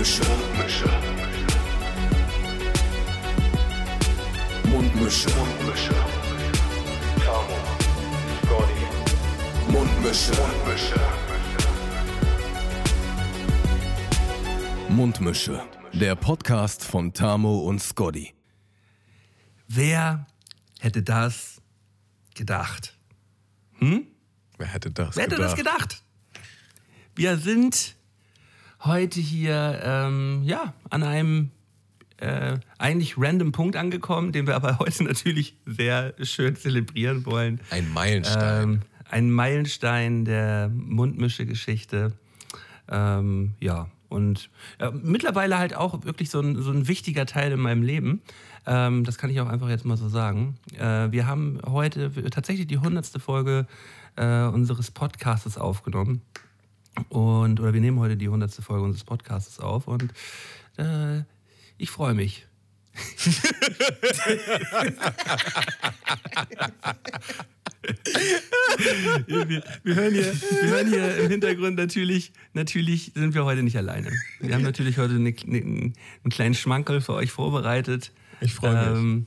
Mundmische. Mundmische. Mundmische. Tamo. Scotty. Mundmische. Mundmische. Mundmische. Der Podcast von Tamo und Scotty. Wer hätte das gedacht? Wer hätte das Wer hätte gedacht? das gedacht? Wir sind heute hier ähm, ja, an einem äh, eigentlich random Punkt angekommen, den wir aber heute natürlich sehr schön zelebrieren wollen. Ein Meilenstein. Ähm, ein Meilenstein der Mundmische-Geschichte. Ähm, ja, und äh, mittlerweile halt auch wirklich so ein, so ein wichtiger Teil in meinem Leben. Ähm, das kann ich auch einfach jetzt mal so sagen. Äh, wir haben heute tatsächlich die hundertste Folge äh, unseres Podcasts aufgenommen. Und, oder wir nehmen heute die hundertste Folge unseres Podcasts auf und äh, ich freue mich. wir, wir, hören hier, wir hören hier im Hintergrund natürlich, natürlich sind wir heute nicht alleine. Wir haben natürlich heute eine, eine, einen kleinen Schmankerl für euch vorbereitet. Ich freu mich. Ähm,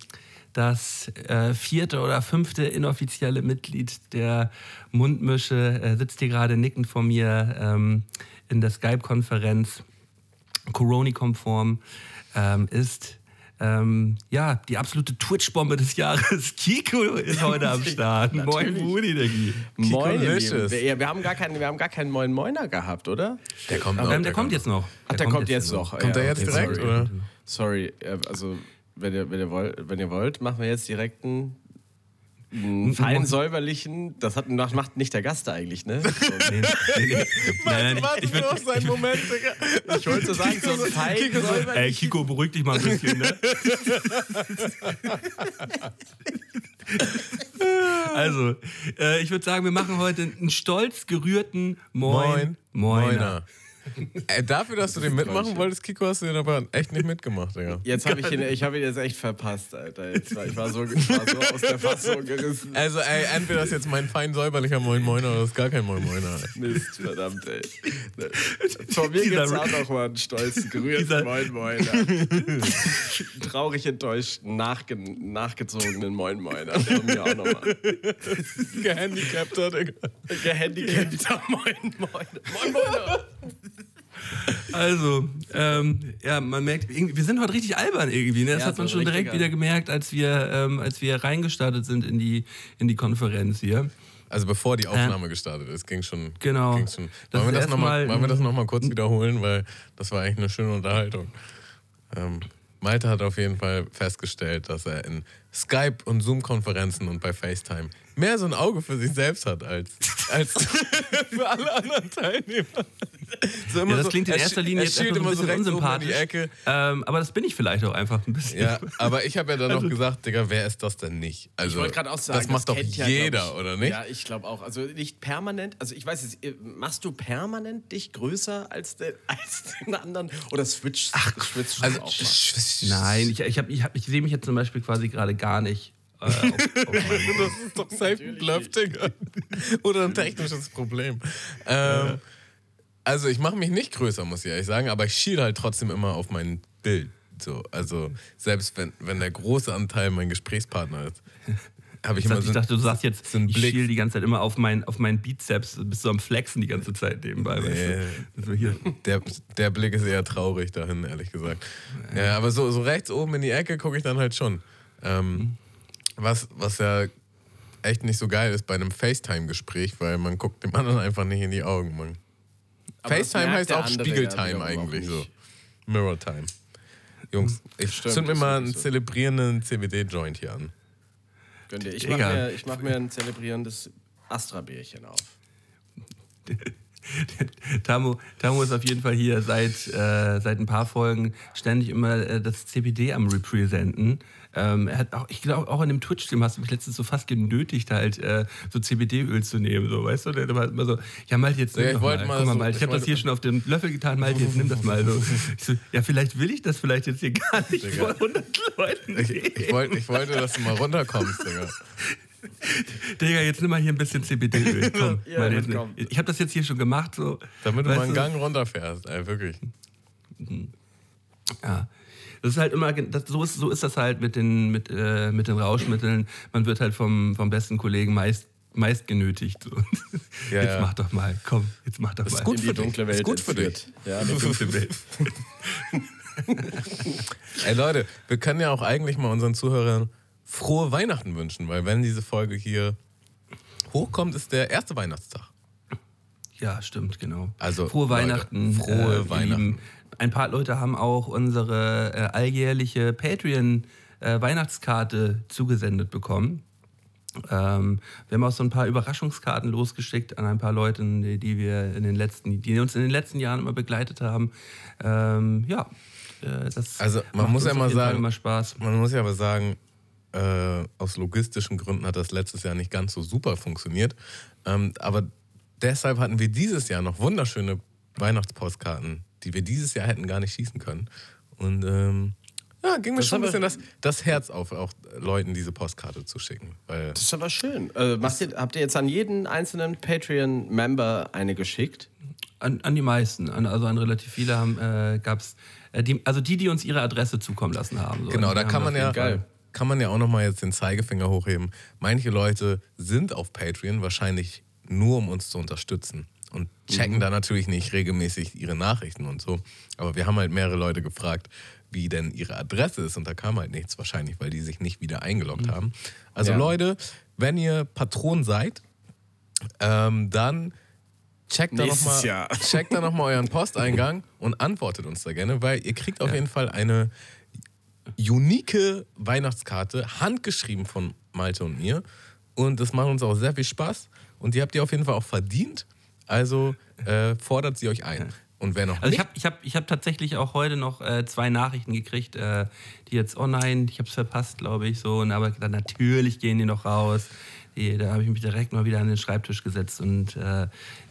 das äh, vierte oder fünfte inoffizielle Mitglied der Mundmische äh, sitzt hier gerade nickend vor mir ähm, in der Skype-Konferenz. Corona-konform ähm, ist ähm, ja die absolute Twitch-Bombe des Jahres. Kiko ist heute am Start. Moin, der Guy. Moin, wir, wir, haben gar keinen, wir haben gar keinen Moin Moiner gehabt, oder? Der kommt Aber noch. der, kommt jetzt noch. Ach, der, kommt jetzt noch. Kommt der jetzt direkt, sorry. oder? Sorry, äh, also wenn ihr, wenn, ihr wollt, wenn ihr wollt, machen wir jetzt direkt einen, einen feinen säuberlichen. Das hat, macht nicht der Gast eigentlich, ne? So, Nee, nee, nee. Nein, nein, ich, ich würd, auf seinen Moment, Digga. ich wollte so sagen, so einen feinen Ey, säuberlichen. Kiko, beruhig dich mal ein bisschen, ne? also, äh, ich würde sagen, wir machen heute einen stolz gerührten Moin. Moin. Moiner. Ey, dafür, dass du den mitmachen wolltest, Kiko, hast du den aber echt nicht mitgemacht, Digga. Jetzt habe ich ihn, ich habe ihn jetzt echt verpasst, Alter. Jetzt war, ich, war so, ich war so aus der Fassung gerissen. Also, ey, entweder ist jetzt mein fein säuberlicher Moin Moiner oder das ist gar kein Moin Moiner. Mist, verdammt, ey. Von mir Dieser- gibt's auch noch mal einen stolzen, gerührten Moin Moiner. Traurig enttäuscht, nachge nachgezogenen Moin Moiner. Von mir auch nochmal. Gehandicapter, Digga. Gehandicapter Moin Moiner. Moin Moiner. Also, ähm, ja, man merkt, wir sind heute richtig albern irgendwie. Ne? Das Ja, hat man schon direkt wieder gemerkt, als wir, ähm, als wir reingestartet sind in die, in die Konferenz hier. Also bevor die Aufnahme gestartet ist, ging schon. Genau. Ging schon. Wollen, wir das noch mal, wollen wir das nochmal kurz wiederholen, weil das war eigentlich eine schöne Unterhaltung. Ähm, Malte hat auf jeden Fall festgestellt, dass er in Skype und Zoom-Konferenzen und bei FaceTime mehr so ein Auge für sich selbst hat als, als für alle anderen Teilnehmer. So immer Ja, das so- klingt in er erster Linie jetzt einfach so ein immer so bisschen in unsympathisch. die Ecke. Ähm, aber das bin ich vielleicht auch einfach ein bisschen. Ja, aber ich habe ja dann noch gesagt, Digga, wer ist das denn nicht? Also, Ich wollte gerade auch sagen, das macht doch kennt ja, jeder, glaub ich, oder nicht? Ja, ich glaube auch. Also nicht permanent. Also ich weiß jetzt, äh, machst du permanent dich größer als den, als den anderen? Oder switcht Ach, switcht Also, auch mal? Nein, ich, ich, hab- ich, hab- ich sehe mich jetzt zum Beispiel quasi gerade gar nicht. Äh, auf, auf Das ist doch safe ein Bluff, Digga. Oder ein technisches Problem. Ähm, also ich mache mich nicht größer, muss ich ehrlich sagen, aber ich schiele halt trotzdem immer auf mein Bild. So, also selbst wenn, wenn der große Anteil mein Gesprächspartner ist, habe ich ich, immer dachte, so ich dachte, du sagst jetzt, so ich Blick. schiel die ganze Zeit immer auf mein, auf meinen Bizeps, bist du am Flexen die ganze Zeit nebenbei. Weißt du? Hier. der, der Blick ist eher traurig dahin, ehrlich gesagt. Ja, aber so, so rechts oben in die Ecke gucke ich dann halt schon. Ähm, was, was ja echt nicht so geil ist bei einem FaceTime-Gespräch, weil man guckt dem anderen einfach nicht in die Augen. Man. Aber FaceTime heißt auch Spiegeltime ja eigentlich so. Mirror Time. Jungs, ich Stimmt, zünd mir mal einen so. zelebrierenden CBD-Joint hier an. Gönn dir. Ich mache mir, ich mach mir ein zelebrierendes Astra-Bärchen auf. Tamu, Tamu ist auf jeden Fall hier seit, äh, seit ein paar Folgen ständig immer äh, das CBD am Representen. Ähm, er hat auch, ich glaube, auch in dem Twitch-Stream hast du mich letztens so fast genötigt, halt äh, so CBD-Öl zu nehmen, so, weißt du? Der war immer so, ja, Malte, jetzt nimm Ja, ich mal. mal Guck mal, so- Malte, ich ich habe das hier schon auf den Löffel getan, Malte, jetzt nimm das mal so. Ich so. Ja, vielleicht will ich das vielleicht jetzt hier gar nicht Digga. vor 100 Leuten. Ich, ich, wollte, ich wollte, dass du mal runterkommst, Digga. Digga, jetzt nimm mal hier ein bisschen CBD-Öl. Komm, Ja. Ich habe das jetzt hier schon gemacht, so. Damit du mal einen Gang runterfährst, ey, wirklich. Ja. Das ist halt immer, das, so, ist, so ist das halt mit den, mit, äh, mit den Rauschmitteln. Man wird halt vom, vom besten Kollegen meist, meist genötigt. So. Ja, jetzt ja. mach doch mal, komm, jetzt mach doch Das mal. ist gut In die für dich. dunkle Das ist Welt gut für dich. Ja, die dunkle Welt. Ey Leute, wir können ja auch eigentlich mal unseren Zuhörern frohe Weihnachten wünschen, weil wenn diese Folge hier hochkommt, ist der erste Weihnachtstag. Ja, stimmt, genau. Also, frohe Leute, Weihnachten. frohe äh, Weihnachten. Lieben. Ein paar Leute haben auch unsere äh, alljährliche Patreon-Weihnachtskarte zugesendet bekommen. Ähm, wir haben auch so ein paar Überraschungskarten losgeschickt an ein paar Leute, die, die wir in den letzten, die uns in den letzten Jahren immer begleitet haben. Ähm, ja, äh, das Also, man macht muss ja mal sagen- immer Spaß. Man muss ja aber sagen, äh, aus logistischen Gründen hat das letztes Jahr nicht ganz so super funktioniert. Ähm, aber deshalb hatten wir dieses Jahr noch wunderschöne Weihnachtspostkarten, die wir dieses Jahr hätten gar nicht schießen können. Und ähm, ja, ging mir Das schon ein bisschen das, das Herz auf, auch Leuten diese Postkarte zu schicken. Weil Das ist aber schön. Äh, macht ihr, habt ihr jetzt an jeden einzelnen Patreon-Member eine geschickt? An, an die meisten, an, also an relativ viele haben, äh, gab es, äh, die, also die, die uns ihre Adresse zukommen lassen haben. So. Genau, da kann man ja. Geil. kann man ja auch nochmal jetzt den Zeigefinger hochheben. Manche Leute sind auf Patreon wahrscheinlich nur, um uns zu unterstützen und checken da natürlich nicht regelmäßig ihre Nachrichten und so. Aber wir haben halt mehrere Leute gefragt, wie denn ihre Adresse ist und da kam halt nichts wahrscheinlich, weil die sich nicht wieder eingeloggt haben. Also Ja. Leute, wenn ihr Patron seid, ähm, dann checkt da nochmal Jahr. checkt da noch mal euren Posteingang und antwortet uns da gerne, weil ihr kriegt auf jeden Fall eine unique Weihnachtskarte, handgeschrieben von Malte und mir. Und das macht uns auch sehr viel Spaß. Und die habt ihr auf jeden Fall auch verdient. Also äh, fordert sie euch ein. Und wer noch Also ich nicht, habe ich hab, ich hab tatsächlich auch heute noch äh, zwei Nachrichten gekriegt, äh, die jetzt, oh nein, ich habe es verpasst, glaube ich, so. Und aber dann natürlich gehen die noch raus. Die, da habe ich mich direkt mal wieder an den Schreibtisch gesetzt und äh,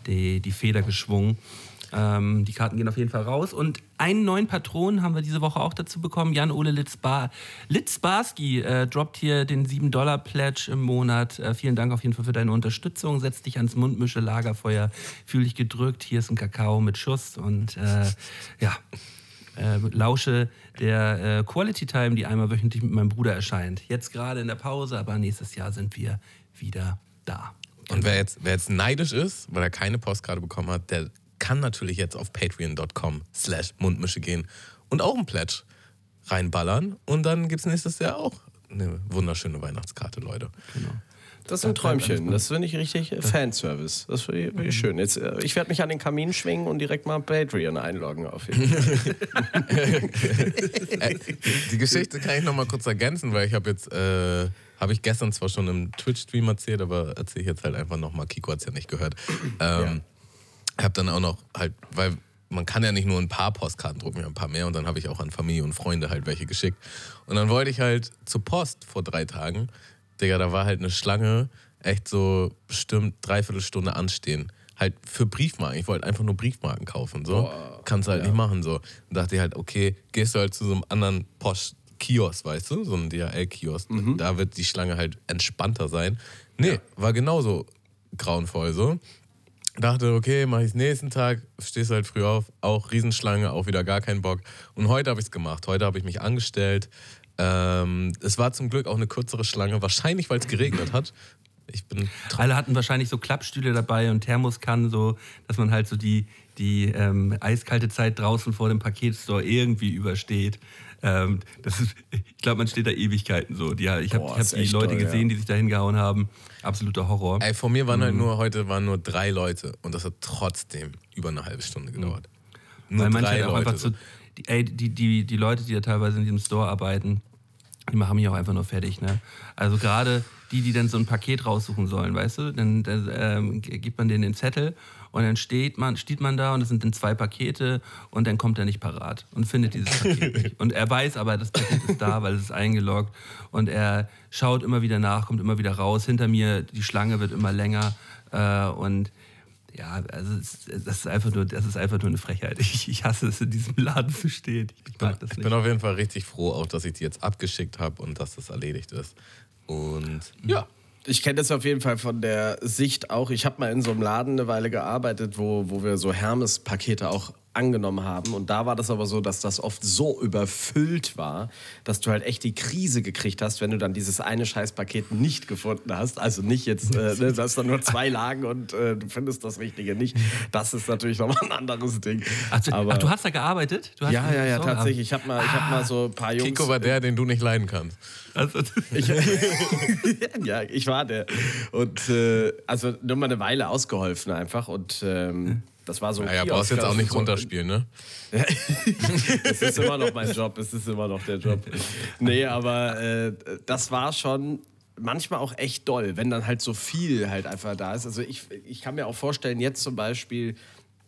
die, die Feder geschwungen. Ähm, die Karten gehen auf jeden Fall raus. Und einen neuen Patron haben wir diese Woche auch dazu bekommen. Jan-Ole Litzbar Litzbarski äh, droppt hier den 7-Dollar-Pledge im Monat. Äh, vielen Dank auf jeden Fall für deine Unterstützung. Setz dich ans Mundmische Lagerfeuer. Fühl dich gedrückt. Hier ist ein Kakao mit Schuss. Und äh, ja, äh, lausche der äh, Quality Time, die einmal wöchentlich mit meinem Bruder erscheint. Jetzt gerade in der Pause, aber nächstes Jahr sind wir wieder da. und wer jetzt, wer jetzt neidisch ist, weil er keine Postkarte bekommen hat, der kann natürlich jetzt auf patreon.com slash Mundmische gehen und auch einen Pledge reinballern. Und dann gibt es nächstes Jahr auch eine wunderschöne Weihnachtskarte, Leute. Das ist ein Träumchen. Das finde ich richtig Fanservice. Das finde ich, find ich schön. Jetzt, äh, ich werde mich an den Kamin schwingen und direkt mal Patreon einloggen auf jeden Fall. Äh, die Geschichte kann ich noch mal kurz ergänzen, weil ich habe jetzt, äh, habe ich gestern zwar schon im Twitch-Stream erzählt, aber erzähle ich jetzt halt einfach noch mal. Kiko hat es ja nicht gehört. Ähm, Ich habe dann auch noch halt, weil man kann ja nicht nur ein paar Postkarten drucken, ja ein paar mehr und dann habe ich auch an Familie und Freunde halt welche geschickt. Und dann wollte ich halt zur Post vor drei Tagen, Digga, da war halt eine Schlange, echt so bestimmt dreiviertel Stunde anstehen. Halt für Briefmarken. Ich wollte einfach nur Briefmarken kaufen. So. Kannst halt nicht machen. So. Und dachte ich halt, okay, gehst du halt zu so einem anderen Postkiosk, weißt du? So ein DHL-Kiosk. Da wird die Schlange halt entspannter sein. Nee, war genauso grauenvoll so. Dachte, okay, mach ich nächsten Tag, stehst halt früh auf, auch Riesenschlange, auch wieder gar keinen Bock. Und heute habe ich es gemacht. Heute habe ich mich angestellt. Ähm, es war zum Glück auch eine kürzere Schlange, wahrscheinlich weil es geregnet hat. Ich bin Alle hatten wahrscheinlich so Klappstühle dabei und Thermoskannen, so, dass man halt so die, die ähm, eiskalte Zeit draußen vor dem Paketstore irgendwie übersteht. Ähm, das ist, ich glaube, man steht da Ewigkeiten so. Die, ich habe hab die Leute toll, ja. gesehen, die sich da hingehauen haben. Absoluter Horror. Ey, von mir waren Mhm. halt nur, heute waren nur drei Leute und das hat trotzdem über eine halbe Stunde gedauert. Nur Weil manche drei halt auch einfach Leute. zu. Die, ey, die, die, die Leute, die da teilweise in diesem Store arbeiten, die machen mich auch einfach nur fertig. Ne? Also gerade die, die dann so ein Paket raussuchen sollen, weißt du, dann, dann ähm, gibt man denen den Zettel und dann steht man, steht man da und es sind dann zwei Pakete und dann kommt er nicht parat und findet dieses Paket nicht. Und er weiß aber, das Paket ist da, weil es ist eingeloggt und er schaut immer wieder nach, kommt immer wieder raus. Hinter mir, die Schlange wird immer länger äh, und ja, also das, ist einfach nur, das ist einfach nur eine Frechheit. Ich, ich hasse es, in diesem Laden zu stehen. Ich mag das Ich nicht. bin auf jeden Fall richtig froh, auch dass ich die jetzt abgeschickt habe und dass das erledigt ist. Und ja, Ich kenne das auf jeden Fall von der Sicht auch. Ich habe mal in so einem Laden eine Weile gearbeitet, wo, wo wir so Hermes-Pakete auch angenommen haben. Und da war das aber so, dass das oft so überfüllt war, dass du halt echt die Krise gekriegt hast, wenn du dann dieses eine Scheißpaket nicht gefunden hast. Also nicht jetzt, äh, ne, du hast dann nur zwei Lagen und äh, du findest das Richtige nicht. Das ist natürlich nochmal ein anderes Ding. Ach, du, aber, ach, du hast da gearbeitet? Du hast ja, ja, ja, tatsächlich. Ich habe mal, ich hab mal so ein paar Jungs. Kiko war der, den du nicht leiden kannst. Also, Ich, ja, ich war der. Und äh, also nur mal eine Weile ausgeholfen einfach. Und ähm, das war so. Naja, brauchst jetzt auch nicht so- runterspielen, ne? Es ist immer noch mein Job, es ist immer noch der Job. Nee, aber äh, das war schon manchmal auch echt doll, wenn dann halt so viel halt einfach da ist. Also ich, ich kann mir auch vorstellen, jetzt zum Beispiel.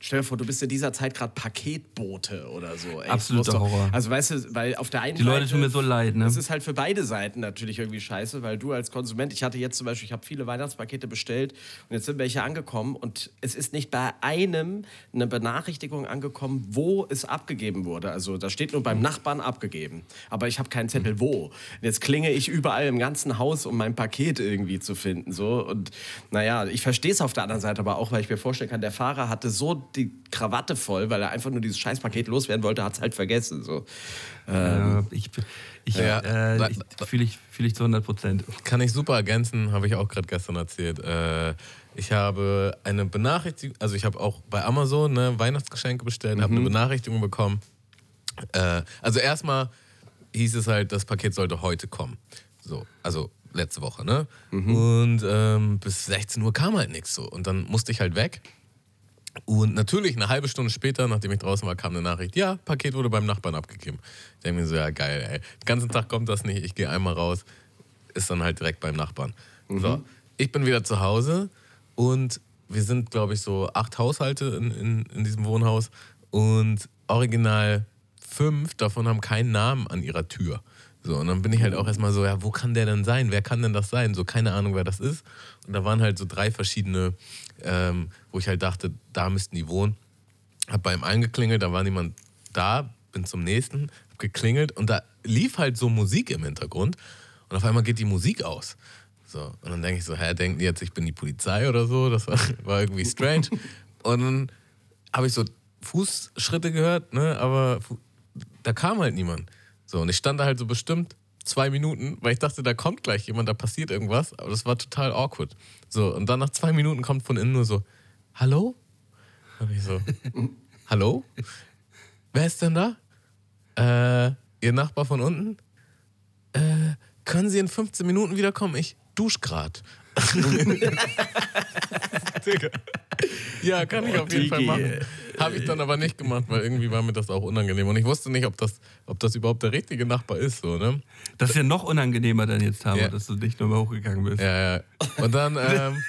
Stell dir vor, du bist in dieser Zeit gerade Paketbote oder so. Ey, Absoluter Horror. Also weißt du, weil auf der einen Die Leute Seite, tun mir so leid, ne? Das ist halt für beide Seiten natürlich irgendwie scheiße, weil du als Konsument, ich hatte jetzt zum Beispiel, ich habe viele Weihnachtspakete bestellt und jetzt sind welche angekommen und es ist nicht bei einem eine Benachrichtigung angekommen, wo es abgegeben wurde. Also da steht nur beim Nachbarn abgegeben, aber ich habe keinen Zettel wo. Und jetzt klinge ich überall im ganzen Haus, um mein Paket irgendwie zu finden. So. Und naja, ich verstehe es auf der anderen Seite aber auch, weil ich mir vorstellen kann, der Fahrer hatte so die Krawatte voll, weil er einfach nur dieses Scheißpaket loswerden wollte, hat es halt vergessen. So. äh, ich ich, Ja. äh, ich fühle ich, fühl ich zu 100 Prozent. Kann ich super ergänzen, habe ich auch gerade gestern erzählt. Äh, ich habe eine Benachrichtigung, also ich habe auch bei Amazon ne, Weihnachtsgeschenke bestellt, habe eine Benachrichtigung bekommen. Äh, also erstmal hieß es halt, das Paket sollte heute kommen. So, also letzte Woche, ne? Und ähm, bis 16 Uhr kam halt nichts so. Und dann musste ich halt weg. Und natürlich eine halbe Stunde später, nachdem ich draußen war, kam eine Nachricht, ja, Paket wurde beim Nachbarn abgegeben. Ich denke mir so, ja geil, ey. Den ganzen Tag kommt das nicht, ich gehe einmal raus, ist dann halt direkt beim Nachbarn. So, ich bin wieder zu Hause und wir sind, glaube ich, so acht Haushalte in, in, in diesem Wohnhaus und original fünf davon haben keinen Namen an ihrer Tür. So, und dann bin ich halt auch erstmal so, ja, wo kann der denn sein? Wer kann denn das sein? So, keine Ahnung, wer das ist. Und da waren halt so drei verschiedene, ähm, wo ich halt dachte, da müssten die wohnen. Hab bei ihm eingeklingelt, da war niemand da, bin zum nächsten, hab geklingelt und da lief halt so Musik im Hintergrund und auf einmal geht die Musik aus. So, und dann denke ich so, hä, denken die jetzt, ich bin die Polizei oder so? Das war, war irgendwie strange. und dann habe ich so Fußschritte gehört, ne, aber da kam halt niemand. So, und ich stand da halt so bestimmt zwei Minuten, weil ich dachte, da kommt gleich jemand, da passiert irgendwas, aber das war total awkward. So, und dann nach zwei Minuten kommt von innen nur so, hallo? Und ich so, hallo? Wer ist denn da? Äh, ihr Nachbar von unten? Äh, können Sie in 15 Minuten wiederkommen? Ich dusch grad. Ja, kann ich auf jeden Fall machen. Habe ich dann aber nicht gemacht, weil irgendwie war mir das auch unangenehm. Und ich wusste nicht, ob das, ob das überhaupt der richtige Nachbar ist. So, ne? Das ist ja noch unangenehmer dann jetzt, Tamo, Ja. dass du nicht nochmal hochgegangen bist. Ja, ja. Und dann, ähm,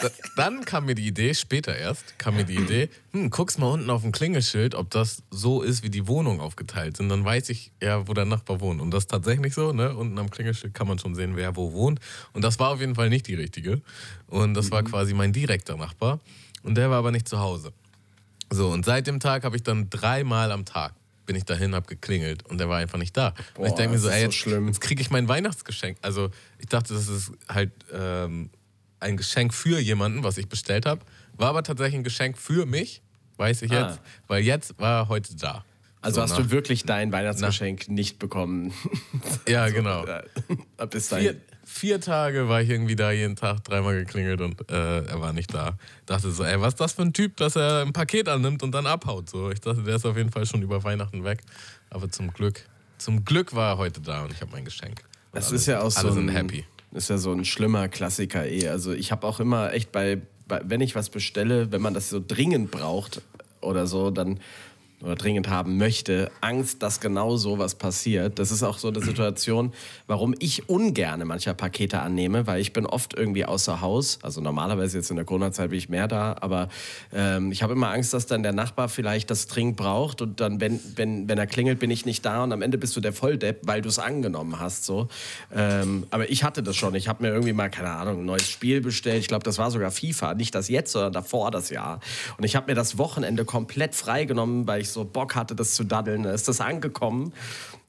da, dann kam mir die Idee, später erst, kam mir die Idee, hm, guck's mal unten auf dem Klingelschild, ob das so ist, wie die Wohnungen aufgeteilt sind. Dann weiß ich ja, wo der Nachbar wohnt. Und das ist tatsächlich so, ne? Unten am Klingelschild kann man schon sehen, wer wo wohnt. Und das war auf jeden Fall nicht die richtige. Und das war quasi mein direkter Nachbar. Und der war aber nicht zu Hause. So, und seit dem Tag habe ich dann dreimal am Tag bin ich dahin, hab geklingelt und der war einfach nicht da. und ich Boah, denke mir so, ey, so jetzt, schlimm. jetzt kriege ich mein Weihnachtsgeschenk. Also ich dachte, das ist halt ähm, ein Geschenk für jemanden, was ich bestellt habe. War aber tatsächlich ein Geschenk für mich, weiß ich Ah. jetzt, weil jetzt war er heute da. Also So, hast nach- du wirklich dein Weihnachtsgeschenk nicht bekommen. Ja, genau. Ja, Bis Vier, dahin. Vier Tage war ich irgendwie da, jeden Tag dreimal geklingelt und äh, er war nicht da. Dachte so, ey, was ist das für ein Typ, dass er ein Paket annimmt und dann abhaut? So, ich dachte, der ist auf jeden Fall schon über Weihnachten weg. Aber zum Glück, zum Glück war er heute da und ich habe mein Geschenk. Und Das alle- ist ja auch so alle ein, sind happy. ist ja so ein schlimmer Klassiker eh. Also ich habe auch immer echt bei, bei, wenn ich was bestelle, wenn man das so dringend braucht oder so, dann oder dringend haben möchte, Angst, dass genau so was passiert. Das ist auch so eine Situation, warum ich ungerne mancher Pakete annehme, weil ich bin oft irgendwie außer Haus. Also normalerweise jetzt in der Corona-Zeit bin ich mehr da, aber ähm, ich habe immer Angst, dass dann der Nachbar vielleicht das dringend braucht und dann, wenn, wenn, wenn er klingelt, bin ich nicht da und am Ende bist du der Volldepp, weil du es angenommen hast. So. Ähm, aber ich hatte das schon. Ich habe mir irgendwie mal, keine Ahnung, ein neues Spiel bestellt. Ich glaube, das war sogar FIFA. Nicht das jetzt, sondern davor das Jahr. Und ich habe mir das Wochenende komplett freigenommen, weil ich so Bock hatte, das zu daddeln. Da ist das angekommen.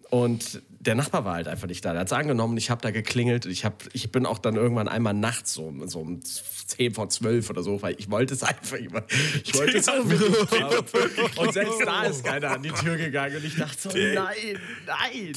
Und der Nachbar war halt einfach nicht da. Der hat es angenommen, ich habe da geklingelt. Ich, hab, ich bin auch dann irgendwann einmal nachts so, so um 10 vor 12 oder so, weil ich wollte es einfach immer. Ich wollte es haben. Und selbst da ist keiner an die Tür gegangen und ich dachte so, nein, nein.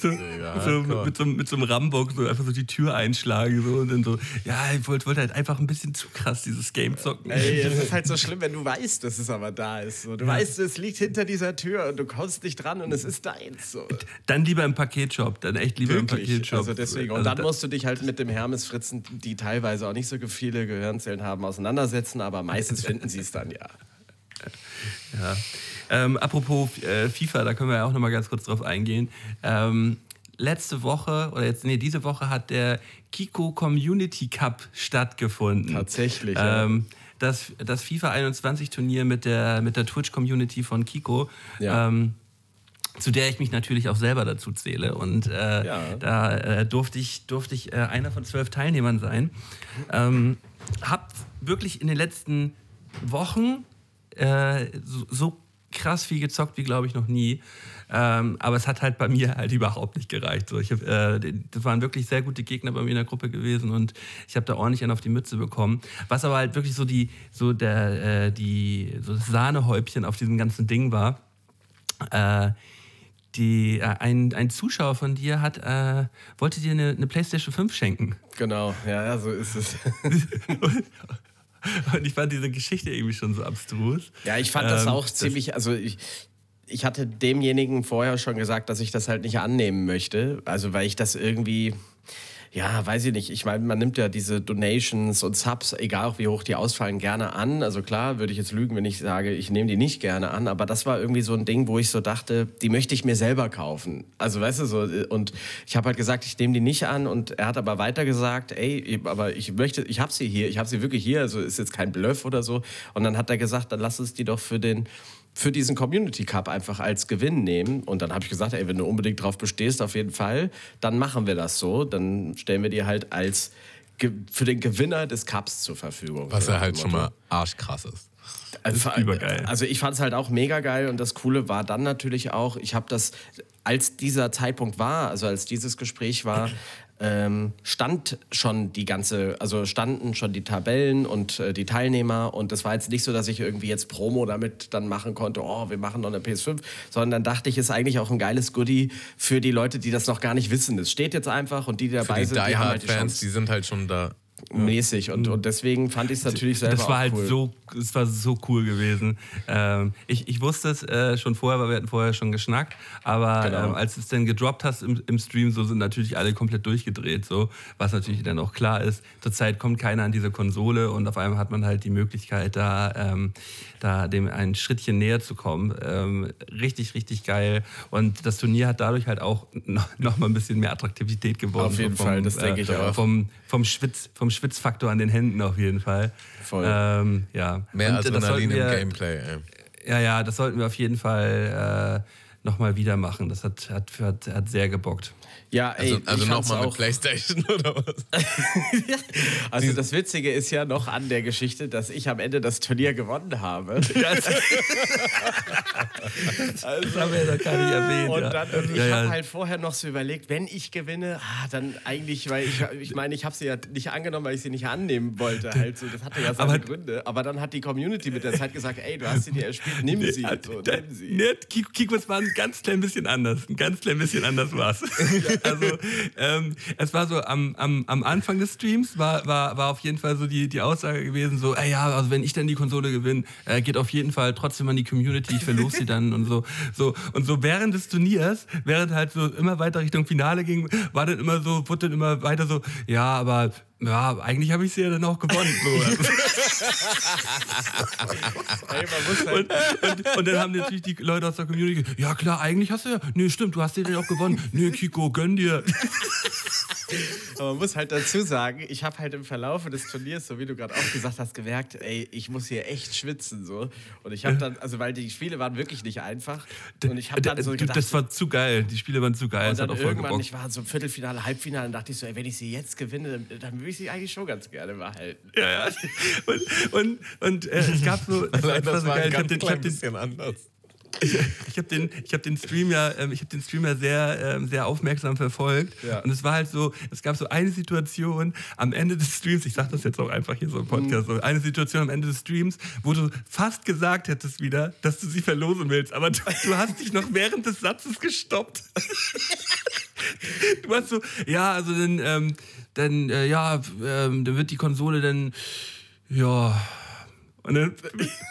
So, so mit, so, mit so einem Rambock so einfach so die Tür einschlagen so, und dann so, ja, ich wollte wollte halt einfach ein bisschen zu krass dieses Game zocken. Ey, es ist halt so schlimm, wenn du weißt, dass es aber da ist. So, du weißt, es liegt hinter dieser Tür und du kommst nicht dran und es ist deins. So. Dann lieber im Paketshop, dann echt lieber im Wirklich. Paketshop. Also deswegen. Und Also dann da- musst du dich halt mit dem Hermes-Fritzen, die teilweise auch nicht so viele Gehirnzellen haben, auseinandersetzen, aber meistens finden sie es dann ja. Ja. Ähm, apropos äh, FIFA, da können wir ja auch noch mal ganz kurz drauf eingehen. Ähm, letzte Woche oder jetzt nee, diese Woche hat der Kiko Community Cup stattgefunden. Tatsächlich, ja. Ähm, das, das FIFA 21 Turnier mit der mit der Twitch Community von Kiko. Ja. Ähm, zu der ich mich natürlich auch selber dazu zähle. Und äh, Ja. da äh, durfte ich, durfte ich äh, einer von zwölf Teilnehmern sein. Ähm, hab wirklich in den letzten Wochen äh, so, so krass viel gezockt wie, glaube ich, noch nie. Ähm, aber es hat halt bei mir halt überhaupt nicht gereicht. So, ich hab, äh, das waren wirklich sehr gute Gegner bei mir in der Gruppe gewesen und ich habe da ordentlich einen auf die Mütze bekommen. Was aber halt wirklich so die, so der, äh, die, so das Sahnehäubchen auf diesem ganzen Ding war. Die, äh, ein, ein Zuschauer von dir hat, äh, wollte dir eine, eine PlayStation 5 schenken. Genau, ja, ja, so ist es. Und ich fand diese Geschichte irgendwie schon so abstrus. Ja, ich fand das Ähm, auch ziemlich, also ich, ich hatte demjenigen vorher schon gesagt, dass ich das halt nicht annehmen möchte. Also weil ich das irgendwie, ja, weiß ich nicht. Ich meine, man nimmt ja diese Donations und Subs, egal auch wie hoch die ausfallen, gerne an. Also klar, würde ich jetzt lügen, wenn ich sage, ich nehme die nicht gerne an. Aber das war irgendwie so ein Ding, wo ich so dachte, die möchte ich mir selber kaufen. Also weißt du so, und ich habe halt gesagt, ich nehme die nicht an. Und er hat aber weiter gesagt, ey, aber ich möchte, ich habe sie hier, ich habe sie wirklich hier. Also ist jetzt kein Bluff oder so. Und dann hat er gesagt, dann lass uns die doch für den für diesen Community Cup einfach als Gewinn nehmen. Und dann habe ich gesagt, ey, wenn du unbedingt drauf bestehst, auf jeden Fall, dann machen wir das so. Dann stellen wir die halt als für den Gewinner des Cups zur Verfügung. Was ja halt schon mal arschkrass ist. Also, ist übergeil. Also ich fand es halt auch mega geil und das Coole war dann natürlich auch, ich habe das, als dieser Zeitpunkt war, also als dieses Gespräch war, ähm, stand schon die ganze, also standen schon die Tabellen und äh, die Teilnehmer und das war jetzt nicht so, dass ich irgendwie jetzt Promo damit dann machen konnte, oh, wir machen noch eine PS5, sondern dann dachte ich, ist eigentlich auch ein geiles Goodie für die Leute, die das noch gar nicht wissen. Es steht jetzt einfach und die, die Für dabei die sind, die haben halt die Die-Hard-Fans, die Chance sind halt schon da. Mäßig und, und deswegen fand ich es natürlich selber das war halt cool. so, es war so cool gewesen. Ähm, ich, ich wusste es äh, schon vorher, weil wir hatten vorher schon geschnackt, aber Genau. ähm, als du es dann gedroppt hast im, im Stream, so sind natürlich alle komplett durchgedreht, so, was natürlich dann auch klar ist. Zurzeit kommt keiner an diese Konsole und auf einmal hat man halt die Möglichkeit, da, ähm, da dem ein Schrittchen näher zu kommen. Ähm, richtig, richtig geil. Und das Turnier hat dadurch halt auch noch, noch mal ein bisschen mehr Attraktivität gewonnen. Auf jeden so Fall, das denke ich auch. Vom, vom, Schwitz, vom Schwitzfaktor an den Händen auf jeden Fall. Voll. Ähm, ja. Mehr Und das sollten Adrenalin im wir, Gameplay. Ey. Ja, ja, das sollten wir auf jeden Fall äh, nochmal wieder machen. Das hat, hat, hat, hat sehr gebockt. Ja, ey, Also, also nochmal mit Playstation oder was? Also das Witzige ist ja noch an der Geschichte, dass ich am Ende das Turnier gewonnen habe. Das haben wir ja noch gar nicht erwähnt. Und ja. dann, und ich ja, ja. habe halt vorher noch so überlegt, wenn ich gewinne, ah, dann eigentlich, weil ich ich meine, ich habe sie ja nicht angenommen, weil ich sie nicht annehmen wollte. Halt so, das hatte ja seine Aber- Gründe. Aber dann hat die Community mit der Zeit gesagt, ey, du hast sie dir erspielt, nimm sie. So, nimm sie. Nee, Kiko, Kiko, es war ein ganz klein bisschen anders. Ein ganz klein bisschen anders war es. Also, ähm, es war so am, am, am Anfang des Streams, war, war, war auf jeden Fall so die, die Aussage gewesen: so, ey, ja, also wenn ich dann die Konsole gewinne, äh, geht auf jeden Fall trotzdem an die Community, ich verlose sie dann und so. so. Und so während des Turniers, während halt so immer weiter Richtung Finale ging, war dann immer so, wurde dann immer weiter so, ja, aber. Ja, eigentlich habe ich sie ja dann auch gewonnen. Halt, Und, und, und dann haben natürlich die Leute aus der Community gesagt, ja klar, eigentlich hast du ja, nee, stimmt, du hast den ja auch gewonnen. Nee, Kiko, gönn dir. aber man muss halt dazu sagen, ich habe halt im Verlauf des Turniers, so wie du gerade auch gesagt hast, gemerkt, ey, ich muss hier echt schwitzen. so. Und ich habe dann, also weil die Spiele waren wirklich nicht einfach. Und ich habe dann so gedacht, das war zu geil, die Spiele waren zu geil, Und dann auch voll irgendwann, ich war so im Viertelfinale, Halbfinale, und dachte ich so, ey, wenn ich sie jetzt gewinne, dann, dann würde ich sie eigentlich schon ganz gerne behalten. Ja, ja. Und, und, und äh, es gab so, Allein das war geil, ein ganz den, klein bisschen anders. ich, ich habe den, ich hab den Stream ja, ähm, ich habe den Stream ja sehr, ähm, sehr aufmerksam verfolgt. Ja. Und es war halt so, es gab so eine Situation am Ende des Streams, ich sag das jetzt auch einfach hier so im Podcast, so eine Situation am Ende des Streams, wo du fast gesagt hättest wieder, dass du sie verlosen willst, aber du, du hast dich noch während des Satzes gestoppt. Du hast so, ja, also dann, ähm, dann äh, ja, ähm, dann wird die Konsole dann, ja. Und dann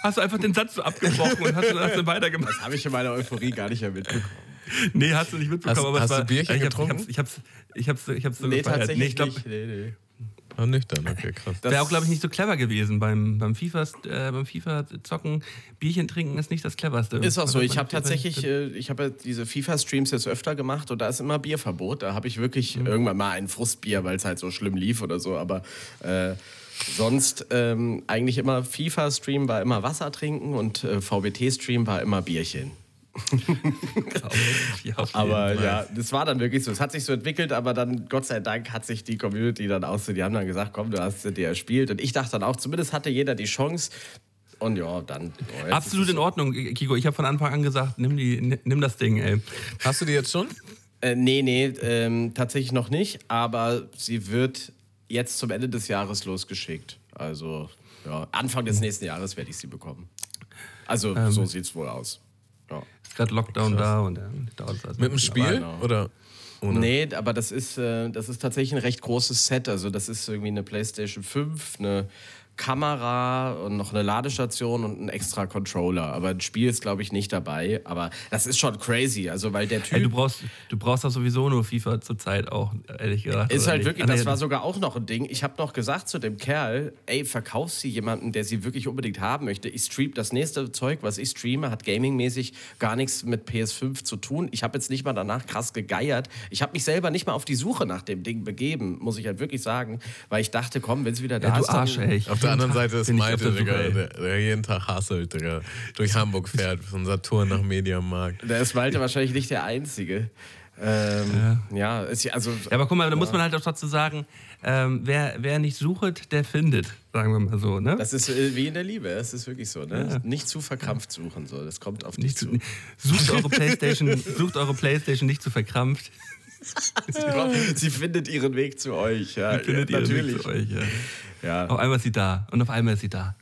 hast du einfach den Satz so abgebrochen und hast, dann- hast dann weitergemacht. Das habe ich in meiner Euphorie gar nicht mehr mitbekommen. Nee, hast du nicht mitbekommen. Hast- aber es hast du war, Bierchen ich hab's, getrunken? Ich hab's, ich hab's, ich hab's, ich hab's so Nee, gefeiert. tatsächlich Nee, ich glaube, nicht. Nee, nee. Ah, nüchtern, okay, krass. Das- wäre auch, glaube ich, nicht so clever gewesen. Beim, beim, FIFA, äh, beim FIFA zocken, Bierchen trinken ist nicht das cleverste. Ist auch so. Also, Ich habe tatsächlich, äh, ich habe ja diese FIFA-Streams jetzt öfter gemacht und da ist immer Bierverbot. Da habe ich wirklich irgendwann mal ein Frustbier, weil es halt so schlimm lief oder so. Aber äh, sonst ähm, eigentlich immer FIFA-Stream war immer Wasser trinken und äh, VBT-Stream war immer Bierchen. Ja, Aber Fall. ja, das war dann wirklich so. Es hat sich so entwickelt, aber dann, Gott sei Dank, hat sich die Community dann auch so, die haben dann gesagt, komm, du hast sie dir erspielt. Und ich dachte dann auch, zumindest hatte jeder die Chance. Und ja, dann. Oh, Absolut in Ordnung, Kiko. Ich habe von Anfang an gesagt, nimm, die, nimm das Ding, ey. Hast du die jetzt schon? Äh, nee, nee, ähm, tatsächlich noch nicht. Aber sie wird jetzt zum Ende des Jahres losgeschickt. Also, ja, Anfang des nächsten Jahres werde ich sie bekommen. Also, so sieht es wohl aus. Ja. Ist gerade Lockdown da und dann dauert es also Mit dem Spiel? genau. Oder ohne? Nee, aber das ist, äh, das ist tatsächlich ein recht großes Set. Also das ist irgendwie eine PlayStation 5, eine Kamera und noch eine Ladestation und ein extra Controller. Aber ein Spiel ist, glaube ich, nicht dabei. Aber das ist schon crazy. Also weil der Typ... Ey, du brauchst, du brauchst doch sowieso nur FIFA zurzeit auch, ehrlich gesagt. Ist halt wirklich, Ah, das war sogar auch noch ein Ding. Ich habe noch gesagt zu dem Kerl, ey, verkauf sie jemanden, der sie wirklich unbedingt haben möchte. Ich stream das nächste Zeug, was ich streame, hat gamingmäßig gar nichts mit PS5 zu tun. Ich habe jetzt nicht mal danach krass gegeiert. Ich habe mich selber nicht mal auf die Suche nach dem Ding begeben, muss ich halt wirklich sagen, weil ich dachte, komm, wenn es wieder da Ja, du ist, Arsch, ey. Auf der anderen Seite ist Malte, der Digga, der, der jeden Tag hasselt, Digga. Durch Hamburg fährt, von Saturn nach Mediamarkt. Da ist Malte wahrscheinlich nicht der Einzige. Ähm, ja. ist ja, also Ja, aber guck mal, da muss man halt auch dazu sagen, ähm, wer, wer nicht sucht, der findet, sagen wir mal so. Ne? das ist äh, wie in der Liebe, es ist wirklich so, ne? Nicht zu verkrampft suchen, so. Das kommt auf dich nicht zu. zu, sucht, eure Playstation, sucht eure Playstation nicht zu verkrampft. Sie findet ihren Weg zu euch, ja. Findet ja, ihr natürlich. Weg zu euch, ja. Ja. Auf einmal ist sie da und auf einmal ist sie da.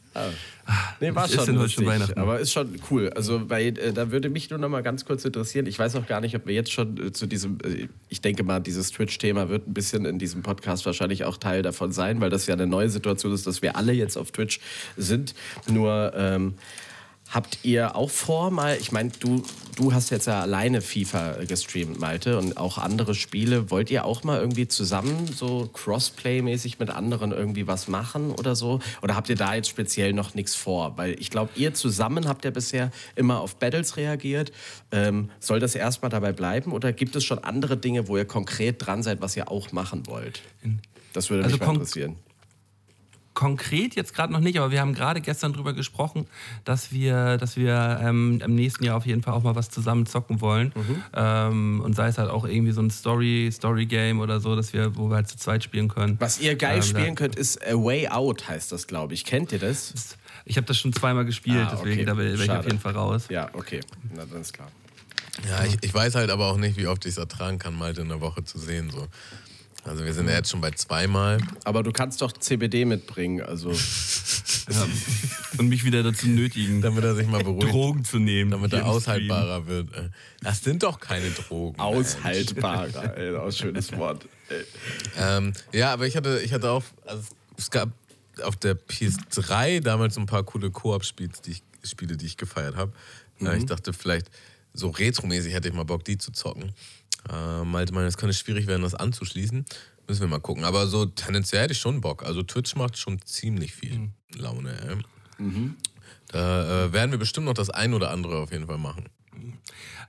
Nee, war Ist schon lustig, schon Weihnachten? aber ist schon cool. Also, weil äh, da würde mich nur noch mal ganz kurz interessieren. Ich weiß auch gar nicht, ob wir jetzt schon äh, zu diesem, äh, ich denke mal, dieses Twitch-Thema wird ein bisschen in diesem Podcast wahrscheinlich auch Teil davon sein, weil das ja eine neue Situation ist, dass wir alle jetzt auf Twitch sind. Nur ähm, habt ihr auch vor, mal, ich meine, du, du hast jetzt ja alleine FIFA gestreamt, Malte, und auch andere Spiele. Wollt ihr auch mal irgendwie zusammen so Crossplay-mäßig mit anderen irgendwie was machen oder so? Oder habt ihr da jetzt speziell noch nichts vor? Weil ich glaube, ihr zusammen habt ja bisher immer auf Battles reagiert. Ähm, soll das erstmal dabei bleiben oder gibt es schon andere Dinge, wo ihr konkret dran seid, was ihr auch machen wollt? Das würde Also mich mal konk- interessieren. Konkret jetzt gerade noch nicht, aber wir haben gerade gestern drüber gesprochen, dass wir, dass wir ähm, im nächsten Jahr auf jeden Fall auch mal was zusammen zocken wollen. Mhm. Ähm, und sei es halt auch irgendwie so ein Story, Story-Game oder so, dass wir, wo wir halt zu zweit spielen können. Was ihr geil Ähm, spielen könnt, ist A Way Out, heißt das, glaube ich. Kennt ihr das? Ich habe das schon zweimal gespielt, Ah, okay. deswegen da wäre ich auf jeden Fall raus. Ja, okay. Na, dann ist klar. Ja, ich, ich weiß halt aber auch nicht, wie oft ich es ertragen kann, Malte in der Woche zu sehen. So. Also wir sind ja jetzt schon bei zweimal. Aber du kannst doch CBD mitbringen, also Ja. Und mich wieder dazu nötigen, Damit er sich mal beruhigt. Drogen zu nehmen. damit er aushaltbarer wird. Das sind doch keine Drogen. aushaltbarer. Ey, auch schönes Wort. Ähm, ja, aber ich hatte, ich hatte auch, also es gab auf der PS3 damals so ein paar coole Koop-Spiele, die ich, Spiele, die ich gefeiert habe. Äh, ich dachte vielleicht, so retromäßig hätte ich mal Bock, die zu zocken. Äh, Malte meinte, es könnte schwierig werden, das anzuschließen. Müssen wir mal gucken. Aber so tendenziell hätte ich schon Bock. Also Twitch macht schon ziemlich viel Laune. Ey. Da äh, werden wir bestimmt noch das ein oder andere auf jeden Fall machen.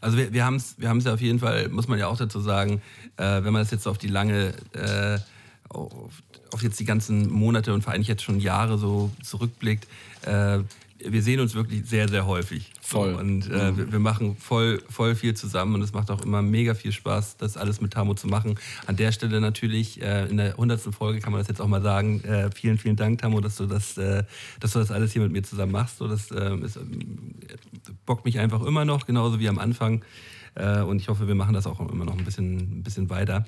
Also wir, wir haben es wir haben's ja auf jeden Fall, muss man ja auch dazu sagen, äh, wenn man das jetzt auf die lange, äh, auf, auf jetzt die ganzen Monate und vor allem jetzt schon Jahre so zurückblickt, äh, wir sehen uns wirklich sehr, sehr häufig. Voll. Und äh, wir, wir machen voll, voll viel zusammen und es macht auch immer mega viel Spaß, das alles mit Tamo zu machen. An der Stelle natürlich, äh, in der 100. Folge kann man das jetzt auch mal sagen, äh, vielen, vielen Dank, Tamo, dass du das, äh, dass du das alles hier mit mir zusammen machst. So, das äh, ist, äh, bockt mich einfach immer noch, genauso wie am Anfang. Äh, und ich hoffe, wir machen das auch immer noch ein bisschen, ein bisschen weiter.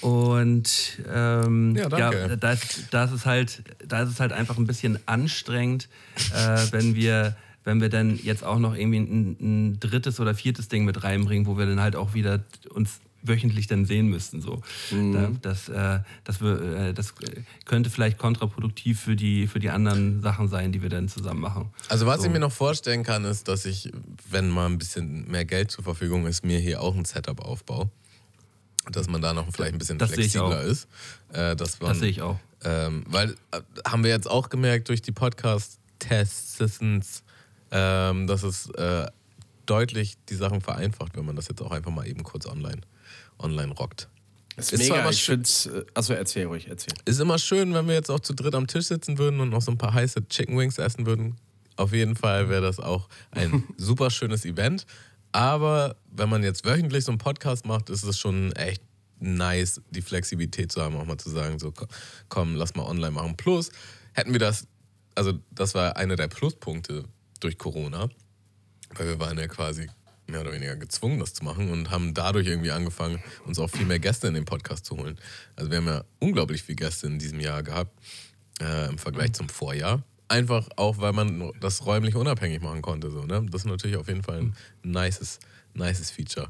Und ähm, Ja, ja, da, ist, da, ist es halt, da ist es halt einfach ein bisschen anstrengend, äh, wenn wir wenn wir dann jetzt auch noch irgendwie ein, ein drittes oder viertes Ding mit reinbringen, wo wir dann halt auch wieder uns wöchentlich dann sehen müssten. So. Da, das, äh, das, wir, äh, das könnte vielleicht kontraproduktiv für die, für die anderen Sachen sein, die wir dann zusammen machen. Also was So. ich mir noch vorstellen kann, ist, dass ich, wenn mal ein bisschen mehr Geld zur Verfügung ist, mir hier auch ein Setup aufbaue. Dass man da noch vielleicht ein bisschen Das sehe ich flexibler auch. ist. Äh, dass man, Das sehe ich auch. Ähm, weil äh, haben wir jetzt auch gemerkt durch die Podcast-Tests, ähm, dass es äh, deutlich die Sachen vereinfacht, wenn man das jetzt auch einfach mal eben kurz online, online rockt. Ist, Ist zwar mega. immer Ich schön- finde Achso, erzähl ruhig, erzähl. Ist immer schön, wenn wir jetzt auch zu dritt am Tisch sitzen würden und noch so ein paar heiße Chicken Wings essen würden. Auf jeden Fall wäre das auch ein super schönes Event. Aber wenn man jetzt wöchentlich so einen Podcast macht, ist es schon echt nice, die Flexibilität zu haben, auch mal zu sagen, so ko- komm, lass mal online machen. Plus hätten wir das, also das war einer der Pluspunkte durch Corona, weil wir waren ja quasi mehr oder weniger gezwungen, das zu machen und haben dadurch irgendwie angefangen, uns auch viel mehr Gäste in den Podcast zu holen. Also wir haben ja unglaublich viele Gäste in diesem Jahr gehabt, äh, im Vergleich zum Vorjahr. Einfach auch, weil man das räumlich unabhängig machen konnte. So, ne? Das ist natürlich auf jeden Fall ein nices, nices Feature,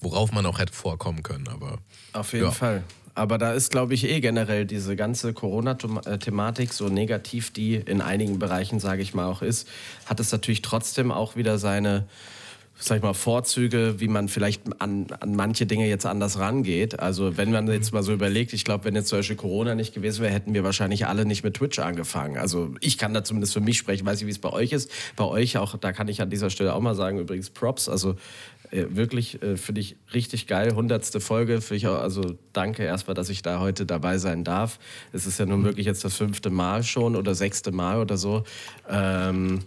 worauf man auch hätte vorkommen können. Aber Auf jeden Ja. Fall. Aber da ist, glaube ich, eh generell diese ganze Corona-Thematik, so negativ die in einigen Bereichen, sage ich mal, auch ist, hat es natürlich trotzdem auch wieder seine, sag ich mal, Vorzüge, wie man vielleicht an, an manche Dinge jetzt anders rangeht. Also wenn man jetzt mal so überlegt, ich glaube, wenn jetzt zum Beispiel Corona nicht gewesen wäre, hätten wir wahrscheinlich alle nicht mit Twitch angefangen. Also ich kann da zumindest für mich sprechen, weiß nicht, wie es bei euch ist. Bei euch auch, da kann ich an dieser Stelle auch mal sagen, übrigens Props. Also äh, wirklich äh, finde ich richtig geil. Hundertste Folge. Finde ich auch, also danke erstmal, dass ich da heute dabei sein darf. Es ist ja nun wirklich jetzt das fünfte Mal schon oder sechste Mal oder so. Ähm,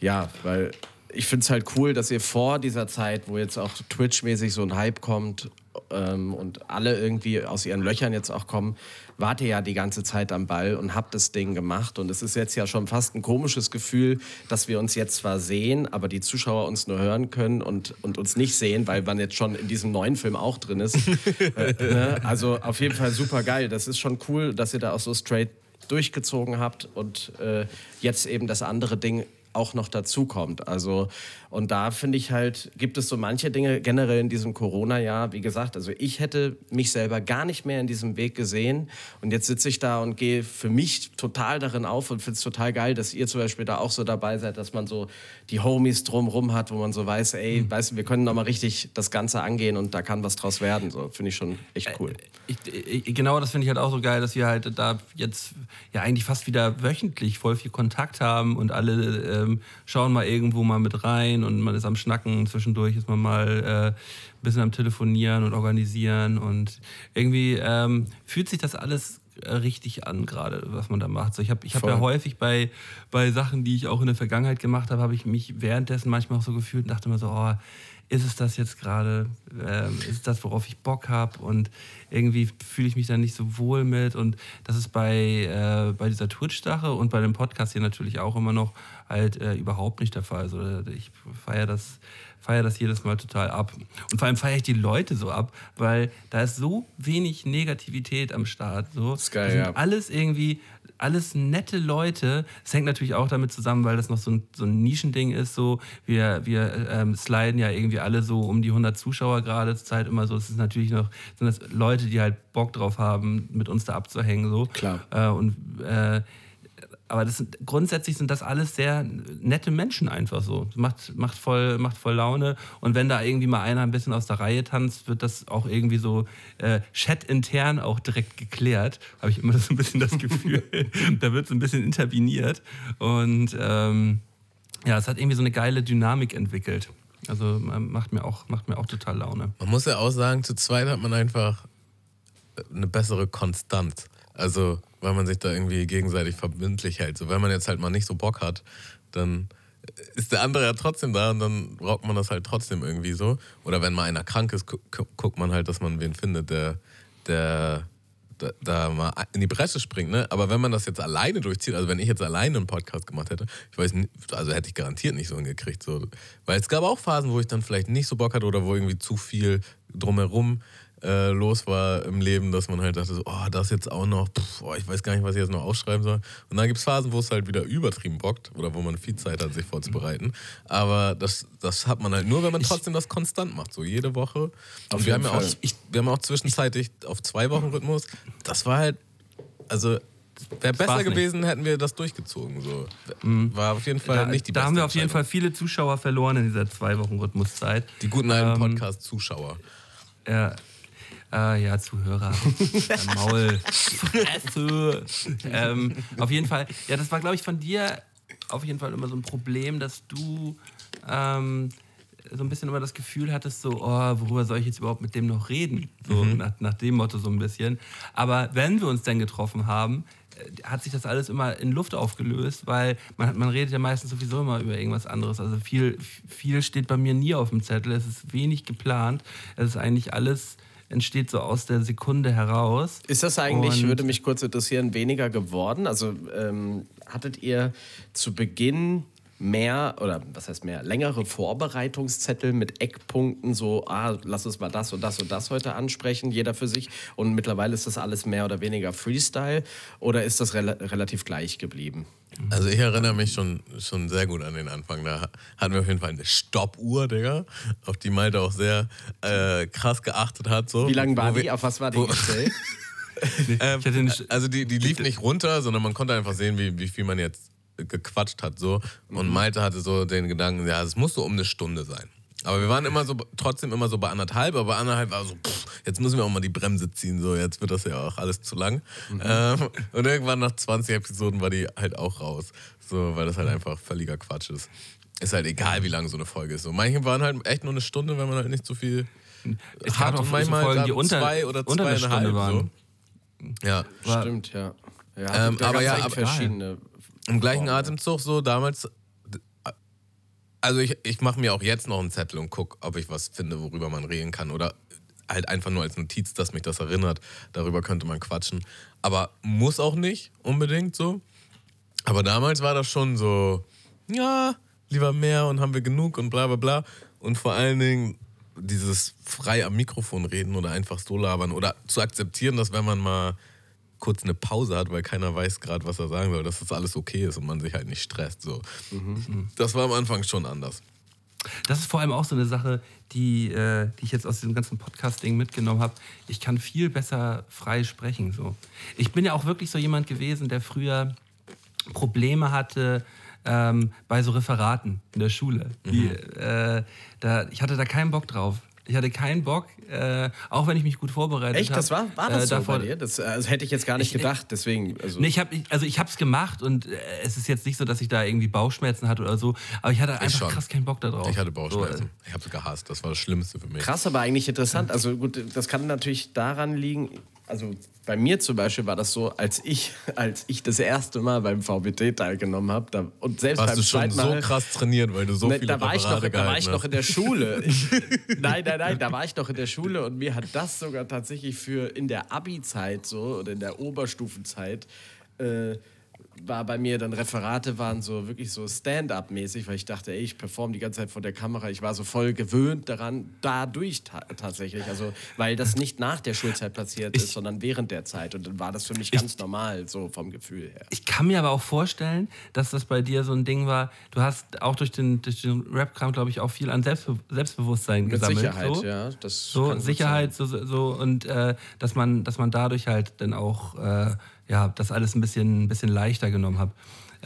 ja, weil ich finde es halt cool, dass ihr vor dieser Zeit, wo jetzt auch Twitch-mäßig so ein Hype kommt ähm, und alle irgendwie aus ihren Löchern jetzt auch kommen, wart ihr ja die ganze Zeit am Ball und habt das Ding gemacht. Und es ist jetzt ja schon fast ein komisches Gefühl, dass wir uns jetzt zwar sehen, aber die Zuschauer uns nur hören können und, und uns nicht sehen, weil man jetzt schon in diesem neuen Film auch drin ist. äh, ne? Also auf jeden Fall super geil. Das ist schon cool, dass ihr da auch so straight durchgezogen habt und äh, jetzt eben das andere Ding auch noch dazu kommt. Also, und da finde ich halt, gibt es so manche Dinge generell in diesem Corona-Jahr, wie gesagt, also ich hätte mich selber gar nicht mehr in diesem Weg gesehen und jetzt sitze ich da und gehe für mich total darin auf und finde es total geil, dass ihr zum Beispiel da auch so dabei seid, dass man so die Homies drumrum hat, wo man so weiß, ey, weißt du, wir können nochmal richtig das Ganze angehen und da kann was draus werden. So, finde ich schon echt cool. Ich, ich, genau das finde ich halt auch so geil, dass wir halt da jetzt ja eigentlich fast wieder wöchentlich voll viel Kontakt haben und alle ähm, schauen mal irgendwo mal mit rein und man ist am Schnacken. Zwischendurch ist man mal äh, ein bisschen am Telefonieren und organisieren und irgendwie ähm, fühlt sich das alles äh, richtig an gerade, was man da macht. So, ich habe ich hab ja häufig bei, bei Sachen, die ich auch in der Vergangenheit gemacht habe, habe ich mich währenddessen manchmal auch so gefühlt und dachte mir so, oh, ist es das jetzt gerade? Ähm, ist es das, worauf ich Bock habe? Und irgendwie fühle ich mich da nicht so wohl mit. Und das ist bei, äh, bei dieser Twitch-Sache und bei dem Podcast hier natürlich auch immer noch halt äh, überhaupt nicht der Fall. Also, ich feiere das, feier das jedes Mal total ab. Und vor allem feiere ich die Leute so ab, weil da ist so wenig Negativität am Start. So. ist geil, Das sind ja. alles irgendwie, alles nette Leute. Es hängt natürlich auch damit zusammen, weil das noch so ein, so ein Nischending ist. So. Wir, wir ähm, sliden ja irgendwie alle so um die 100 Zuschauer gerade zur Zeit immer so. Es ist natürlich noch, sind das Leute, die halt Bock drauf haben, mit uns da abzuhängen. So. Klar. Äh, und äh, aber das sind, grundsätzlich sind das alles sehr nette Menschen einfach so. Macht, macht, voll, macht voll Laune. Und wenn da irgendwie mal einer ein bisschen aus der Reihe tanzt, wird das auch irgendwie so äh, chat-intern auch direkt geklärt. Habe ich immer so ein bisschen das Gefühl. da wird so ein bisschen interveniert. Und ähm, ja, es hat irgendwie so eine geile Dynamik entwickelt. Also ähm, macht mir auch, macht mir auch total Laune. Man muss ja auch sagen, zu zweit hat man einfach eine bessere Konstanz. Also weil man sich da irgendwie gegenseitig verbindlich hält. So, wenn man jetzt halt mal nicht so Bock hat, dann ist der andere ja trotzdem da und dann braucht man das halt trotzdem irgendwie so. Oder wenn mal einer krank ist, gu gu guckt man halt, dass man wen findet, der, der da, mal in die Presse springt. Ne? Aber wenn man das jetzt alleine durchzieht, also wenn ich jetzt alleine einen Podcast gemacht hätte, ich weiß nicht, also hätte ich garantiert nicht so hingekriegt. So. Weil es gab auch Phasen, wo ich dann vielleicht nicht so Bock hatte oder wo irgendwie zu viel drumherum äh, los war im Leben, dass man halt dachte, so, oh, das jetzt auch noch, pff, oh, ich weiß gar nicht, was ich jetzt noch aufschreiben soll. Und dann gibt es Phasen, wo es halt wieder übertrieben bockt oder wo man viel Zeit hat, sich vorzubereiten. Aber das, das hat man halt nur, wenn man trotzdem das konstant macht, so jede Woche. Und wir haben, ja auch, ich, wir haben auch zwischenzeitlich auf zwei Wochen Rhythmus. Das war halt, also Wäre besser war's nicht. gewesen, hätten wir das durchgezogen. So. War auf jeden Fall Da, nicht die da beste haben wir auf jeden Fall viele Zuschauer verloren in dieser zwei Wochen Rhythmuszeit. Die guten alten Ähm, Podcast-Zuschauer. Ja. Äh, ja, Zuhörer. Maul. Fresse. ähm, auf jeden Fall. Ja, das war, glaube ich, von dir auf jeden Fall immer so ein Problem, dass du ähm, so ein bisschen immer das Gefühl hattest, so, oh, worüber soll ich jetzt überhaupt mit dem noch reden? So nach, nach dem Motto so ein bisschen. Aber wenn wir uns dann getroffen haben, äh, hat sich das alles immer in Luft aufgelöst, weil man, man redet ja meistens sowieso immer über irgendwas anderes. Also viel, viel steht bei mir nie auf dem Zettel. Es ist wenig geplant. Es ist eigentlich alles entsteht so aus der Sekunde heraus. Ist das eigentlich, Und- würde mich kurz interessieren, weniger geworden? Also ähm, hattet ihr zu Beginn mehr oder was heißt mehr, längere Vorbereitungszettel mit Eckpunkten, so, ah, lass uns mal das und das und das heute ansprechen, jeder für sich und mittlerweile ist das alles mehr oder weniger Freestyle oder ist das rela relativ gleich geblieben? Also ich erinnere mich schon, schon sehr gut an den Anfang. Da hatten wir auf jeden Fall eine Stoppuhr, Digga, auf die Malte auch sehr äh, krass geachtet hat. So. Wie lang war die? Auf was war die gestellt? Ähm, Ich hatte nicht- also die, die lief nicht runter, sondern man konnte einfach sehen, wie, wie viel man jetzt gequatscht hat. So. Und Mhm. Malte hatte so den Gedanken, ja, es muss so um eine Stunde sein. Aber wir waren immer so, trotzdem immer so bei anderthalb, aber bei anderthalb war so, pff, jetzt müssen wir auch mal die Bremse ziehen, so, jetzt wird das ja auch alles zu lang. Mhm. Ähm, und irgendwann nach 20 Episoden war die halt auch raus, so, weil das Mhm. halt einfach völliger Quatsch ist. Ist halt egal, wie lang so eine Folge ist. So, manche waren halt echt nur eine Stunde, wenn man halt nicht so viel Es hat und so manchmal Folgen, die unter, zwei oder unter einer zweieinhalb Stunde waren. so. Ja, War- Stimmt, ja. ja Ähm, da aber ja, aber- verschiedene. Im gleichen Formen, Atemzug so damals. Also ich, ich mache mir auch jetzt noch einen Zettel und gucke, ob ich was finde, worüber man reden kann. Oder halt einfach nur als Notiz, dass mich das erinnert. Darüber könnte man quatschen. Aber muss auch nicht unbedingt so. Aber damals war das schon so, ja, lieber mehr und haben wir genug und bla bla bla. Und vor allen Dingen dieses frei am Mikrofon reden oder einfach so labern oder zu akzeptieren, dass wenn man mal kurz eine Pause hat, weil keiner weiß gerade, was er sagen soll, dass das alles okay ist und man sich halt nicht stresst. So. Das war am Anfang schon anders. Das ist vor allem auch so eine Sache, die, äh, die ich jetzt aus diesem ganzen Podcast-Ding mitgenommen habe. Ich kann viel besser frei sprechen. So. Ich bin ja auch wirklich so jemand gewesen, der früher Probleme hatte ähm, bei so Referaten in der Schule. Die, äh, da, ich hatte da keinen Bock drauf. Ich hatte keinen Bock, äh, auch wenn ich mich gut vorbereitet habe. Echt, das war, war das äh, so davor, bei dir? Das also hätte ich jetzt gar nicht Ich- gedacht, deswegen. Also, Nee, ich hab, ich, also ich habe es gemacht und äh, es ist jetzt nicht so, dass ich da irgendwie Bauchschmerzen hatte oder so, aber ich hatte einfach schon. krass keinen Bock da drauf. Ich hatte Bauchschmerzen. So, äh, Ich habe es gehasst. Das war das Schlimmste für mich. Krass, aber eigentlich interessant. Also gut, das kann natürlich daran liegen, also bei mir zum Beispiel war das so, als ich, als ich das erste Mal beim VBT teilgenommen habe da, und selbst Hast beim du schon so krass trainiert, weil du so Ne, viele da war ich noch, da war ich noch in der Schule. Ich, nein, nein, nein, da war ich noch in der Schule und mir hat das sogar tatsächlich für in der Abi-Zeit so oder in der Oberstufenzeit äh, war bei mir dann Referate waren so wirklich so Stand-up-mäßig, weil ich dachte, ey, ich performe die ganze Zeit vor der Kamera. Ich war so voll gewöhnt daran, dadurch ta tatsächlich. Also, weil das nicht nach der Schulzeit passiert ist, sondern während der Zeit. Und dann war das für mich ganz normal, so vom Gefühl her. Ich kann mir aber auch vorstellen, dass das bei dir so ein Ding war. Du hast auch durch den, durch den Rap-Kram, glaube ich, auch viel an Selbstbe Selbstbewusstsein Mit gesammelt. Sicherheit, so. ja. Das So, Sicherheit, so, so so, und äh, dass, man, dass man dadurch halt dann auch äh, ja, das alles ein bisschen, ein bisschen leichter genommen hat.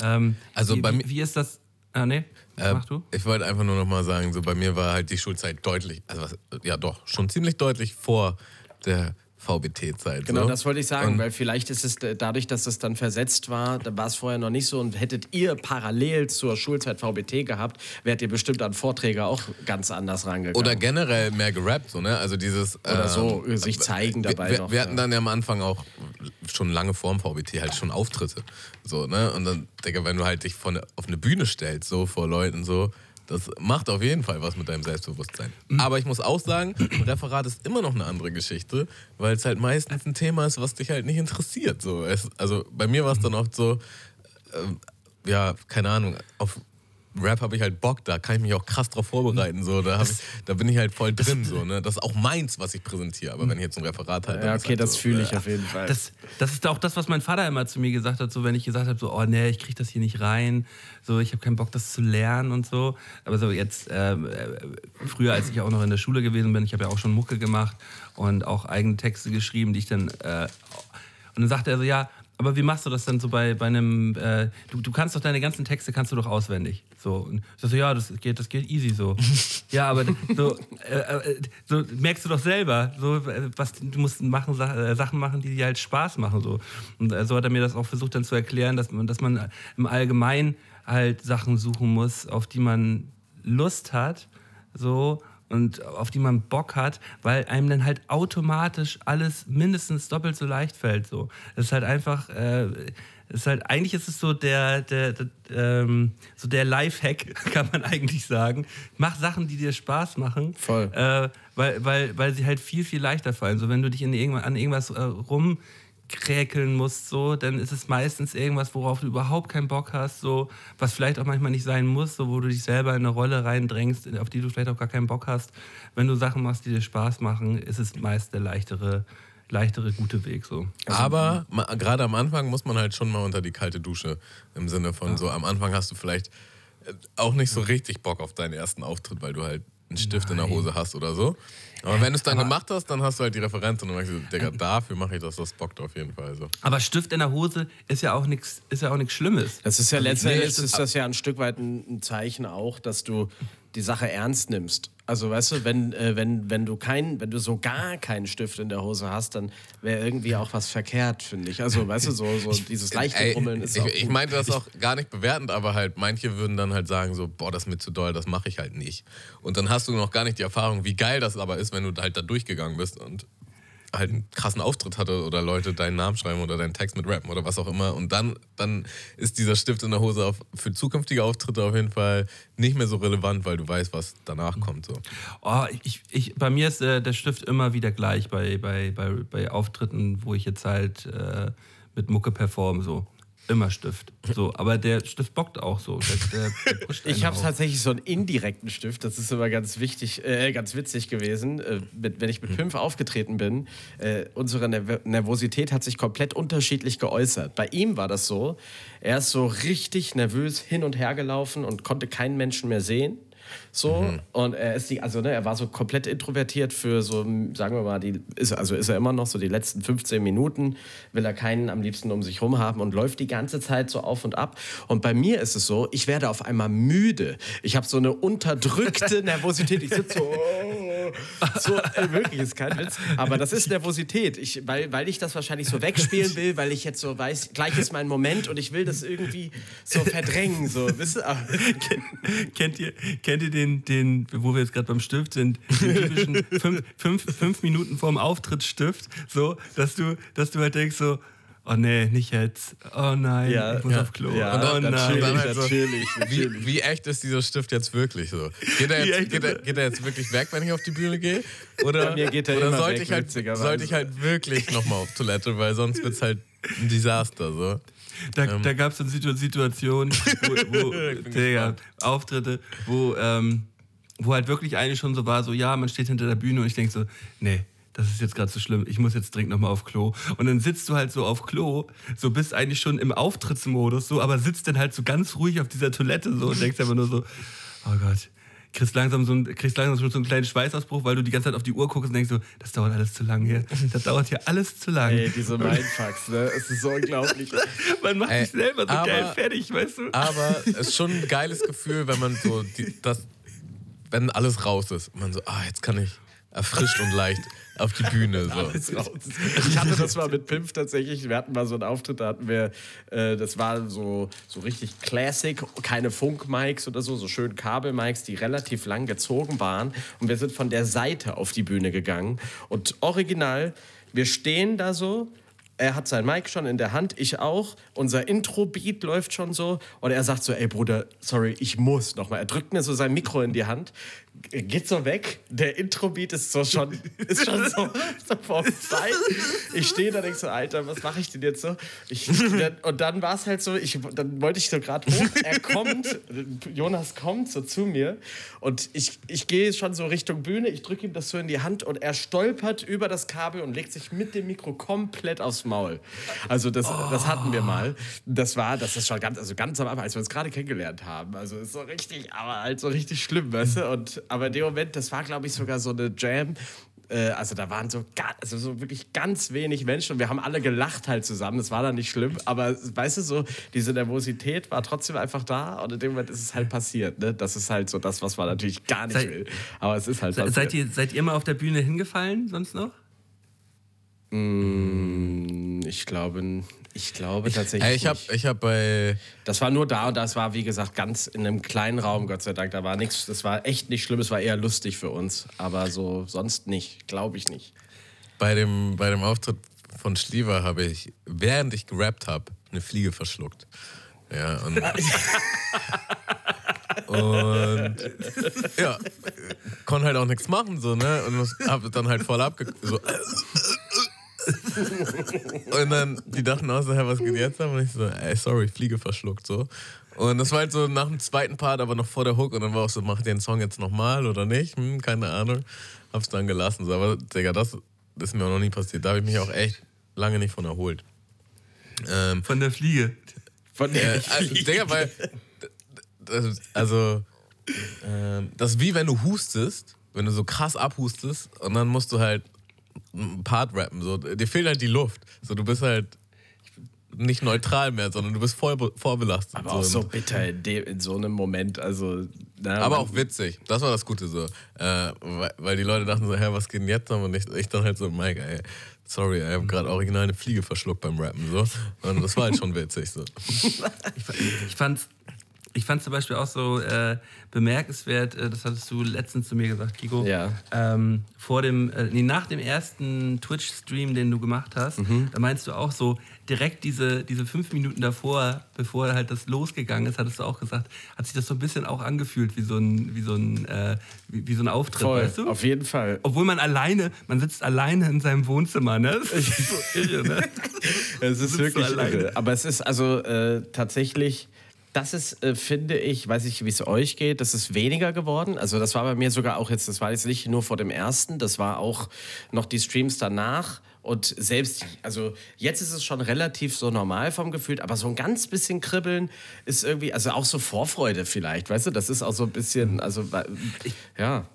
Ähm, Also wie, bei mir- wie ist das? Ah, nee, Äh, mach du. Ich wollte einfach nur noch mal sagen, so bei mir war halt die Schulzeit deutlich, also was, ja doch, schon ziemlich deutlich vor der VBT-Zeit. Genau, so. das wollte ich sagen, Und- weil vielleicht ist es äh, dadurch, dass es dann versetzt war, da war es vorher noch nicht so und hättet ihr parallel zur Schulzeit VBT gehabt, wärt ihr bestimmt an Vorträge auch ganz anders rangegangen. Oder generell mehr gerappt, so, ne? Also dieses. Oder ähm, so, äh, sich zeigen dabei wir, noch, Wir hatten dann ja am Anfang auch schon lange vorm VBT halt schon Auftritte. So, ne? Und dann, Digga, wenn du halt dich von, auf eine Bühne stellst, so vor Leuten, so, das macht auf jeden Fall was mit deinem Selbstbewusstsein. Mhm. Aber ich muss auch sagen, ein Referat ist immer noch eine andere Geschichte, weil es halt meistens ein Thema ist, was dich halt nicht interessiert. So. Es, also bei mir war es dann oft so, ähm, ja, keine Ahnung, auf Rap habe ich halt Bock, da kann ich mich auch krass drauf vorbereiten. So. Da, ich, da bin ich halt voll drin. So, ne? Das ist auch meins, was ich präsentiere. Aber wenn ich jetzt ein Referat halte, Ja, okay, halt das so, fühle ich äh, auf jeden Fall. Das, das ist auch das, was mein Vater immer zu mir gesagt hat, so wenn ich gesagt habe, so, oh nee, ich kriege das hier nicht rein, so ich habe keinen Bock, das zu lernen und so. Aber so jetzt, ähm, äh, früher, als ich auch noch in der Schule gewesen bin, ich habe ja auch schon Mucke gemacht und auch eigene Texte geschrieben, die ich dann äh, und dann sagte er so, ja, aber wie machst du das dann so bei, bei einem, äh, du, du kannst doch deine ganzen Texte kannst du doch auswendig. So, und so, ja, das geht, das geht easy so. ja, aber so, äh, äh, so merkst du doch selber, so, äh, was, du musst machen, äh, Sachen machen, die dir halt Spaß machen. So. Und so hat er mir das auch versucht dann zu erklären, dass man, dass man im Allgemeinen halt Sachen suchen muss, auf die man Lust hat. So, und auf die man Bock hat, weil einem dann halt automatisch alles mindestens doppelt so leicht fällt. So. Das ist halt einfach, äh, es ist halt, eigentlich ist es so der, der, der, ähm, so der Lifehack, kann man eigentlich sagen. Mach Sachen, die dir Spaß machen. Voll. Äh, weil, weil, weil sie halt viel, viel leichter fallen. So, wenn du dich in irgendwas, an irgendwas äh, rumkräkeln musst, so, dann ist es meistens irgendwas, worauf du überhaupt keinen Bock hast, so, was vielleicht auch manchmal nicht sein muss, so, wo du dich selber in eine Rolle reindrängst, auf die du vielleicht auch gar keinen Bock hast. Wenn du Sachen machst, die dir Spaß machen, ist es meist der leichtere, leichtere gute Weg. So. Aber ma- gerade am Anfang muss man halt schon mal unter die kalte Dusche. Im Sinne von so, am Anfang hast du vielleicht äh, auch nicht so richtig Bock auf deinen ersten Auftritt, weil du halt einen Stift in der Hose hast oder so. Aber wenn du es dann gemacht hast, dann hast du halt die Referenz und dann merkst du, Digga, dafür mache ich das, das bockt auf jeden Fall. So. Aber Stift in der Hose ist ja auch nichts ist ja auch nichts Schlimmes. Das ist ja Also, letztendlich ist das ja ein Stück weit ein Zeichen auch, dass du die Sache ernst nimmst. Also weißt du, wenn, äh, wenn, wenn du kein, wenn du so gar keinen Stift in der Hose hast, dann wäre irgendwie auch was verkehrt, finde ich. Also weißt du, so, so dieses leichte Ey, Brummeln ist ich, auch ich meinte das auch gar nicht bewertend, aber halt manche würden dann halt sagen so, boah, das ist mir zu doll, das mache ich halt nicht. Und dann hast du noch gar nicht die Erfahrung, wie geil das aber ist, wenn du halt da durchgegangen bist und halt einen krassen Auftritt hatte oder Leute deinen Namen schreiben oder deinen Text mit rappen oder was auch immer. Und dann, dann ist dieser Stift in der Hose auf, für zukünftige Auftritte auf jeden Fall nicht mehr so relevant, weil du weißt, was danach kommt. So. Oh, ich, ich, bei mir ist äh, der Stift immer wieder gleich bei, bei, bei, bei Auftritten, wo ich jetzt halt äh, mit Mucke performe. So. Immer Stift. So, aber der Stift bockt auch so. Der, der, Ich habe tatsächlich so einen indirekten Stift, das ist immer ganz wichtig, äh, ganz witzig gewesen. Äh, mit, wenn ich mit Pimpf aufgetreten bin, äh, unsere Nerv Nervosität hat sich komplett unterschiedlich geäußert. Bei ihm war das so, er ist so richtig nervös hin und her gelaufen und konnte keinen Menschen mehr sehen. So, und er ist die, also ne, er war so komplett introvertiert für so, sagen wir mal, die, ist, also ist er immer noch so die letzten 15 Minuten, will er keinen am liebsten um sich rum haben und läuft die ganze Zeit so auf und ab. Und bei mir ist es so, ich werde auf einmal müde. Ich habe so eine unterdrückte Nervosität. Ich sitze so, oh, so äh, wirklich, ist kein Witz. Aber das ist Nervosität, ich, weil, weil ich das wahrscheinlich so wegspielen will, weil ich jetzt so weiß, gleich ist mein Moment und ich will das irgendwie so verdrängen. So, wisst ihr? kennt ihr, kennt ihr den, den, wo wir jetzt gerade beim Stift sind, den typischen fünf, fünf, fünf Minuten vorm Auftritt Stift, so, dass du, dass du halt denkst so, oh nee, nicht jetzt, oh nein, Ja, ich muss ja, auf Klo, ja, oh und dann- nein. dann halt so- natürlich, Wie, wie echt ist dieser Stift jetzt wirklich so? Geht er jetzt, geht er, geht er jetzt wirklich weg, wenn ich auf die Bühne gehe? Oder, Bei mir geht er oder immer sollte, weg, ich halt, sollte ich halt wirklich nochmal auf Toilette, weil sonst wird es halt ein Desaster. So. Da, da gab es so Situ Situationen, wo, wo Digga. Auftritte, wo, ähm, wo halt wirklich eigentlich schon so war, so ja, man steht hinter der Bühne und ich denke so, nee, das ist jetzt gerade so schlimm, ich muss jetzt dringend nochmal auf Klo. Und dann sitzt du halt so auf Klo, so bist eigentlich schon im Auftrittsmodus, so, aber sitzt dann halt so ganz ruhig auf dieser Toilette so und denkst einfach nur so, oh Gott. Kriegst langsam, so ein, kriegst langsam schon so einen kleinen Schweißausbruch, weil du die ganze Zeit auf die Uhr guckst und denkst so, das dauert alles zu lang hier. Das dauert hier alles zu lang. Ey, diese Mindfucks, ne? Es ist so unglaublich. Man macht Ey, sich selber so aber- geil fertig, weißt du? Aber es ist schon ein geiles Gefühl, wenn man so, die, das, wenn alles raus ist. Und man so, ah, jetzt kann ich erfrischt und leicht auf die Bühne. So. Ich hatte das mal mit Pimpf tatsächlich. Wir hatten mal so einen Auftritt, da hatten wir, äh, das war so, so richtig Classic, keine Funk-Mics oder so, so schön Kabel-Mics, die relativ lang gezogen waren. Und wir sind von der Seite auf die Bühne gegangen. Und original, wir stehen da so er hat sein Mic schon in der Hand, ich auch. Unser Intro-Beat läuft schon so. Und er sagt so, ey Bruder, sorry, ich muss nochmal. Er drückt mir so sein Mikro in die Hand, geht so weg. Der Intro-Beat ist so schon, ist schon so, so vorbei. Ich stehe da und denke so, Alter, was mache ich denn jetzt so? Ich, und dann war es halt so, ich, dann wollte ich so gerade hoch. Er kommt, Jonas kommt so zu mir und ich, ich gehe schon so Richtung Bühne. Ich drücke ihm das so in die Hand und er stolpert über das Kabel und legt sich mit dem Mikro komplett aufs Maul. Also das, oh. das hatten wir mal. Das war, das ist schon ganz, also ganz am Anfang, als wir uns gerade kennengelernt haben. Also ist so richtig, aber halt so richtig schlimm, weißt du? Und, aber in dem Moment, das war, glaube ich, sogar so eine Jam, äh, also da waren so, also so wirklich ganz wenig Menschen und wir haben alle gelacht halt zusammen. Das war dann nicht schlimm, aber weißt du so, diese Nervosität war trotzdem einfach da und in dem Moment ist es halt passiert. Ne? Das ist halt so das, was man natürlich gar nicht seid, will. Aber es ist halt passiert. Seid ihr, seid ihr mal auf der Bühne hingefallen sonst noch? Mm, ich glaube, ich glaube tatsächlich. Ich, ich habe ich hab bei. Das war nur da und das war, wie gesagt, ganz in einem kleinen Raum, Gott sei Dank. Da war nichts, das war echt nicht schlimm, es war eher lustig für uns. Aber so sonst nicht, glaube ich nicht. Bei dem, bei dem Auftritt von Schliever habe ich, während ich gerappt habe, eine Fliege verschluckt. Ja, und. und ja, konnte halt auch nichts machen, so, ne? Und hab dann halt voll abge. So, und dann, die dachten auch so, hä, was geht jetzt ab? Und ich so, ey, sorry, Fliege verschluckt, so. Und das war halt so nach dem zweiten Part, aber noch vor der Hook. Und dann war auch so, mach den Song jetzt nochmal oder nicht? Hm, keine Ahnung. Hab's dann gelassen. So. Aber, Digga, das, das ist mir auch noch nie passiert. Da habe ich mich auch echt lange nicht von erholt. Ähm, von der Fliege. Von der äh, Fliege. Also, Digga, weil, das, also, äh, das ist wie wenn du hustest, wenn du so krass abhustest und dann musst du halt Part rappen. So. Dir fehlt halt die Luft. So, du bist halt nicht neutral mehr, sondern du bist voll vorbelastet. Aber auch so bitter in, dem, in so einem Moment. Also, na, aber auch witzig. Das war das Gute so. Äh, weil, weil, die Leute dachten so, hä, was geht denn jetzt? Und ich, ich dann halt so, Mike, ey, sorry, ich habe gerade original eine Fliege verschluckt beim Rappen. So. Und das war halt schon witzig. So. ich, ich fand's ich fand zum Beispiel auch so äh, bemerkenswert, äh, das hattest du letztens zu mir gesagt, Kiko. Ja. Ähm, vor dem, äh, nee, nach dem ersten Twitch-Stream, den du gemacht hast, mhm. da meinst du auch so, direkt diese, diese fünf Minuten davor, bevor halt das losgegangen ist, hattest du auch gesagt, hat sich das so ein bisschen auch angefühlt wie so ein, wie so ein, äh, wie, wie, so ein Auftritt, Voll, weißt du? Auf jeden Fall. Obwohl man alleine, man sitzt alleine in seinem Wohnzimmer, ne? Das ist so irre, ne? es ist wirklich irre. Aber es ist also äh, tatsächlich das ist, äh, finde ich, weiß ich, wie es euch geht, das ist weniger geworden. Also das war bei mir sogar auch jetzt, das war jetzt nicht nur vor dem ersten, das war auch noch die Streams danach. Und selbst, also jetzt ist es schon relativ so normal vom Gefühl, aber so ein ganz bisschen Kribbeln ist irgendwie, also auch so Vorfreude vielleicht, weißt du, das ist auch so ein bisschen, also ja.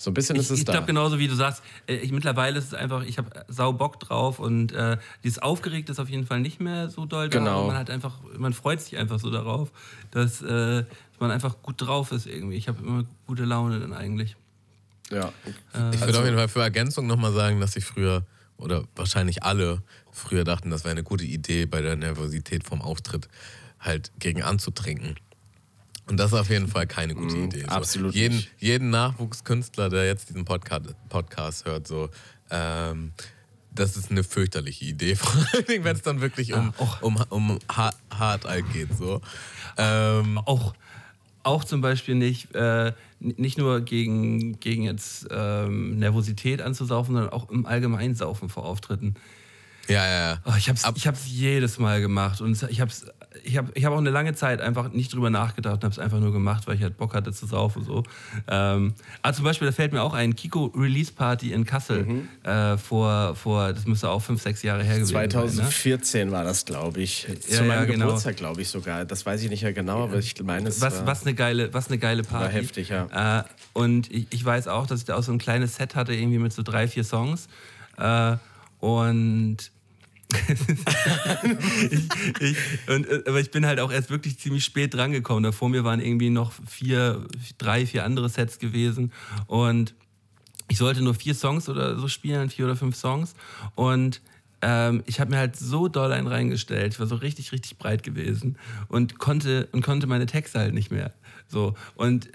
So ein bisschen ist ich, es ich da. Ich glaube genauso wie du sagst, äh, ich, mittlerweile ist es einfach, ich habe sau Bock drauf und äh, dieses Aufgeregt ist auf jeden Fall nicht mehr so doll da. Genau. Man hat einfach, man freut sich einfach so darauf, dass, äh, man einfach gut drauf ist irgendwie. Ich habe immer gute Laune dann eigentlich. Ja. Äh, ich würde also, auf jeden Fall für Ergänzung nochmal sagen, dass ich früher oder wahrscheinlich alle früher dachten, das wäre eine gute Idee bei der Nervosität vom Auftritt halt gegen anzutrinken. Und das ist auf jeden Fall keine gute mm, Idee. So, absolut. Jeden, nicht. jeden Nachwuchskünstler, der jetzt diesen Podcast, Podcast hört, so, ähm, das ist eine fürchterliche Idee, vor allen Dingen, wenn es dann wirklich um, ja, um, um Hard, Hard geht. So. Ähm, auch, auch zum Beispiel nicht, äh, nicht nur gegen, gegen jetzt ähm, Nervosität anzusaufen, sondern auch im Allgemeinen Saufen vor Auftritten. Ja, ja, ja. Oh, ich habe es ich hab's jedes Mal gemacht und ich habe ich hab, ich hab auch eine lange Zeit einfach nicht drüber nachgedacht und habe es einfach nur gemacht, weil ich halt Bock hatte zu saufen. So. Ähm, aber zum Beispiel, da fällt mir auch ein Kiko Release Party in Kassel mhm. äh, vor, vor, das müsste auch fünf, sechs Jahre her gewesen 2014 sein. ne? war das, glaube ich. Ja, Zu meinem ja, genau. Geburtstag, glaube ich sogar. Das weiß ich nicht mehr genau, aber ich meine, es was, war, was, eine geile, was eine geile Party. War heftig, ja. Äh, und ich, ich, weiß auch, dass ich da auch so ein kleines Set hatte, irgendwie mit so drei, vier Songs. Äh, und ich, ich, und, äh, aber ich bin halt auch erst wirklich ziemlich spät drangekommen. Da vor mir waren irgendwie noch vier, drei, vier andere Sets gewesen. Und ich sollte nur vier Songs oder so spielen, vier oder fünf Songs. Und ähm, ich habe mir halt so doll einen reingestellt. Ich war so richtig, richtig breit gewesen und konnte, und konnte meine Texte halt nicht mehr. So. Und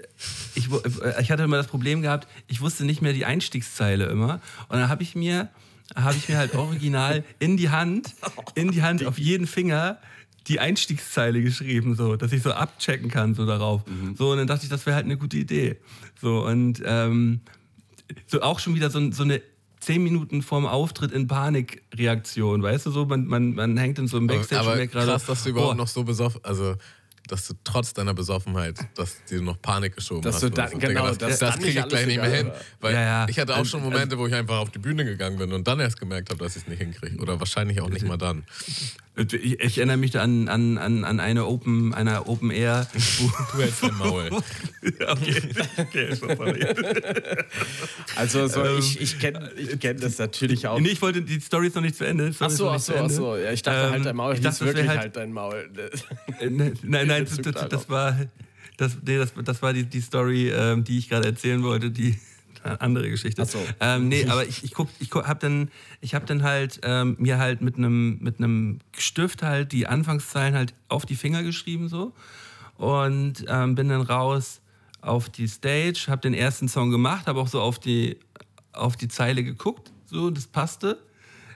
ich, äh, ich hatte immer das Problem gehabt, ich wusste nicht mehr die Einstiegszeile immer. Und dann habe ich mir habe ich mir halt original in die Hand, in die Hand auf jeden Finger die Einstiegszeile geschrieben, so, dass ich so abchecken kann, so darauf. So, und dann dachte ich, das wäre halt eine gute Idee. So, und ähm, so auch schon wieder so, so eine zehn Minuten vorm Auftritt in Panikreaktion, weißt du, so, man, man, man hängt in so einem Backstage Aber und merkt gerade, krass, dass du überhaupt oh, noch so besoffen, also dass du trotz deiner Besoffenheit, dass dir noch Panik geschoben Dass hast. du dann- so. genau, das, dass das, dann kriege ich gleich nicht mehr hin. Weil Ja, ja. ich hatte auch Ähm, schon Momente, wo ich einfach auf die Bühne gegangen bin und dann erst gemerkt habe, dass ich es nicht hinkriege. Oder wahrscheinlich auch nicht mal dann. ich, ich erinnere mich an, an, an, an eine Open, einer Open Air, Du hältst dein Maul. Ja, okay, okay, schon sorry. Also so, Ähm, ich, ich kenne ich kenn das natürlich auch. Nee, ich wollte, die Story ist noch nicht zu Ende. Ach so, ach so, ach so. Ja, ich dachte Ähm, halt dein Maul ich dachte, das wirklich halt- halt, dein Maul. Äh, ne- Nein, nein, das, das, das war, das, nee, das, das war die, die Story, ähm, die ich gerade erzählen wollte, die eine andere Geschichte. Ach so. Ähm, nee, aber ich, ich guck, ich guck, hab dann, ich habe dann halt ähm, mir halt mit einem mit einem Stift halt die Anfangszeilen halt auf die Finger geschrieben so und ähm, bin dann raus auf die Stage, habe den ersten Song gemacht, habe auch so auf die auf die Zeile geguckt, so das passte.